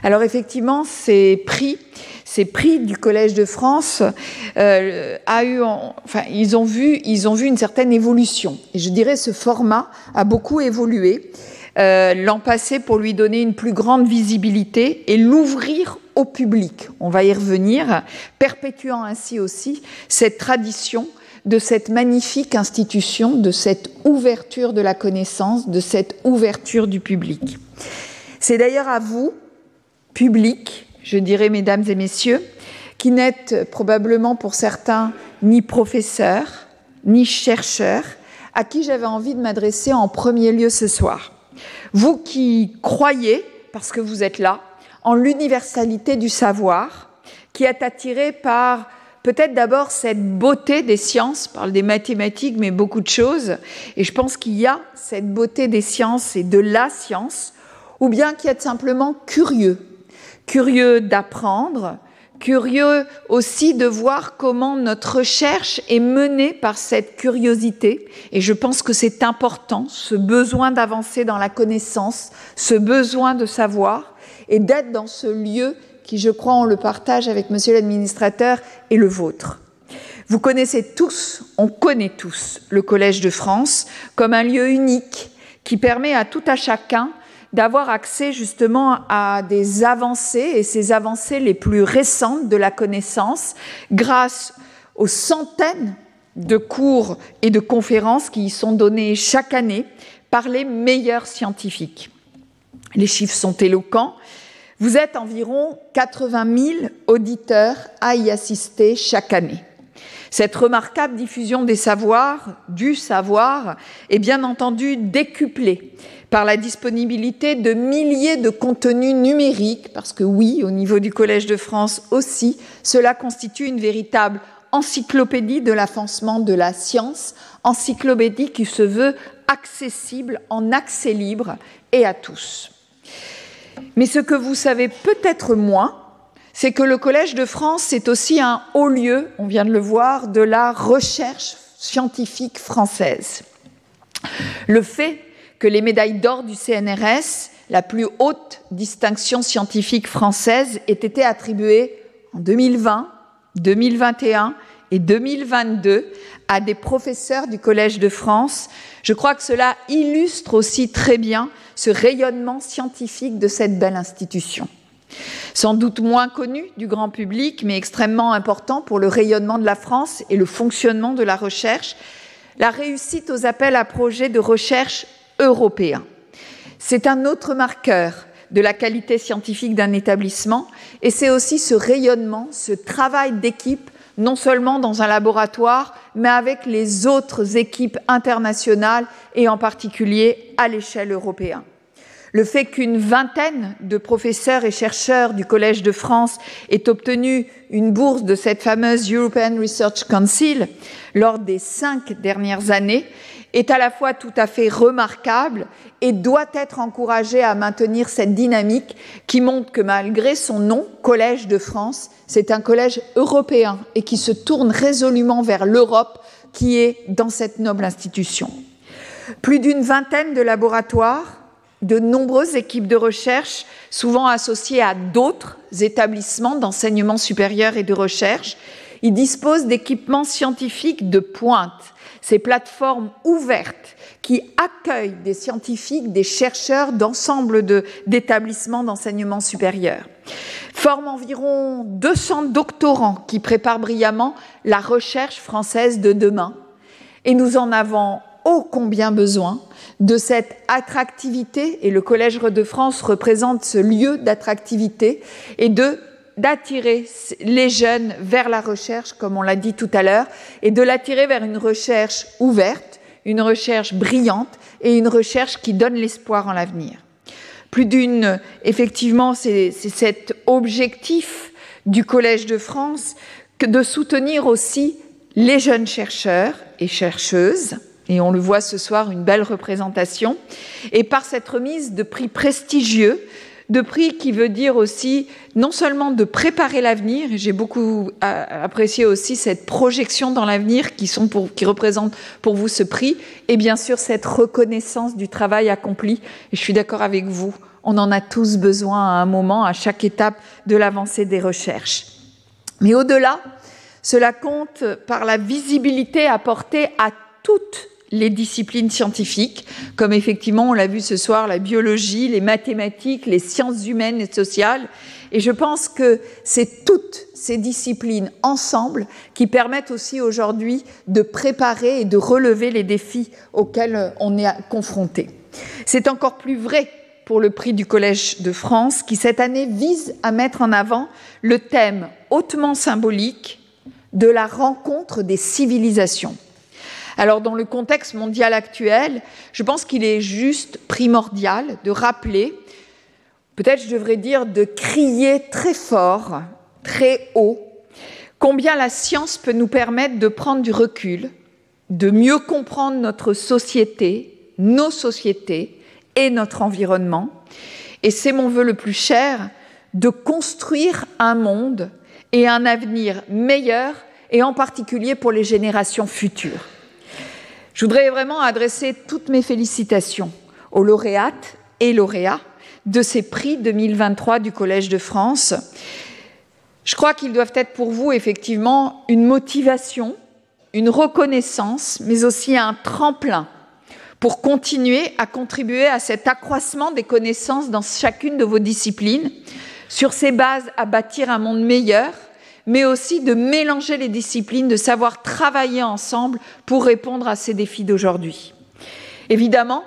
Alors effectivement, ces prix, ces prix du Collège de France euh, a eu, enfin, ils ont vu, ils ont vu une certaine évolution. Et je dirais ce format a beaucoup évolué euh, l'an passé pour lui donner une plus grande visibilité et l'ouvrir au public. On va y revenir, perpétuant ainsi aussi cette tradition de cette magnifique institution, de cette ouverture de la connaissance, de cette ouverture du public. C'est d'ailleurs à vous, public, je dirais, mesdames et messieurs, qui n'êtes probablement pour certains ni professeurs, ni chercheurs, à qui j'avais envie de m'adresser en premier lieu ce soir. Vous qui croyez, parce que vous êtes là, en l'universalité du savoir, qui êtes attiré par peut-être d'abord cette beauté des sciences, parle des mathématiques, mais beaucoup de choses, et je pense qu'il y a cette beauté des sciences et de la science, ou bien qui êtes simplement curieux curieux d'apprendre, curieux aussi de voir comment notre recherche est menée par cette curiosité. Et je pense que c'est important, ce besoin d'avancer dans la connaissance, ce besoin de savoir, et d'être dans ce lieu qui, je crois, on le partage avec monsieur l'administrateur, est le vôtre. Vous connaissez tous, on connaît tous le Collège de France comme un lieu unique qui permet à tout à chacun d'avoir accès justement à des avancées et ces avancées les plus récentes de la connaissance grâce aux centaines de cours et de conférences qui y sont donnés chaque année par les meilleurs scientifiques. Les chiffres sont éloquents. Vous êtes environ 80 000 auditeurs à y assister chaque année. Cette remarquable diffusion des savoirs, du savoir, est bien entendu décuplée par la disponibilité de milliers de contenus numériques, parce que oui, au niveau du Collège de France aussi, cela constitue une véritable encyclopédie de l'avancement de la science, encyclopédie qui se veut accessible en accès libre et à tous. Mais ce que vous savez peut-être moins, c'est que le Collège de France, c'est aussi un haut lieu, on vient de le voir, de la recherche scientifique française. Le fait que les médailles d'or du CNRS, la plus haute distinction scientifique française, aient été attribuées en 2020, 2021 et 2022 à des professeurs du Collège de France. Je crois que cela illustre aussi très bien ce rayonnement scientifique de cette belle institution. Sans doute moins connu du grand public, mais extrêmement important pour le rayonnement de la France et le fonctionnement de la recherche, la réussite aux appels à projets de recherche européen. C'est un autre marqueur de la qualité scientifique d'un établissement et c'est aussi ce rayonnement, ce travail d'équipe, non seulement dans un laboratoire, mais avec les autres équipes internationales et en particulier à l'échelle européenne. Le fait qu'une vingtaine de professeurs et chercheurs du Collège de France aient obtenu une bourse de cette fameuse European Research Council lors des cinq dernières années est à la fois tout à fait remarquable et doit être encouragé à maintenir cette dynamique qui montre que malgré son nom, Collège de France, c'est un collège européen et qui se tourne résolument vers l'Europe qui est dans cette noble institution. Plus d'une vingtaine de laboratoires, de nombreuses équipes de recherche, souvent associées à d'autres établissements d'enseignement supérieur et de recherche. Ils disposent d'équipements scientifiques de pointe ces plateformes ouvertes qui accueillent des scientifiques, des chercheurs d'ensemble d'établissements d'enseignement supérieur, forment environ 200 doctorants qui préparent brillamment la recherche française de demain. Et nous en avons ô combien besoin de cette attractivité, et le Collège de France représente ce lieu d'attractivité, et de d'attirer les jeunes vers la recherche, comme on l'a dit tout à l'heure, et de l'attirer vers une recherche ouverte, une recherche brillante et une recherche qui donne l'espoir en l'avenir. Plus d'une, effectivement, c'est cet objectif du Collège de France de soutenir aussi les jeunes chercheurs et chercheuses, et on le voit ce soir, une belle représentation, et par cette remise de prix prestigieux de prix qui veut dire aussi non seulement de préparer l'avenir, j'ai beaucoup apprécié aussi cette projection dans l'avenir qui, sont qui représente pour vous ce prix, et bien sûr cette reconnaissance du travail accompli. Et je suis d'accord avec vous, on en a tous besoin à un moment, à chaque étape de l'avancée des recherches. Mais au-delà, cela compte par la visibilité apportée à toutes les disciplines scientifiques, comme effectivement on l'a vu ce soir, la biologie, les mathématiques, les sciences humaines et sociales. Et je pense que c'est toutes ces disciplines ensemble qui permettent aussi aujourd'hui de préparer et de relever les défis auxquels on est confronté. C'est encore plus vrai pour le prix du Collège de France qui cette année vise à mettre en avant le thème hautement symbolique de la rencontre des civilisations. Alors dans le contexte mondial actuel, je pense qu'il est juste primordial de rappeler, peut-être je devrais dire de crier très fort, très haut, combien la science peut nous permettre de prendre du recul, de mieux comprendre notre société, nos sociétés et notre environnement. Et c'est mon vœu le plus cher, de construire un monde et un avenir meilleur, et en particulier pour les générations futures. Je voudrais vraiment adresser toutes mes félicitations aux lauréates et lauréats de ces prix 2023 du Collège de France. Je crois qu'ils doivent être pour vous effectivement une motivation, une reconnaissance, mais aussi un tremplin pour continuer à contribuer à cet accroissement des connaissances dans chacune de vos disciplines, sur ces bases à bâtir un monde meilleur, mais aussi de mélanger les disciplines, de savoir travailler ensemble pour répondre à ces défis d'aujourd'hui. Évidemment,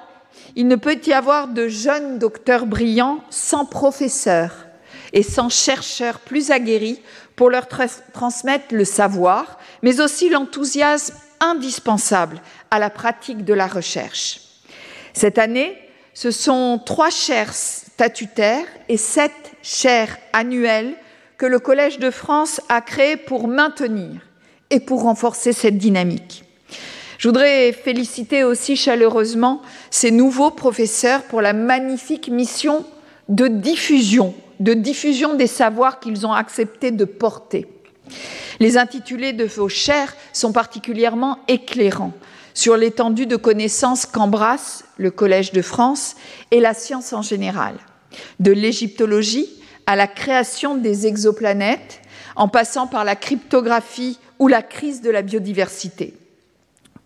il ne peut y avoir de jeunes docteurs brillants sans professeurs et sans chercheurs plus aguerris pour leur transmettre le savoir, mais aussi l'enthousiasme indispensable à la pratique de la recherche. Cette année, ce sont trois chaires statutaires et sept chaires annuelles que le Collège de France a créé pour maintenir et pour renforcer cette dynamique. Je voudrais féliciter aussi chaleureusement ces nouveaux professeurs pour la magnifique mission de diffusion, de diffusion des savoirs qu'ils ont accepté de porter. Les intitulés de vos chaires sont particulièrement éclairants sur l'étendue de connaissances qu'embrasse le Collège de France et la science en général, de l'égyptologie à la création des exoplanètes, en passant par la cryptographie ou la crise de la biodiversité.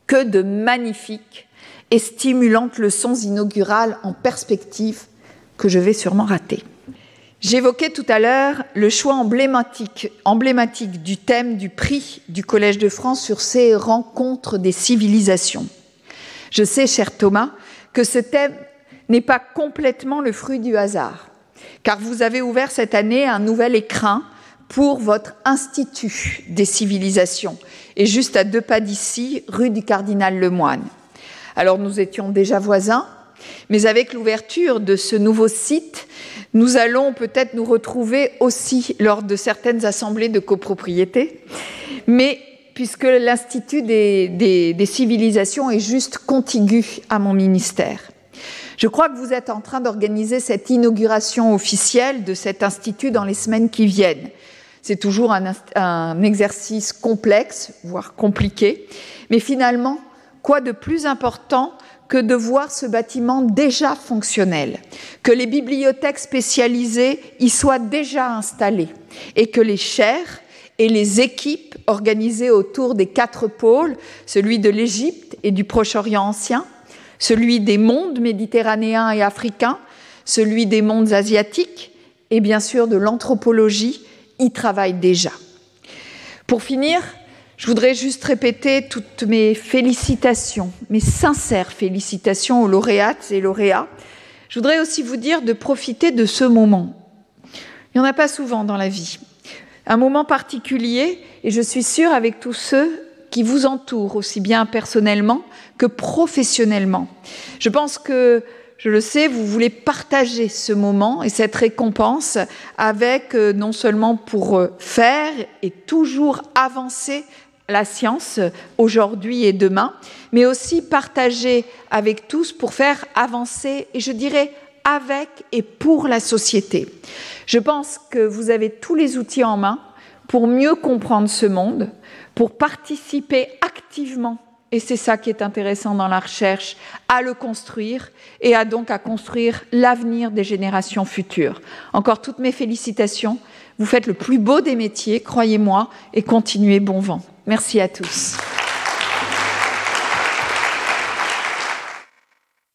Que de magnifiques et stimulantes leçons inaugurales en perspective que je vais sûrement rater. J'évoquais tout à l'heure le choix emblématique, du thème du prix du Collège de France sur ces rencontres des civilisations. Je sais, cher Thomas, que ce thème n'est pas complètement le fruit du hasard car vous avez ouvert cette année un nouvel écrin pour votre Institut des civilisations, et juste à deux pas d'ici, rue du Cardinal Lemoine. Alors nous étions déjà voisins, mais avec l'ouverture de ce nouveau site, nous allons peut-être nous retrouver aussi lors de certaines assemblées de copropriété, mais puisque l'Institut des, des, civilisations est juste contigu à mon ministère. Je crois que vous êtes en train d'organiser cette inauguration officielle de cet institut dans les semaines qui viennent. C'est toujours un, exercice complexe, voire compliqué, mais finalement, quoi de plus important que de voir ce bâtiment déjà fonctionnel, que les bibliothèques spécialisées y soient déjà installées et que les chaires et les équipes organisées autour des quatre pôles, celui de l'Égypte et du Proche-Orient ancien, celui des mondes méditerranéens et africains, celui des mondes asiatiques et bien sûr de l'anthropologie y travaille déjà. Pour finir, je voudrais juste répéter toutes mes félicitations, mes sincères félicitations aux lauréates et lauréats. Je voudrais aussi vous dire de profiter de ce moment. Il n'y en a pas souvent dans la vie. Un moment particulier, et je suis sûre avec tous ceux qui vous entourent, aussi bien personnellement que professionnellement. Je pense que, je le sais, vous voulez partager ce moment et cette récompense avec, euh, non seulement pour euh, faire et toujours avancer la science aujourd'hui et demain, mais aussi partager avec tous pour faire avancer, et je dirais avec et pour la société. Je pense que vous avez tous les outils en main pour mieux comprendre ce monde, pour participer activement et c'est ça qui est intéressant dans la recherche, à le construire et à donc à construire l'avenir des générations futures. Encore toutes mes félicitations. Vous faites le plus beau des métiers, croyez-moi, et continuez bon vent. Merci à tous.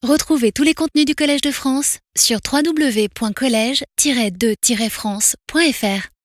Retrouvez tous les contenus du Collège de France sur www.colège-2-france.fr.